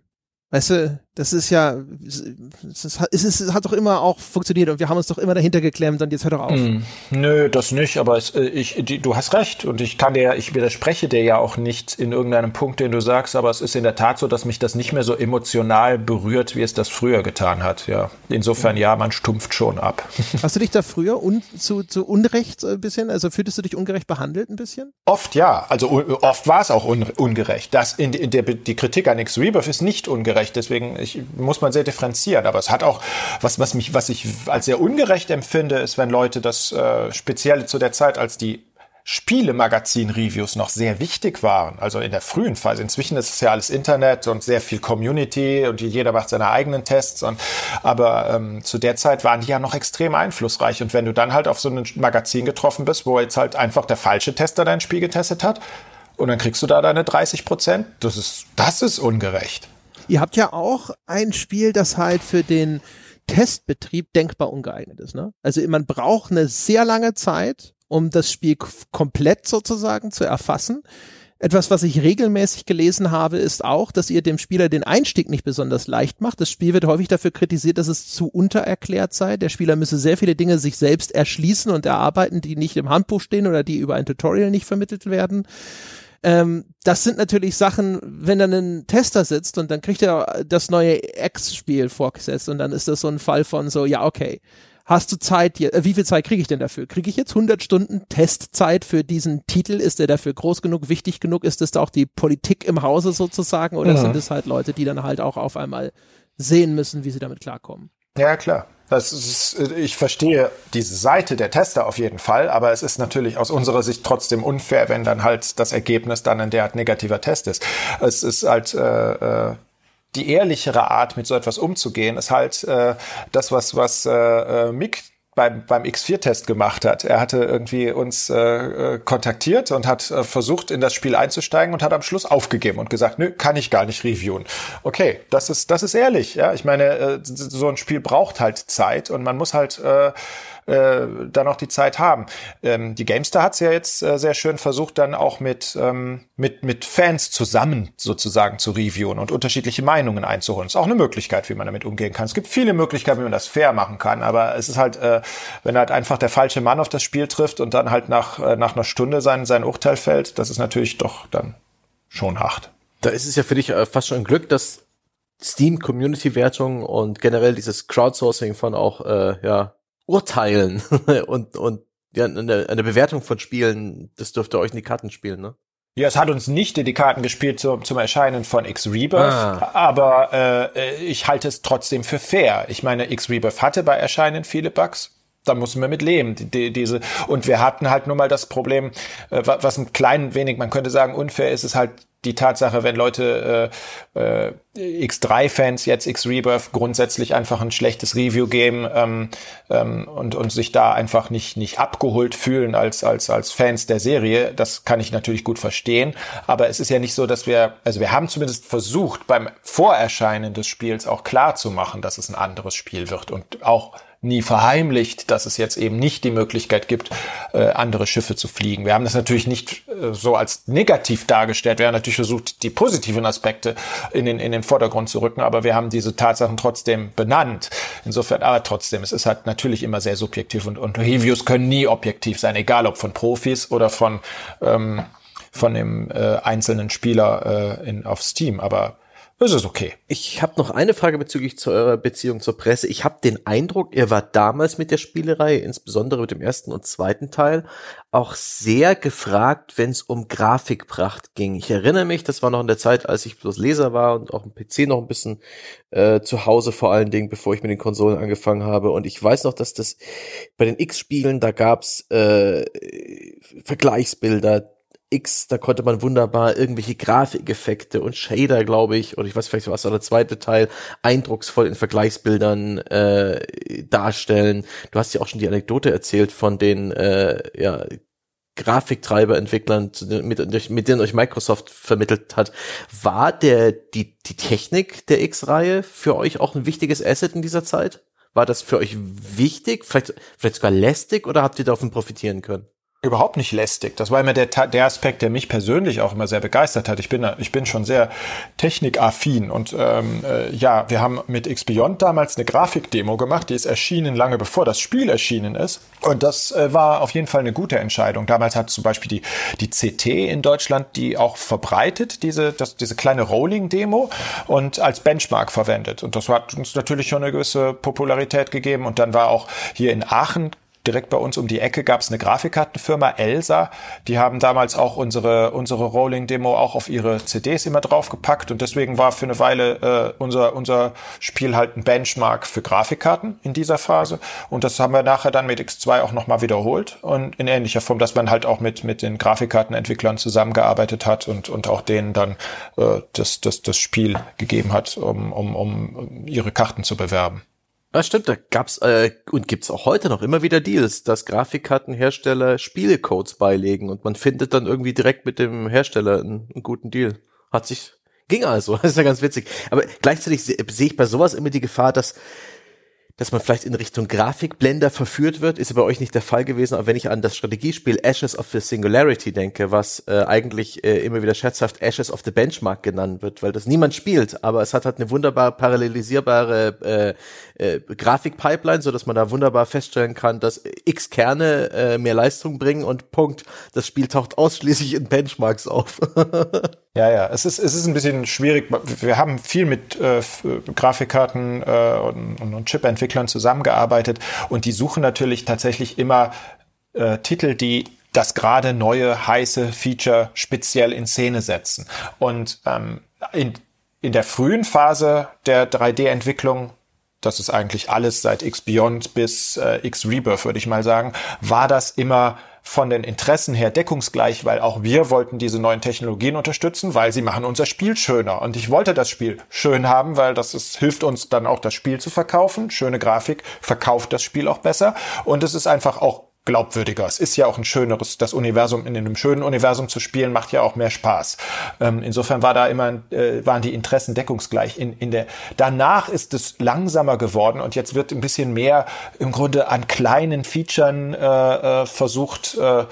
Weißt du, das ist ja, es, ist, es, hat doch immer auch funktioniert und wir haben uns doch immer dahinter geklemmt und jetzt hör doch auf. Mm, nö, das nicht, aber es, äh, ich, die, du hast recht und ich kann dir, ich widerspreche dir ja auch nicht in irgendeinem Punkt, den du sagst, aber es ist in der Tat so, dass mich das nicht mehr so emotional berührt, wie es das früher getan hat. Ja, insofern ja, man stumpft schon ab. Hast du dich da früher un, zu, zu Unrecht ein bisschen, also fühltest du dich ungerecht behandelt ein bisschen? Oft ja, also oft war es auch un, ungerecht. Das in, in der, die Kritik an X-Rebirth ist nicht ungerecht, deswegen ich, muss man sehr differenzieren. Aber es hat auch, was, was mich, was ich als sehr ungerecht empfinde, ist, wenn Leute das äh, speziell zu der Zeit, als die Spielemagazin-Reviews noch sehr wichtig waren, also in der frühen Phase. Inzwischen ist es ja alles Internet und sehr viel Community und jeder macht seine eigenen Tests. Und, aber ähm, zu der Zeit waren die ja noch extrem einflussreich. Und wenn du dann halt auf so ein Magazin getroffen bist, wo jetzt halt einfach der falsche Tester dein Spiel getestet hat, und dann kriegst du da deine 30 Prozent, das ist, das ist ungerecht. Ihr habt ja auch ein Spiel, das halt für den Testbetrieb denkbar ungeeignet ist. Ne? Also man braucht eine sehr lange Zeit, um das Spiel komplett sozusagen zu erfassen. Etwas, was ich regelmäßig gelesen habe, ist auch, dass ihr dem Spieler den Einstieg nicht besonders leicht macht. Das Spiel wird häufig dafür kritisiert, dass es zu untererklärt sei. Der Spieler müsse sehr viele Dinge sich selbst erschließen und erarbeiten, die nicht im Handbuch stehen oder die über ein Tutorial nicht vermittelt werden. Ähm, das sind natürlich Sachen, wenn dann ein Tester sitzt und dann kriegt er das neue X-Spiel vorgesetzt und dann ist das so ein Fall von so, ja, okay, hast du Zeit, äh, wie viel Zeit kriege ich denn dafür? Kriege ich jetzt 100 Stunden Testzeit für diesen Titel? Ist der dafür groß genug, wichtig genug? Ist das da auch die Politik im Hause sozusagen oder ja. sind es halt Leute, die dann halt auch auf einmal sehen müssen, wie sie damit klarkommen? Ja, klar. Ist, ich verstehe diese Seite der Tester auf jeden Fall, aber es ist natürlich aus unserer Sicht trotzdem unfair, wenn dann halt das Ergebnis dann ein derart negativer Test ist. Es ist halt äh, äh die ehrlichere Art, mit so etwas umzugehen, ist halt äh, das, was was äh, äh Mick beim, beim X4-Test gemacht hat. Er hatte irgendwie uns äh, äh, kontaktiert und hat äh, versucht, in das Spiel einzusteigen und hat am Schluss aufgegeben und gesagt, nö, kann ich gar nicht reviewen. Okay, das ist, das ist ehrlich. Ja, ich meine, äh, so ein Spiel braucht halt Zeit und man muss halt äh, äh, dann auch die Zeit haben. Ähm, die GameStar hat es ja jetzt äh, sehr schön versucht, dann auch mit, ähm, mit, mit Fans zusammen sozusagen zu reviewen und unterschiedliche Meinungen einzuholen. Ist auch eine Möglichkeit, wie man damit umgehen kann. Es gibt viele Möglichkeiten, wie man das fair machen kann, aber es ist halt, äh, wenn halt einfach der falsche Mann auf das Spiel trifft und dann halt nach, äh, nach einer Stunde sein, sein Urteil fällt, das ist natürlich doch dann schon hart. Da ist es ja für dich äh, fast schon ein Glück, dass Steam Community Wertung und generell dieses Crowdsourcing von auch äh, ja urteilen und, und ja, eine, eine Bewertung von Spielen, das dürfte euch in die Karten spielen, ne? Ja, es hat uns nicht in die Karten gespielt zum, zum Erscheinen von X-Rebirth, ah. aber äh, ich halte es trotzdem für fair. Ich meine, X-Rebirth hatte bei Erscheinen viele Bugs. Da müssen wir mit leben. Die, die, diese und wir hatten halt nur mal das Problem, äh, was ein klein wenig, man könnte sagen, unfair ist, ist halt die Tatsache, wenn Leute äh, äh, X3-Fans jetzt X-Rebirth grundsätzlich einfach ein schlechtes Review geben ähm, ähm, und, und sich da einfach nicht, nicht abgeholt fühlen als, als, als Fans der Serie, das kann ich natürlich gut verstehen. Aber es ist ja nicht so, dass wir, also wir haben zumindest versucht, beim Vorerscheinen des Spiels auch klar zu machen, dass es ein anderes Spiel wird und auch nie verheimlicht, dass es jetzt eben nicht die Möglichkeit gibt, äh, andere Schiffe zu fliegen. Wir haben das natürlich nicht äh, so als negativ dargestellt. Wir haben natürlich versucht, die positiven Aspekte in den, in den Vordergrund zu rücken, aber wir haben diese Tatsachen trotzdem benannt. Insofern, aber trotzdem, es ist halt natürlich immer sehr subjektiv und, und Reviews können nie objektiv sein, egal ob von Profis oder von ähm, von dem äh, einzelnen Spieler äh, in, auf Steam. Aber ist es okay. Ich habe noch eine Frage bezüglich zu eurer Beziehung zur Presse. Ich habe den Eindruck, ihr wart damals mit der Spielerei, insbesondere mit dem ersten und zweiten Teil, auch sehr gefragt, wenn es um Grafikpracht ging. Ich erinnere mich, das war noch in der Zeit, als ich bloß Leser war und auch im PC noch ein bisschen äh, zu Hause vor allen Dingen, bevor ich mit den Konsolen angefangen habe. Und ich weiß noch, dass das bei den X-Spielen, da gab's äh, Vergleichsbilder, X, da konnte man wunderbar irgendwelche Grafikeffekte und Shader, glaube ich, oder ich weiß vielleicht was der zweite Teil, eindrucksvoll in Vergleichsbildern äh, darstellen. Du hast ja auch schon die Anekdote erzählt von den äh, ja, Grafiktreiberentwicklern, mit, mit denen euch Microsoft vermittelt hat. War der die, die Technik der X-Reihe für euch auch ein wichtiges Asset in dieser Zeit? War das für euch wichtig, vielleicht, vielleicht sogar lästig oder habt ihr davon profitieren können? Überhaupt nicht lästig. Das war immer der, der Aspekt, der mich persönlich auch immer sehr begeistert hat. Ich bin, ich bin schon sehr technikaffin und ähm, äh, ja, wir haben mit X-Beyond damals eine Grafikdemo gemacht, die ist erschienen lange bevor das Spiel erschienen ist und das äh, war auf jeden Fall eine gute Entscheidung. Damals hat zum Beispiel die, die CT in Deutschland die auch verbreitet, diese, das, diese kleine Rolling-Demo und als Benchmark verwendet und das hat uns natürlich schon eine gewisse Popularität gegeben und dann war auch hier in Aachen direkt bei uns um die Ecke gab es eine Grafikkartenfirma, Elsa. Die haben damals auch unsere, unsere Rolling-Demo auch auf ihre CDs immer draufgepackt und deswegen war für eine Weile äh, unser, unser Spiel halt ein Benchmark für Grafikkarten in dieser Phase. Und das haben wir nachher dann mit X2 auch nochmal wiederholt und in ähnlicher Form, dass man halt auch mit, mit den Grafikkartenentwicklern zusammengearbeitet hat und, und auch denen dann äh, das, das, das Spiel gegeben hat, um, um, um ihre Karten zu bewerben. Ja, stimmt, da gab's äh, und gibt's auch heute noch immer wieder Deals, dass Grafikkartenhersteller Spielecodes beilegen und man findet dann irgendwie direkt mit dem Hersteller einen, einen guten Deal. Hat sich ging also, das ist ja ganz witzig. Aber gleichzeitig sehe seh ich bei sowas immer die Gefahr, dass dass man vielleicht in Richtung Grafikblender verführt wird, ist ja bei euch nicht der Fall gewesen, aber wenn ich an das Strategiespiel Ashes of the Singularity denke, was äh, eigentlich äh, immer wieder scherzhaft Ashes of the Benchmark genannt wird, weil das niemand spielt, aber es hat halt eine wunderbar parallelisierbare äh, äh, Grafikpipeline, so dass man da wunderbar feststellen kann, dass X Kerne äh, mehr Leistung bringen und Punkt. Das Spiel taucht ausschließlich in Benchmarks auf. Ja, ja, es ist, es ist ein bisschen schwierig. Wir haben viel mit äh, Grafikkarten äh, und, und Chip-Entwicklern zusammengearbeitet und die suchen natürlich tatsächlich immer äh, Titel, die das gerade neue heiße Feature speziell in Szene setzen. Und ähm, in, in der frühen Phase der 3D-Entwicklung das ist eigentlich alles seit X Beyond bis äh, X Rebirth, würde ich mal sagen, war das immer von den Interessen her deckungsgleich, weil auch wir wollten diese neuen Technologien unterstützen, weil sie machen unser Spiel schöner. Und ich wollte das Spiel schön haben, weil das ist, hilft uns dann auch das Spiel zu verkaufen. Schöne Grafik verkauft das Spiel auch besser. Und es ist einfach auch glaubwürdiger. Es ist ja auch ein schöneres, das Universum in einem schönen Universum zu spielen, macht ja auch mehr Spaß. Ähm, insofern war da immer, äh, waren die Interessen deckungsgleich. In, in der, danach ist es langsamer geworden und jetzt wird ein bisschen mehr im Grunde an kleinen Featuren äh, äh, versucht, äh,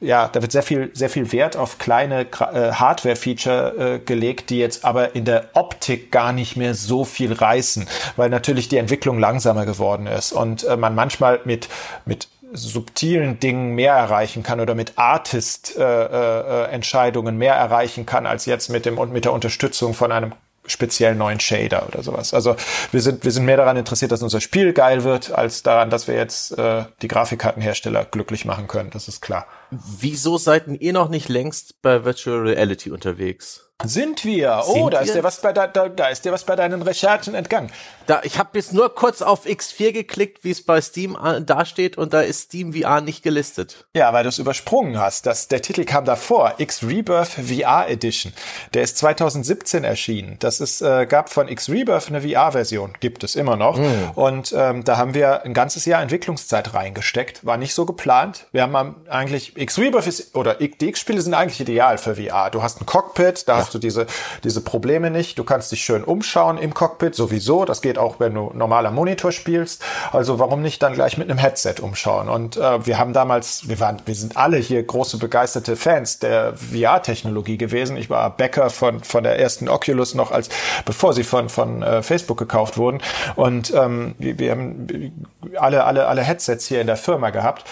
ja, da wird sehr viel, sehr viel Wert auf kleine äh, Hardware-Feature äh, gelegt, die jetzt aber in der Optik gar nicht mehr so viel reißen, weil natürlich die Entwicklung langsamer geworden ist und äh, man manchmal mit, mit subtilen Dingen mehr erreichen kann oder mit Artist-Entscheidungen äh, äh, mehr erreichen kann als jetzt mit dem und mit der Unterstützung von einem speziell neuen Shader oder sowas. Also wir sind wir sind mehr daran interessiert, dass unser Spiel geil wird, als daran, dass wir jetzt äh, die Grafikkartenhersteller glücklich machen können. Das ist klar. Wieso seid ihr noch nicht längst bei Virtual Reality unterwegs? Sind wir? Oh, Sind da wir? ist dir was bei da, da, da ist dir was bei deinen Recherchen entgangen. Da, ich habe jetzt nur kurz auf X4 geklickt, wie es bei Steam dasteht, und da ist Steam VR nicht gelistet. Ja, weil du es übersprungen hast. Das, der Titel kam davor, X Rebirth VR Edition. Der ist 2017 erschienen. Das ist äh, gab von X Rebirth eine VR-Version, gibt es immer noch. Mm. Und ähm, da haben wir ein ganzes Jahr Entwicklungszeit reingesteckt. War nicht so geplant. Wir haben eigentlich X Rebirth ist oder die X-Spiele sind eigentlich ideal für VR. Du hast ein Cockpit, da ja hast du diese, diese Probleme nicht. Du kannst dich schön umschauen im Cockpit, sowieso. Das geht auch, wenn du normaler Monitor spielst. Also warum nicht dann gleich mit einem Headset umschauen? Und äh, wir haben damals, wir waren, wir sind alle hier große begeisterte Fans der VR-Technologie gewesen. Ich war Bäcker von, von der ersten Oculus noch als, bevor sie von, von äh, Facebook gekauft wurden. Und ähm, wir, wir haben alle, alle, alle Headsets hier in der Firma gehabt.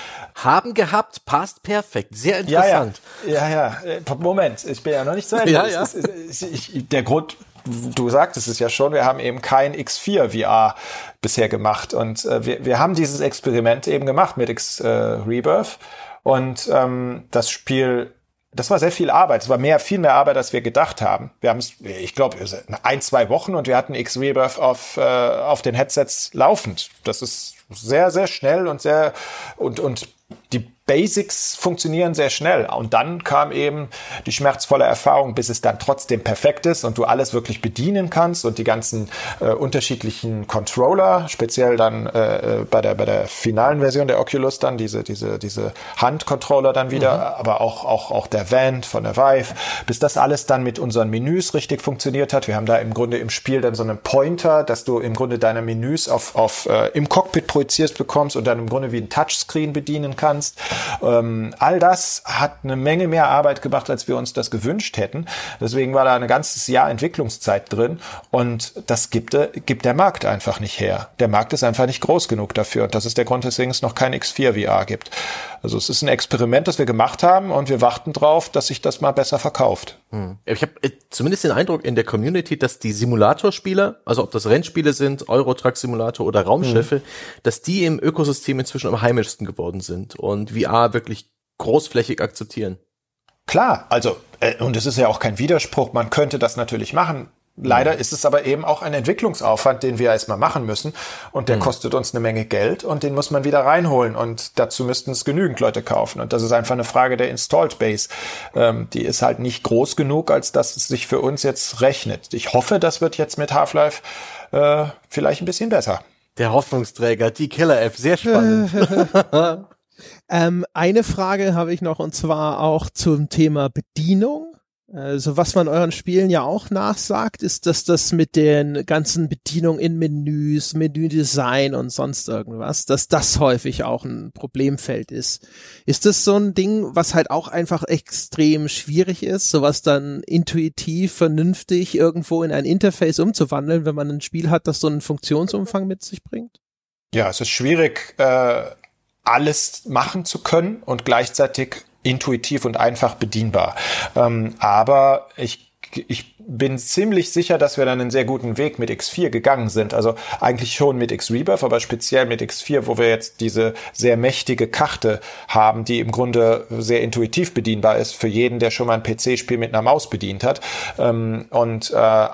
Haben gehabt, passt perfekt. Sehr interessant. Ja, ja, ja. ja. Äh, Moment, ich bin ja noch nicht zu Ende. Ja, ja. Ist, ist, ist, der Grund, du sagtest es ja schon, wir haben eben kein X4 VR bisher gemacht. Und äh, wir, wir haben dieses Experiment eben gemacht mit X äh, Rebirth. Und ähm, das Spiel das war sehr viel Arbeit. Es war mehr, viel mehr Arbeit, als wir gedacht haben. Wir haben es, ich glaube, ein, zwei Wochen und wir hatten X-Rebirth auf, äh, auf den Headsets laufend. Das ist sehr, sehr schnell und sehr, und, und die Basics funktionieren sehr schnell. Und dann kam eben die schmerzvolle Erfahrung, bis es dann trotzdem perfekt ist und du alles wirklich bedienen kannst und die ganzen äh, unterschiedlichen Controller, speziell dann äh, äh bei der bei der finalen Version der Oculus dann diese diese diese Handcontroller dann wieder, mhm. aber auch auch auch der Vent von der Vive, bis das alles dann mit unseren Menüs richtig funktioniert hat. Wir haben da im Grunde im Spiel dann so einen Pointer, dass du im Grunde deine Menüs auf auf äh, im Cockpit projizierst bekommst und dann im Grunde wie ein Touchscreen bedienen kannst. Ähm, all das hat eine Menge mehr Arbeit gemacht, als wir uns das gewünscht hätten. Deswegen war da ein ganzes Jahr Entwicklungszeit drin und das gibt, äh, gibt der Markt einfach nicht her. Der Markt ist einfach nicht groß genug dafür und das ist der Grund, weswegen es noch kein X4 VR gibt. Also es ist ein Experiment, das wir gemacht haben und wir warten drauf, dass sich das mal besser verkauft. Hm. Ich habe äh, zumindest den Eindruck in der Community, dass die Simulatorspiele, also ob das Rennspiele sind, Eurotruck Simulator oder Raumschiffe, hm. dass die im Ökosystem inzwischen am heimischsten geworden sind und VR wirklich großflächig akzeptieren. Klar, also äh, und es ist ja auch kein Widerspruch, man könnte das natürlich machen. Leider ist es aber eben auch ein Entwicklungsaufwand, den wir erstmal machen müssen. Und der mhm. kostet uns eine Menge Geld und den muss man wieder reinholen. Und dazu müssten es genügend Leute kaufen. Und das ist einfach eine Frage der Installed Base. Ähm, die ist halt nicht groß genug, als dass es sich für uns jetzt rechnet. Ich hoffe, das wird jetzt mit Half-Life äh, vielleicht ein bisschen besser. Der Hoffnungsträger, die Killer-App, sehr spannend. ähm, eine Frage habe ich noch und zwar auch zum Thema Bedienung. Also was man euren Spielen ja auch nachsagt, ist, dass das mit den ganzen Bedienungen in Menüs, Menüdesign und sonst irgendwas, dass das häufig auch ein Problemfeld ist. Ist das so ein Ding, was halt auch einfach extrem schwierig ist, sowas dann intuitiv, vernünftig irgendwo in ein Interface umzuwandeln, wenn man ein Spiel hat, das so einen Funktionsumfang mit sich bringt? Ja, es ist schwierig, äh, alles machen zu können und gleichzeitig intuitiv und einfach bedienbar. Ähm, aber ich ich bin ziemlich sicher, dass wir dann einen sehr guten Weg mit X4 gegangen sind. Also eigentlich schon mit X-Rebirth, aber speziell mit X4, wo wir jetzt diese sehr mächtige Karte haben, die im Grunde sehr intuitiv bedienbar ist für jeden, der schon mal ein PC-Spiel mit einer Maus bedient hat. Ähm, und äh,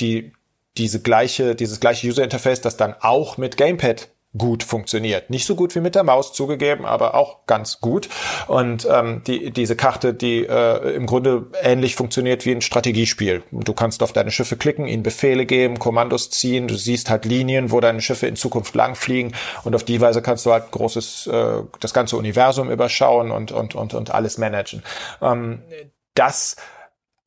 die diese gleiche, dieses gleiche User Interface, das dann auch mit Gamepad gut funktioniert. Nicht so gut wie mit der Maus zugegeben, aber auch ganz gut. Und ähm, die, diese Karte, die äh, im Grunde ähnlich funktioniert wie ein Strategiespiel. Du kannst auf deine Schiffe klicken, ihnen Befehle geben, Kommandos ziehen, du siehst halt Linien, wo deine Schiffe in Zukunft langfliegen und auf die Weise kannst du halt großes, äh, das ganze Universum überschauen und, und, und, und alles managen. Ähm, das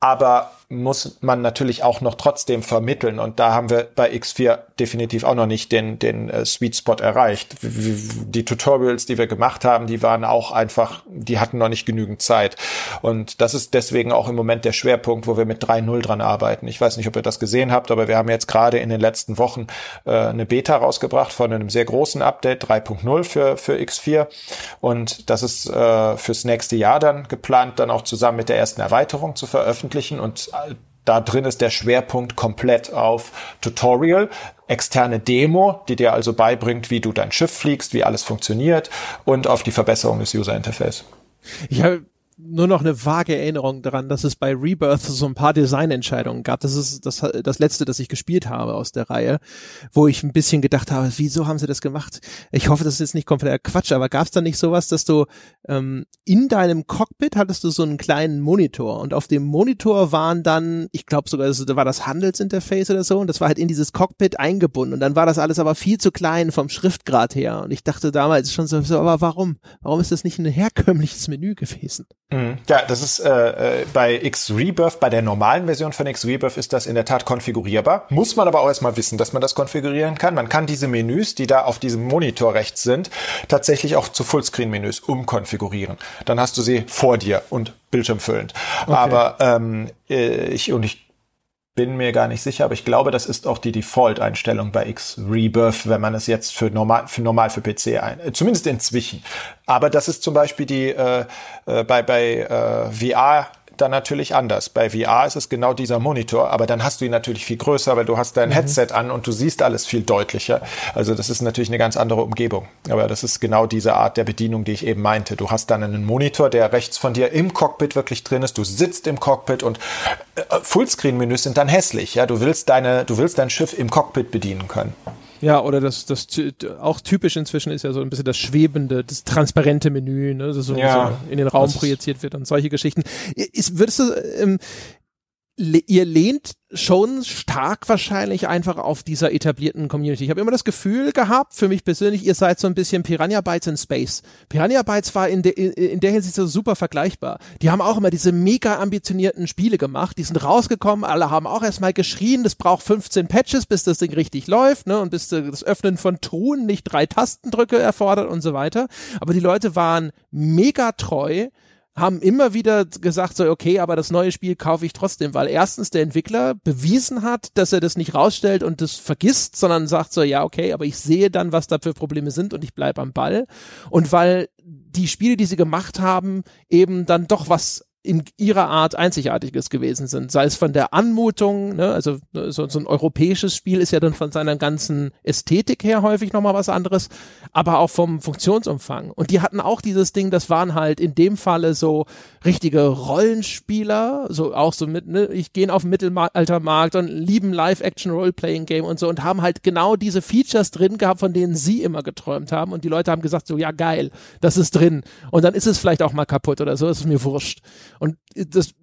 aber muss man natürlich auch noch trotzdem vermitteln. Und da haben wir bei X4 definitiv auch noch nicht den, den äh, Sweet Spot erreicht. Die Tutorials, die wir gemacht haben, die waren auch einfach, die hatten noch nicht genügend Zeit. Und das ist deswegen auch im Moment der Schwerpunkt, wo wir mit 3.0 dran arbeiten. Ich weiß nicht, ob ihr das gesehen habt, aber wir haben jetzt gerade in den letzten Wochen äh, eine Beta rausgebracht von einem sehr großen Update 3.0 für, für X4. Und das ist äh, fürs nächste Jahr dann geplant, dann auch zusammen mit der ersten Erweiterung zu veröffentlichen. Und da drin ist der Schwerpunkt komplett auf Tutorial, externe Demo, die dir also beibringt, wie du dein Schiff fliegst, wie alles funktioniert und auf die Verbesserung des User Interface. Ich habe nur noch eine vage Erinnerung daran, dass es bei Rebirth so ein paar Designentscheidungen gab. Das ist das, das letzte, das ich gespielt habe aus der Reihe, wo ich ein bisschen gedacht habe, wieso haben sie das gemacht? Ich hoffe, das ist jetzt nicht kompletter Quatsch, aber gab es da nicht sowas, dass du ähm, in deinem Cockpit hattest du so einen kleinen Monitor und auf dem Monitor waren dann, ich glaube sogar, da war das Handelsinterface oder so und das war halt in dieses Cockpit eingebunden und dann war das alles aber viel zu klein vom Schriftgrad her und ich dachte damals schon so aber warum? Warum ist das nicht ein herkömmliches Menü gewesen? Mhm. Ja, das ist äh, äh bei X Rebirth, bei der normalen Version von X Rebirth ist das in der Tat konfigurierbar. Muss man aber auch erstmal wissen, dass man das konfigurieren kann. Man kann diese Menüs, die da auf diesem Monitor rechts sind, tatsächlich auch zu Fullscreen-Menüs umkonfigurieren. Dann hast du sie vor dir und bildschirmfüllend. Okay. Aber ähm, äh, ich und ich bin mir gar nicht sicher, aber ich glaube, das ist auch die Default-Einstellung bei X Rebirth, wenn man es jetzt für normal für, normal für PC ein, äh, zumindest inzwischen. Aber das ist zum Beispiel die äh, äh, bei bei äh, VR dann natürlich anders. Bei VR ist es genau dieser Monitor, aber dann hast du ihn natürlich viel größer, weil du hast dein mhm. Headset an und du siehst alles viel deutlicher. Also das ist natürlich eine ganz andere Umgebung. Aber das ist genau diese Art der Bedienung, die ich eben meinte. Du hast dann einen Monitor, der rechts von dir im Cockpit wirklich drin ist. Du sitzt im Cockpit und äh, Fullscreen-Menüs sind dann hässlich. Ja, du willst deine, du willst dein Schiff im Cockpit bedienen können. Ja, oder das, das auch typisch inzwischen ist ja so ein bisschen das schwebende, das transparente Menü, ne, das so, ja, so in den Raum projiziert wird und solche Geschichten. Ist, würdest du, ähm, ihr lehnt schon stark wahrscheinlich einfach auf dieser etablierten Community. Ich habe immer das Gefühl gehabt, für mich persönlich, ihr seid so ein bisschen Piranha Bytes in Space. Piranha Bytes war in, de, in der Hinsicht so super vergleichbar. Die haben auch immer diese mega ambitionierten Spiele gemacht, die sind rausgekommen, alle haben auch erstmal geschrien, das braucht 15 Patches, bis das Ding richtig läuft, ne, und bis das Öffnen von Truhen nicht drei Tastendrücke erfordert und so weiter. Aber die Leute waren mega treu, haben immer wieder gesagt, so, okay, aber das neue Spiel kaufe ich trotzdem, weil erstens der Entwickler bewiesen hat, dass er das nicht rausstellt und das vergisst, sondern sagt so, ja, okay, aber ich sehe dann, was da für Probleme sind und ich bleibe am Ball. Und weil die Spiele, die sie gemacht haben, eben dann doch was in ihrer Art Einzigartiges gewesen sind. Sei es von der Anmutung, ne, also ne, so, so ein europäisches Spiel ist ja dann von seiner ganzen Ästhetik her häufig nochmal was anderes, aber auch vom Funktionsumfang. Und die hatten auch dieses Ding, das waren halt in dem Falle so richtige Rollenspieler, so auch so mit, ne, ich gehe auf den Mittelaltermarkt und lieben Live-Action-Role-Playing-Game und so und haben halt genau diese Features drin gehabt, von denen sie immer geträumt haben. Und die Leute haben gesagt, so, ja geil, das ist drin. Und dann ist es vielleicht auch mal kaputt oder so, das ist mir wurscht. Und das,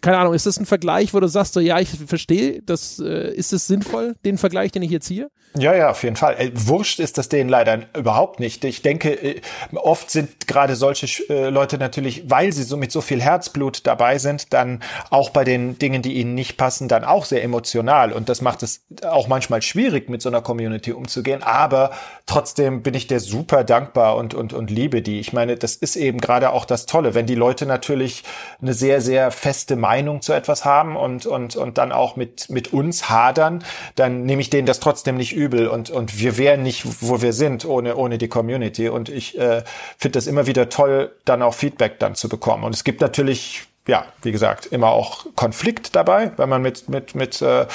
keine Ahnung, ist das ein Vergleich, wo du sagst, so, ja, ich verstehe, das, äh, ist es sinnvoll, den Vergleich, den ich jetzt hier? Ja, ja, auf jeden Fall. Äh, wurscht ist das denen leider überhaupt nicht. Ich denke, äh, oft sind gerade solche äh, Leute natürlich, weil sie so mit so viel Herzblut dabei sind, dann auch bei den Dingen, die ihnen nicht passen, dann auch sehr emotional. Und das macht es auch manchmal schwierig, mit so einer Community umzugehen. Aber trotzdem bin ich dir super dankbar und, und, und liebe die. Ich meine, das ist eben gerade auch das Tolle, wenn die Leute natürlich eine sehr, sehr feste Meinung zu etwas haben und, und, und dann auch mit, mit uns hadern, dann nehme ich denen das trotzdem nicht übel und, und wir wären nicht, wo wir sind, ohne, ohne die Community. Und ich äh, finde das immer wieder toll, dann auch Feedback dann zu bekommen. Und es gibt natürlich ja, wie gesagt, immer auch Konflikt dabei, wenn man mit, mit, mit, äh,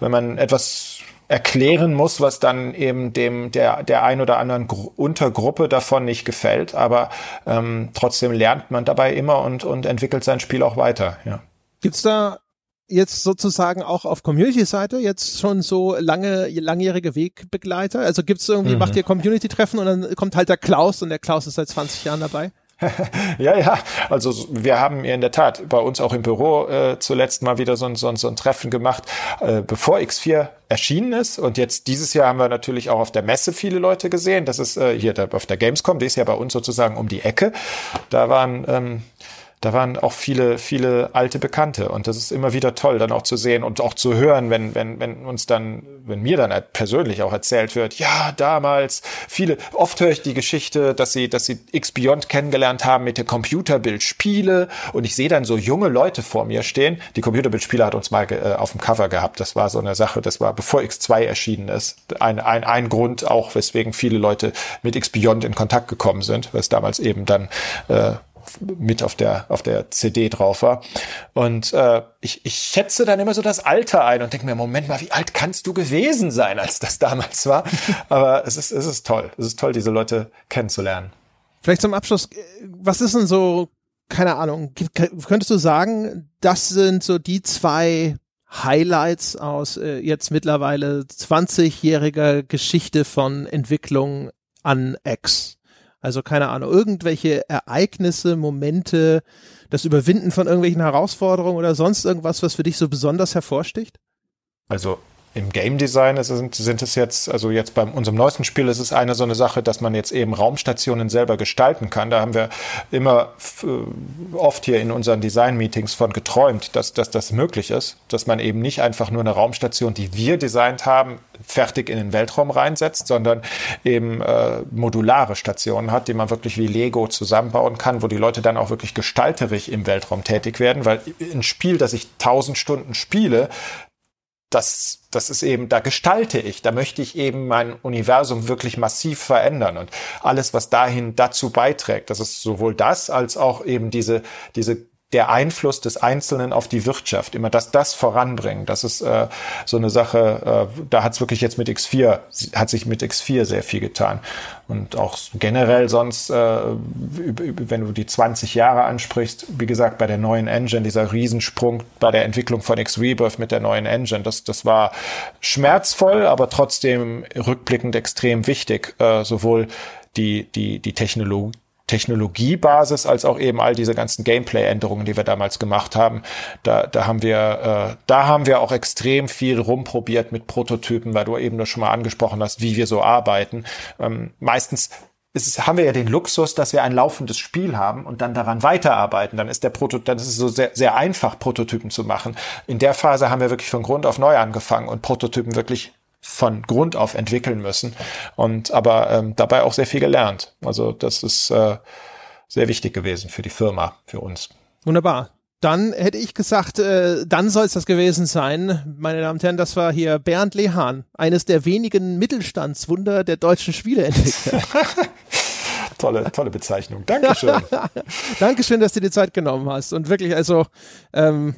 wenn man etwas erklären muss, was dann eben dem der der ein oder anderen Gru Untergruppe davon nicht gefällt. Aber ähm, trotzdem lernt man dabei immer und und entwickelt sein Spiel auch weiter. Ja. Gibt's da jetzt sozusagen auch auf Community-Seite jetzt schon so lange, langjährige Wegbegleiter? Also gibt's irgendwie, mhm. macht ihr Community-Treffen und dann kommt halt der Klaus und der Klaus ist seit 20 Jahren dabei? ja, ja. Also wir haben in der Tat bei uns auch im Büro äh, zuletzt mal wieder so ein, so ein, so ein Treffen gemacht, äh, bevor X4 erschienen ist. Und jetzt dieses Jahr haben wir natürlich auch auf der Messe viele Leute gesehen. Das ist äh, hier der, auf der Gamescom, die ist ja bei uns sozusagen um die Ecke. Da waren ähm, da waren auch viele, viele alte Bekannte. Und das ist immer wieder toll, dann auch zu sehen und auch zu hören, wenn, wenn, wenn uns dann, wenn mir dann persönlich auch erzählt wird, ja, damals viele, oft höre ich die Geschichte, dass sie, dass sie X-Beyond kennengelernt haben mit der Computerbildspiele. Und ich sehe dann so junge Leute vor mir stehen. Die Computerbildspiele hat uns mal äh, auf dem Cover gehabt. Das war so eine Sache, das war bevor X2 erschienen ist. Ein, ein, ein Grund auch, weswegen viele Leute mit X-Beyond in Kontakt gekommen sind, es damals eben dann, äh, mit auf der auf der CD drauf war. Und äh, ich, ich schätze dann immer so das Alter ein und denke mir, Moment mal, wie alt kannst du gewesen sein, als das damals war? Aber es ist, es ist toll. Es ist toll, diese Leute kennenzulernen. Vielleicht zum Abschluss, was ist denn so, keine Ahnung, könntest du sagen, das sind so die zwei Highlights aus äh, jetzt mittlerweile 20-jähriger Geschichte von Entwicklung an X? Also keine Ahnung, irgendwelche Ereignisse, Momente, das Überwinden von irgendwelchen Herausforderungen oder sonst irgendwas, was für dich so besonders hervorsticht? Also im Game Design sind, sind es jetzt, also jetzt bei unserem neuesten Spiel ist es eine so eine Sache, dass man jetzt eben Raumstationen selber gestalten kann. Da haben wir immer äh, oft hier in unseren Design-Meetings von geträumt, dass, dass das möglich ist, dass man eben nicht einfach nur eine Raumstation, die wir designt haben, fertig in den Weltraum reinsetzt, sondern eben äh, modulare Stationen hat, die man wirklich wie Lego zusammenbauen kann, wo die Leute dann auch wirklich gestalterisch im Weltraum tätig werden, weil ein Spiel, das ich tausend Stunden spiele, das, das ist eben, da gestalte ich, da möchte ich eben mein Universum wirklich massiv verändern. Und alles, was dahin dazu beiträgt, das ist sowohl das als auch eben diese, diese der Einfluss des Einzelnen auf die Wirtschaft, immer dass das voranbringen. Das ist äh, so eine Sache, äh, da hat es wirklich jetzt mit X4, hat sich mit X4 sehr viel getan. Und auch generell sonst, äh, wenn du die 20 Jahre ansprichst, wie gesagt, bei der neuen Engine, dieser Riesensprung bei der Entwicklung von X-Rebirth mit der neuen Engine, das, das war schmerzvoll, aber trotzdem rückblickend extrem wichtig, äh, sowohl die, die, die Technologie, Technologiebasis als auch eben all diese ganzen Gameplay-Änderungen, die wir damals gemacht haben. Da, da haben wir, äh, da haben wir auch extrem viel rumprobiert mit Prototypen, weil du eben nur schon mal angesprochen hast, wie wir so arbeiten. Ähm, meistens ist, haben wir ja den Luxus, dass wir ein laufendes Spiel haben und dann daran weiterarbeiten. Dann ist der Prototyp, dann ist es so sehr, sehr einfach, Prototypen zu machen. In der Phase haben wir wirklich von Grund auf neu angefangen und Prototypen wirklich von Grund auf entwickeln müssen und aber ähm, dabei auch sehr viel gelernt. Also das ist äh, sehr wichtig gewesen für die Firma, für uns. Wunderbar. Dann hätte ich gesagt, äh, dann soll es das gewesen sein. Meine Damen und Herren, das war hier Bernd Lehan, eines der wenigen Mittelstandswunder der deutschen Spieleentwickler. tolle, tolle Bezeichnung. Dankeschön. Dankeschön, dass du dir Zeit genommen hast. Und wirklich, also ähm,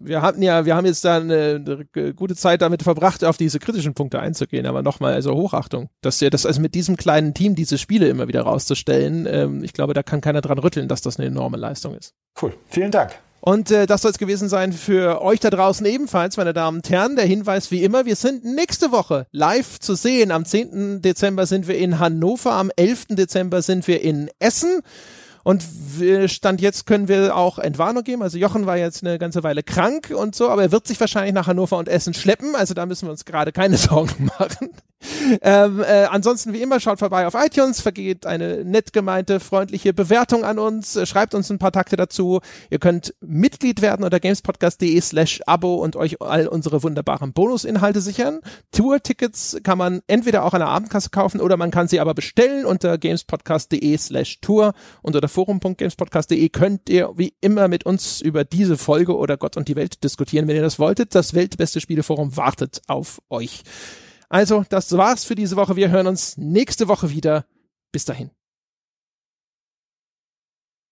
wir hatten ja, wir haben jetzt da eine, eine, gute Zeit damit verbracht, auf diese kritischen Punkte einzugehen, aber nochmal, also Hochachtung, dass ihr das also mit diesem kleinen Team diese Spiele immer wieder rauszustellen, ähm, ich glaube, da kann keiner dran rütteln, dass das eine enorme Leistung ist. Cool, vielen Dank. Und äh, das soll es gewesen sein für euch da draußen ebenfalls, meine Damen und Herren. Der Hinweis wie immer, wir sind nächste Woche live zu sehen. Am 10. Dezember sind wir in Hannover, am 11. Dezember sind wir in Essen. Und Stand jetzt können wir auch Entwarnung geben. Also Jochen war jetzt eine ganze Weile krank und so, aber er wird sich wahrscheinlich nach Hannover und Essen schleppen. Also da müssen wir uns gerade keine Sorgen machen. Ähm, äh, ansonsten wie immer schaut vorbei auf iTunes, vergeht eine nett gemeinte, freundliche Bewertung an uns, äh, schreibt uns ein paar Takte dazu. Ihr könnt Mitglied werden unter gamespodcast.de slash Abo und euch all unsere wunderbaren Bonusinhalte sichern. Tour-Tickets kann man entweder auch an der Abendkasse kaufen oder man kann sie aber bestellen unter gamespodcast.de slash Tour und unter forum.gamespodcast.de könnt ihr wie immer mit uns über diese Folge oder Gott und die Welt diskutieren, wenn ihr das wolltet. Das weltbeste Spieleforum wartet auf euch. Also, das war's für diese Woche. Wir hören uns nächste Woche wieder. Bis dahin.